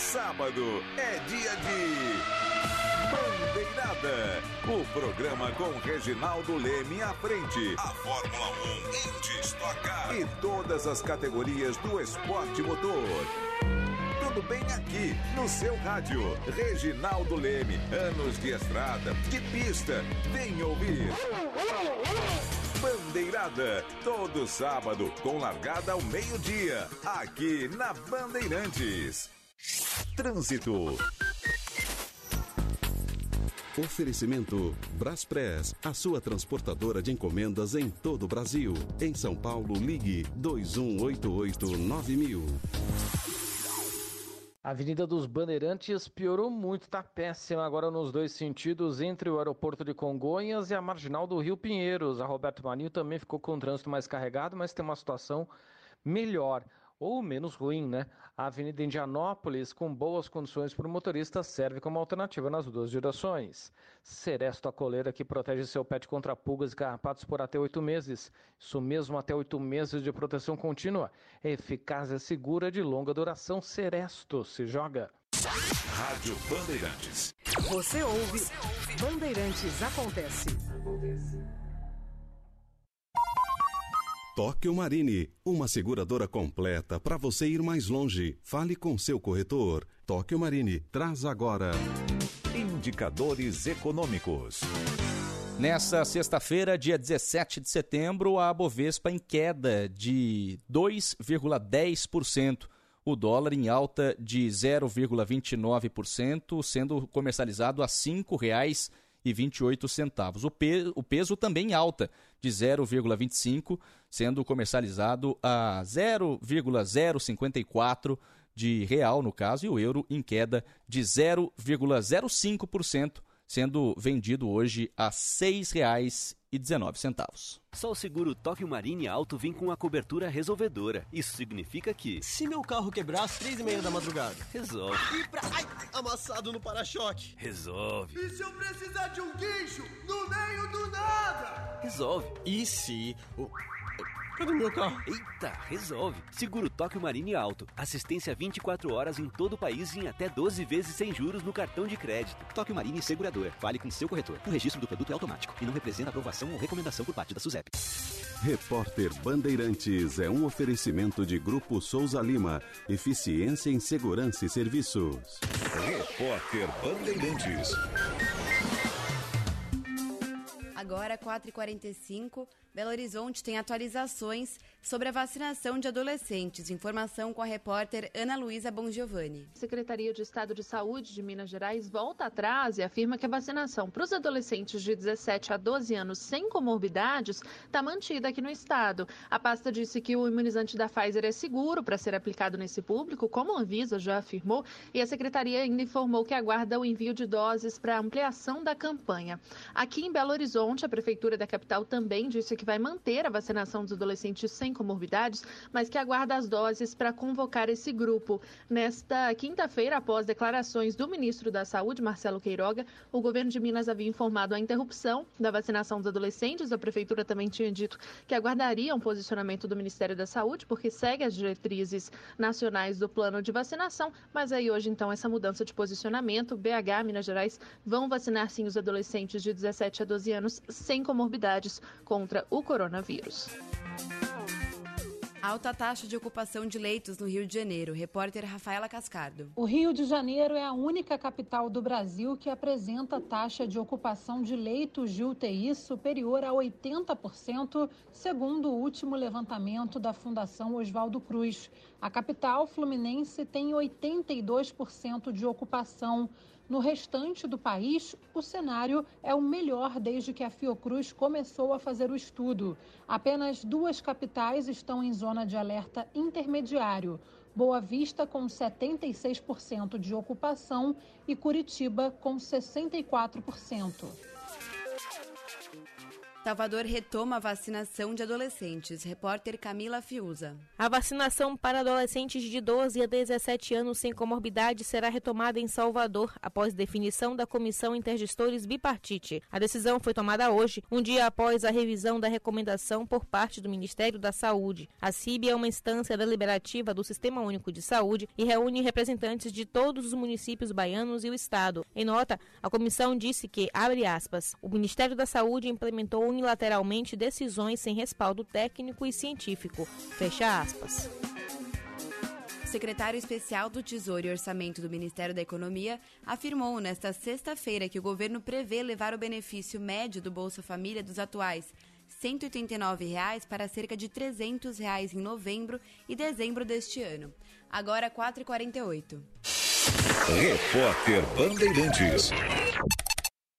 Sábado é dia de Bandeirada. O programa com Reginaldo Leme à frente. A Fórmula 1 em destaca. E todas as categorias do esporte motor. Tudo bem aqui, no seu rádio. Reginaldo Leme, anos de estrada, de pista. Vem ouvir. Bandeirada, todo sábado, com largada ao meio-dia, aqui na Bandeirantes. Trânsito. Oferecimento Braspress, a sua transportadora de encomendas em todo o Brasil. Em São Paulo, ligue 2188-9000. A Avenida dos Bandeirantes piorou muito, está péssima agora nos dois sentidos, entre o aeroporto de Congonhas e a marginal do Rio Pinheiros. A Roberto Marinho também ficou com o trânsito mais carregado, mas tem uma situação melhor ou menos ruim, né? A Avenida Indianópolis, com boas condições para o motorista, serve como alternativa nas duas direções. Seresto a coleira que protege seu pet contra pulgas e carrapatos por até oito meses. Isso mesmo, até oito meses de proteção contínua. Eficaz e segura de longa duração. Seresto se joga. Rádio Bandeirantes. Você ouve Bandeirantes Acontece. Tóquio Marine, uma seguradora completa para você ir mais longe. Fale com seu corretor. Tóquio Marine, traz agora. Indicadores econômicos. Nessa sexta-feira, dia 17 de setembro, a Bovespa em queda de 2,10%. O dólar em alta de 0,29%, sendo comercializado a R$ 5,28. O, pe o peso também em alta de 0,25%, sendo comercializado a 0,054 de real no caso, e o euro em queda de 0,05%, sendo vendido hoje a R$ 6,19. Só o seguro Tóquio Marine Alto vem com a cobertura resolvedora. Isso significa que... Se meu carro quebrar às três e meia da madrugada... Resolve. E pra... Ai, amassado no para-choque... Resolve. E se eu precisar de um guincho no meio do nada? Resolve. E se... O... Cadê meu carro? Eita, resolve. Seguro Tóquio Marine Alto. Assistência 24 horas em todo o país em até 12 vezes sem juros no cartão de crédito. Tóquio Marine Segurador. Fale com seu corretor. O registro do produto é automático e não representa aprovação ou recomendação por parte da SUSEP. Repórter Bandeirantes é um oferecimento de Grupo Souza Lima. Eficiência em Segurança e Serviços. Repórter Bandeirantes. Agora, 4h45, Belo Horizonte tem atualizações sobre a vacinação de adolescentes. Informação com a repórter Ana Luísa Bongiovanni. Secretaria de Estado de Saúde de Minas Gerais volta atrás e afirma que a vacinação para os adolescentes de 17 a 12 anos sem comorbidades está mantida aqui no estado. A pasta disse que o imunizante da Pfizer é seguro para ser aplicado nesse público, como a Anvisa já afirmou, e a secretaria ainda informou que aguarda o envio de doses para ampliação da campanha. Aqui em Belo Horizonte, a prefeitura da capital também disse que vai manter a vacinação dos adolescentes sem comorbidades, mas que aguarda as doses para convocar esse grupo. Nesta quinta-feira, após declarações do ministro da Saúde, Marcelo Queiroga, o governo de Minas havia informado a interrupção da vacinação dos adolescentes. A prefeitura também tinha dito que aguardaria um posicionamento do Ministério da Saúde, porque segue as diretrizes nacionais do plano de vacinação, mas aí hoje então essa mudança de posicionamento, BH, Minas Gerais, vão vacinar sim os adolescentes de 17 a 12 anos sem comorbidades contra o coronavírus. Alta taxa de ocupação de leitos no Rio de Janeiro. Repórter Rafaela Cascardo. O Rio de Janeiro é a única capital do Brasil que apresenta taxa de ocupação de leitos de UTI superior a 80%, segundo o último levantamento da Fundação Oswaldo Cruz. A capital fluminense tem 82% de ocupação. No restante do país, o cenário é o melhor desde que a Fiocruz começou a fazer o estudo. Apenas duas capitais estão em zona de alerta intermediário. Boa Vista com 76% de ocupação e Curitiba com 64%. Salvador retoma a vacinação de adolescentes. Repórter Camila Fiuza. A vacinação para adolescentes de 12 a 17 anos sem comorbidade será retomada em Salvador, após definição da Comissão Intergestores Bipartite. A decisão foi tomada hoje, um dia após a revisão da recomendação por parte do Ministério da Saúde. A CIB é uma instância deliberativa do Sistema Único de Saúde e reúne representantes de todos os municípios baianos e o Estado. Em nota, a comissão disse que, abre aspas, o Ministério da Saúde implementou unilateralmente decisões sem respaldo técnico e científico. Fecha aspas. O secretário especial do Tesouro e Orçamento do Ministério da Economia afirmou nesta sexta-feira que o governo prevê levar o benefício médio do Bolsa Família dos atuais 189 reais para cerca de 300 reais em novembro e dezembro deste ano. Agora 4h48. Repórter Bandeirantes.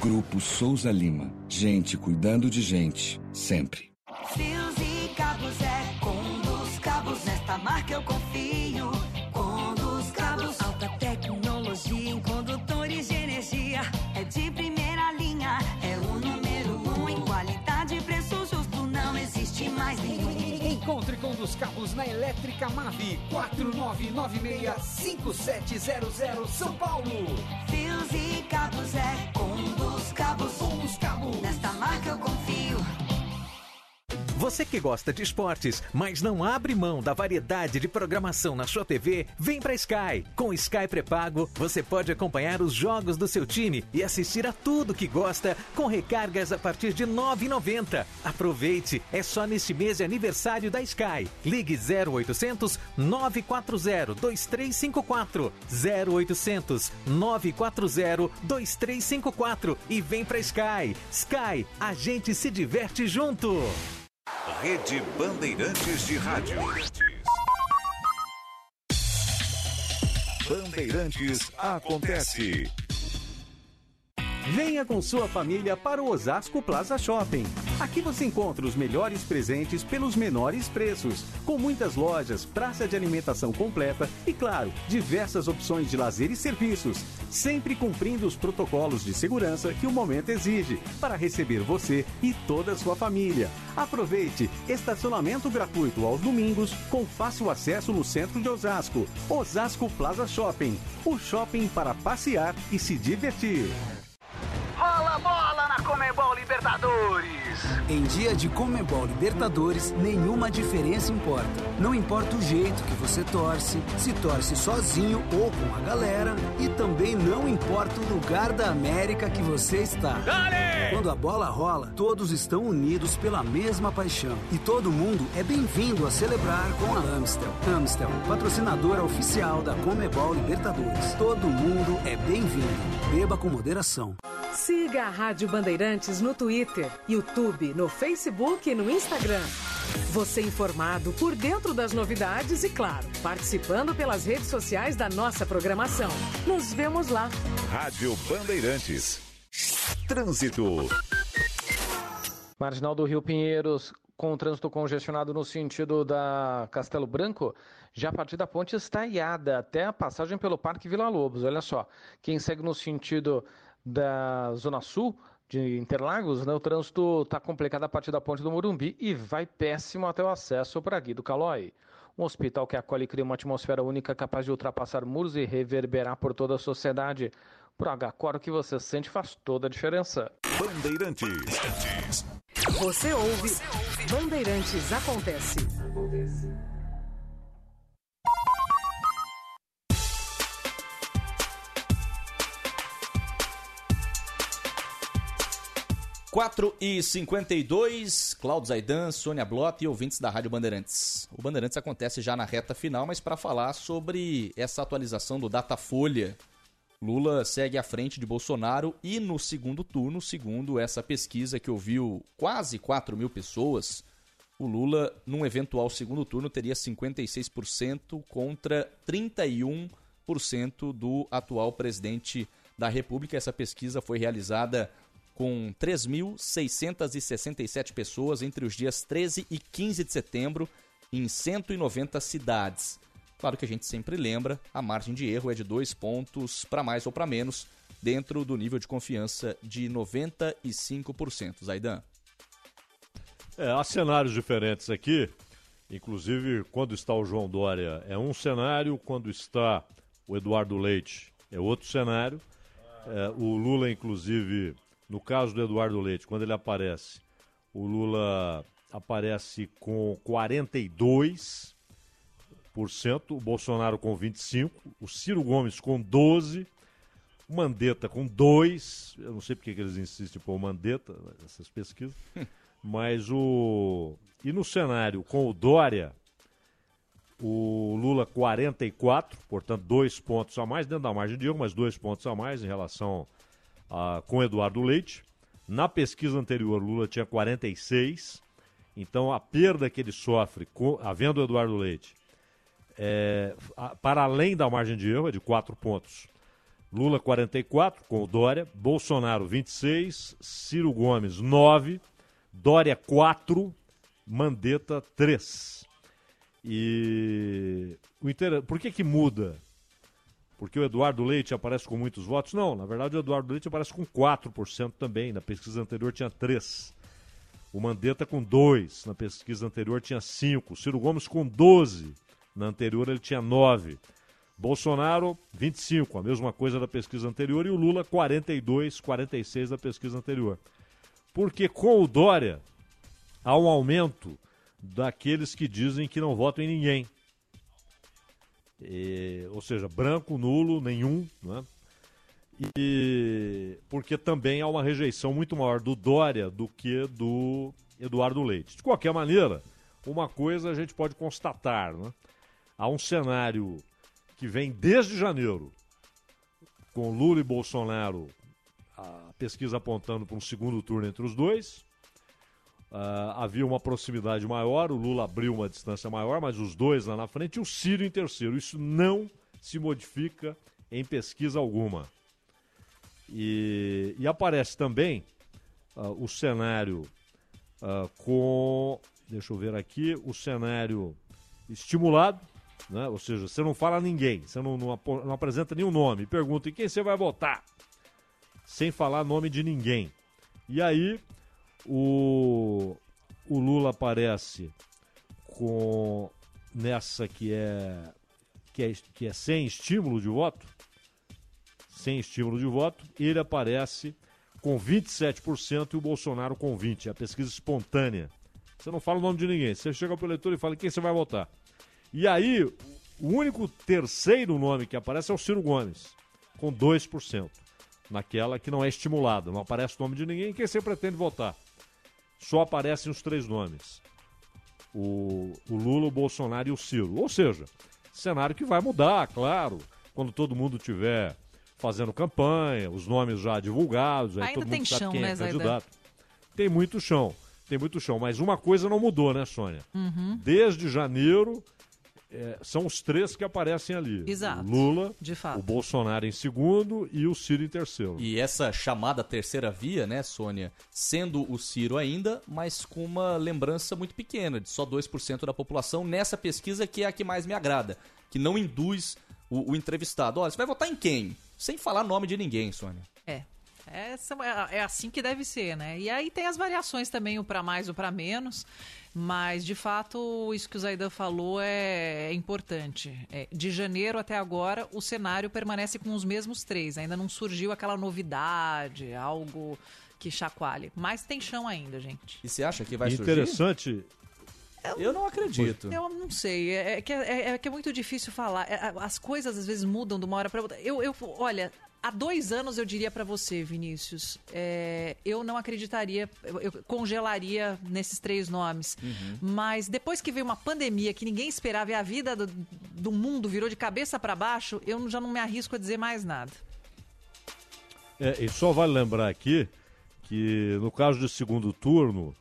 Grupo Souza Lima. Gente cuidando de gente, sempre. Encontre Conduz Cabos na Elétrica Mave 4996-5700 São Paulo. Fios e cabos é Conduz Cabos. Conduz Cabos. Nesta marca eu confio. Você que gosta de esportes, mas não abre mão da variedade de programação na sua TV, vem pra Sky. Com Sky pré-pago, você pode acompanhar os jogos do seu time e assistir a tudo que gosta com recargas a partir de R$ 9,90. Aproveite, é só neste mês de aniversário da Sky. Ligue 0800 940 2354 0800 940 2354 e vem pra Sky. Sky, a gente se diverte junto. Rede Bandeirantes de Rádio. Bandeirantes acontece. Venha com sua família para o Osasco Plaza Shopping. Aqui você encontra os melhores presentes pelos menores preços, com muitas lojas, praça de alimentação completa e, claro, diversas opções de lazer e serviços, sempre cumprindo os protocolos de segurança que o momento exige para receber você e toda a sua família. Aproveite estacionamento gratuito aos domingos com fácil acesso no centro de Osasco. Osasco Plaza Shopping, o shopping para passear e se divertir. Rola bola na Comebol Libertadores. Em dia de Comebol Libertadores, nenhuma diferença importa. Não importa o jeito que você torce, se torce sozinho ou com a galera, e também não importa o lugar da América que você está. Dale! Quando a bola rola, todos estão unidos pela mesma paixão. E todo mundo é bem-vindo a celebrar com a Amstel. Amstel, patrocinadora oficial da Comebol Libertadores. Todo mundo é bem-vindo. Beba com moderação. Siga a Rádio Bandeirantes no Twitter, YouTube, no Facebook e no Instagram. Você informado por dentro das novidades e, claro, participando pelas redes sociais da nossa programação. Nos vemos lá. Rádio Bandeirantes. Trânsito. Marginal do Rio Pinheiros, com o trânsito congestionado no sentido da Castelo Branco, já a partir da ponte estaiada até a passagem pelo Parque Vila Lobos. Olha só, quem segue no sentido da Zona Sul de Interlagos, né, o trânsito está complicado a partir da ponte do Morumbi e vai péssimo até o acesso para Guido Calói. Um hospital que acolhe e cria uma atmosfera única capaz de ultrapassar muros e reverberar por toda a sociedade. Pro H4 que você sente faz toda a diferença. Bandeirantes. Você ouve Bandeirantes Acontece. Quatro e 52 Cláudio Zaidan, Sônia Blota e ouvintes da Rádio Bandeirantes. O Bandeirantes acontece já na reta final, mas para falar sobre essa atualização do Datafolha. Lula segue à frente de Bolsonaro e no segundo turno, segundo essa pesquisa que ouviu quase 4 mil pessoas, o Lula, num eventual segundo turno, teria 56% contra 31% do atual presidente da República. Essa pesquisa foi realizada com 3.667 pessoas entre os dias 13 e 15 de setembro em 190 cidades. Claro que a gente sempre lembra, a margem de erro é de dois pontos para mais ou para menos, dentro do nível de confiança de 95%. Zaidan. É, há cenários diferentes aqui, inclusive quando está o João Dória é um cenário, quando está o Eduardo Leite é outro cenário. É, o Lula, inclusive, no caso do Eduardo Leite, quando ele aparece, o Lula aparece com 42%, o Bolsonaro com 25%, o Ciro Gomes com 12%, o Mandetta com 2%, eu não sei porque que eles insistem por Mandetta nessas pesquisas, mas o... E no cenário com o Dória, o Lula 44, portanto dois pontos a mais, dentro da margem de erro, mas dois pontos a mais em relação ah, com Eduardo Leite. Na pesquisa anterior, Lula tinha 46. Então, a perda que ele sofre, com, havendo Eduardo Leite, é, a, para além da margem de erro, é de 4 pontos. Lula 44, com o Dória. Bolsonaro 26. Ciro Gomes 9. Dória 4. Mandetta 3. E o inter... por que que muda? Porque o Eduardo Leite aparece com muitos votos? Não, na verdade o Eduardo Leite aparece com 4% também. Na pesquisa anterior tinha 3%. O Mandetta com 2%. Na pesquisa anterior tinha 5%. O Ciro Gomes com 12%. Na anterior ele tinha 9%. Bolsonaro, 25%. A mesma coisa da pesquisa anterior. E o Lula, 42%, 46% da pesquisa anterior. Porque com o Dória há um aumento daqueles que dizem que não votam em ninguém. E, ou seja, branco, nulo, nenhum, né? E porque também há uma rejeição muito maior do Dória do que do Eduardo Leite. De qualquer maneira, uma coisa a gente pode constatar, né? Há um cenário que vem desde janeiro, com Lula e Bolsonaro, a pesquisa apontando para um segundo turno entre os dois. Uh, havia uma proximidade maior, o Lula abriu uma distância maior, mas os dois lá na frente e o Ciro em terceiro. Isso não se modifica em pesquisa alguma. E, e aparece também ah, o cenário ah, com. Deixa eu ver aqui. O cenário estimulado. Né? Ou seja, você não fala a ninguém, você não, não, apo- não apresenta nenhum nome, pergunta em quem você vai votar, sem falar nome de ninguém. E aí o, o Lula aparece com nessa que é, que é que é sem estímulo de voto, sem estímulo de voto, ele aparece com 27% e o Bolsonaro com 20%. É a pesquisa espontânea. Você não fala o nome de ninguém. Você chega pro eleitor e fala quem você vai votar. E aí, o único terceiro nome que aparece é o Ciro Gomes, com 2%. Naquela que não é estimulada, não aparece o nome de ninguém, quem você pretende votar? Só aparecem os três nomes: o, o Lula, o Bolsonaro e o Ciro. Ou seja, cenário que vai mudar, claro, quando todo mundo tiver fazendo campanha, os nomes já divulgados, aí Ainda todo tem mundo sabe chão, quem né, é candidato. Tem muito chão, tem muito chão. Mas uma coisa não mudou, né, Sônia? Uhum. Desde janeiro, é, são os três que aparecem ali. Exato. O Lula, De fato. o Bolsonaro em segundo e o Ciro em terceiro. E essa chamada terceira via, né, Sônia, sendo o Ciro ainda, mas com uma lembrança muito pequena, de só 2% da população, nessa pesquisa que é a que mais me agrada, que não induz o, o entrevistado. Olha, você vai votar em quem? Sem falar nome de ninguém, Sônia. É. Essa é é assim que deve ser, né? E aí tem as variações também, o para mais, o para menos. Mas, de fato, isso que o Zaidan falou é, é importante. É, de janeiro até agora, o cenário permanece com os mesmos três. Ainda não surgiu aquela novidade, algo que chacoalhe. Mas tem chão ainda, gente. E você acha que vai surgir? Interessante. Eu não acredito. Eu não sei, é, é que, é, é que é muito difícil falar. É, As coisas às vezes mudam de uma hora para outra. Eu, eu, olha, há dois anos eu diria para você, Vinícius, é, eu não acreditaria, eu, eu congelaria nesses três nomes. Uhum. Mas depois que veio uma pandemia que ninguém esperava e a vida do, do mundo virou de cabeça para baixo, eu já não me arrisco a dizer mais nada. É, e só vale lembrar aqui que no caso do segundo turno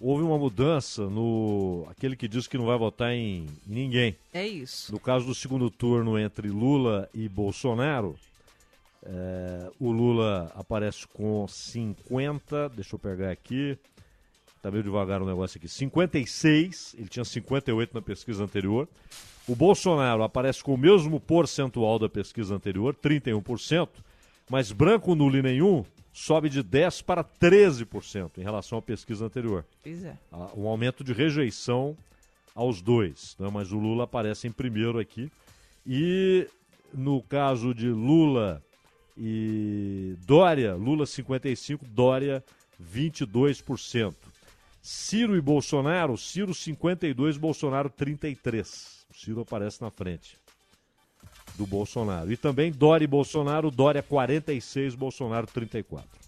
houve uma mudança no aquele que diz que não vai votar em, em ninguém. É isso. No caso do segundo turno entre Lula e Bolsonaro, é, o Lula aparece com 50, deixa eu pegar aqui, tá meio devagar o negócio aqui, 56, ele tinha 58 na pesquisa anterior. O Bolsonaro aparece com o mesmo percentual da pesquisa anterior, 31%, mas branco, nulo e nenhum sobe de 10% para 13% em relação à pesquisa anterior. Pois é. Ah, um aumento de rejeição aos dois, né? mas o Lula aparece em primeiro aqui. E no caso de Lula e Dória, Lula 55, Dória 22%. Ciro e Bolsonaro, Ciro 52, Bolsonaro 33. O Ciro aparece na frente do Bolsonaro. E também Dória e Bolsonaro, Dória 46, Bolsonaro 34.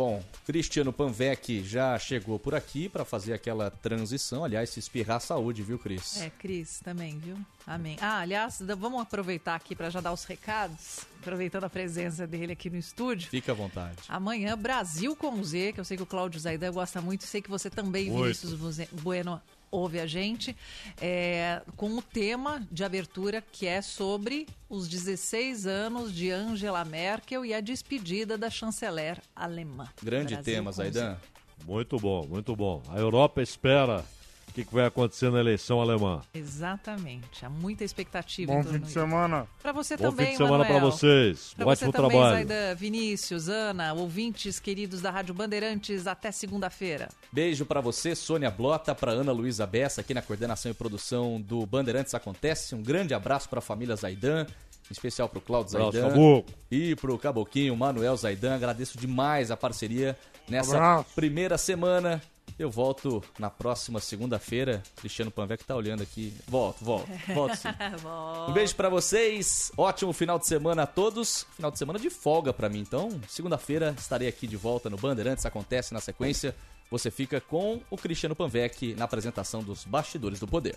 Bom, Cristiano Panvec já chegou por aqui para fazer aquela transição. Aliás, se espirrar saúde, viu, Cris? É, Cris, também, viu? Amém. Ah, aliás, vamos aproveitar aqui para já dar os recados, aproveitando a presença dele aqui no estúdio. Fica à vontade. Amanhã, Brasil com Z, que eu sei que o Cláudio Zaidan gosta muito, sei que você também, Muito. Vinícius Bueno, ouve a gente, é, com o tema de abertura que é sobre os 16 anos de Angela Merkel e a despedida da chanceler alemã. Grande Brasil tema. Zaidan. Muito bom, muito bom. A Europa espera o que, que vai acontecer na eleição alemã. Exatamente. Há muita expectativa Bom fim de semana. Pra você Bom também, fim de semana pra Manuel. vocês. Pra Ótimo você também, trabalho. Zaidan, Vinícius, Ana, ouvintes queridos da Rádio Bandeirantes, até segunda-feira. Beijo pra você, Sônia Blota, pra Ana Luísa Bessa, aqui na coordenação e produção do Bandeirantes Acontece. Um grande abraço pra família Zaidan, em especial pro Cláudio Abraço, Zaidan. Caboclo. E pro Caboquinho, Manuel Zaidan. Agradeço demais a parceria nessa Abraço. primeira semana. Eu volto na próxima segunda-feira. Cristiano Panvec tá olhando aqui. Volto, volto, volto sim. Um beijo pra vocês. Ótimo final de semana a todos. Final de semana de folga pra mim. Então, segunda-feira estarei aqui de volta no Bandeirantes. Acontece na sequência. Você fica com o Cristiano Panvec na apresentação dos Bastidores do Poder.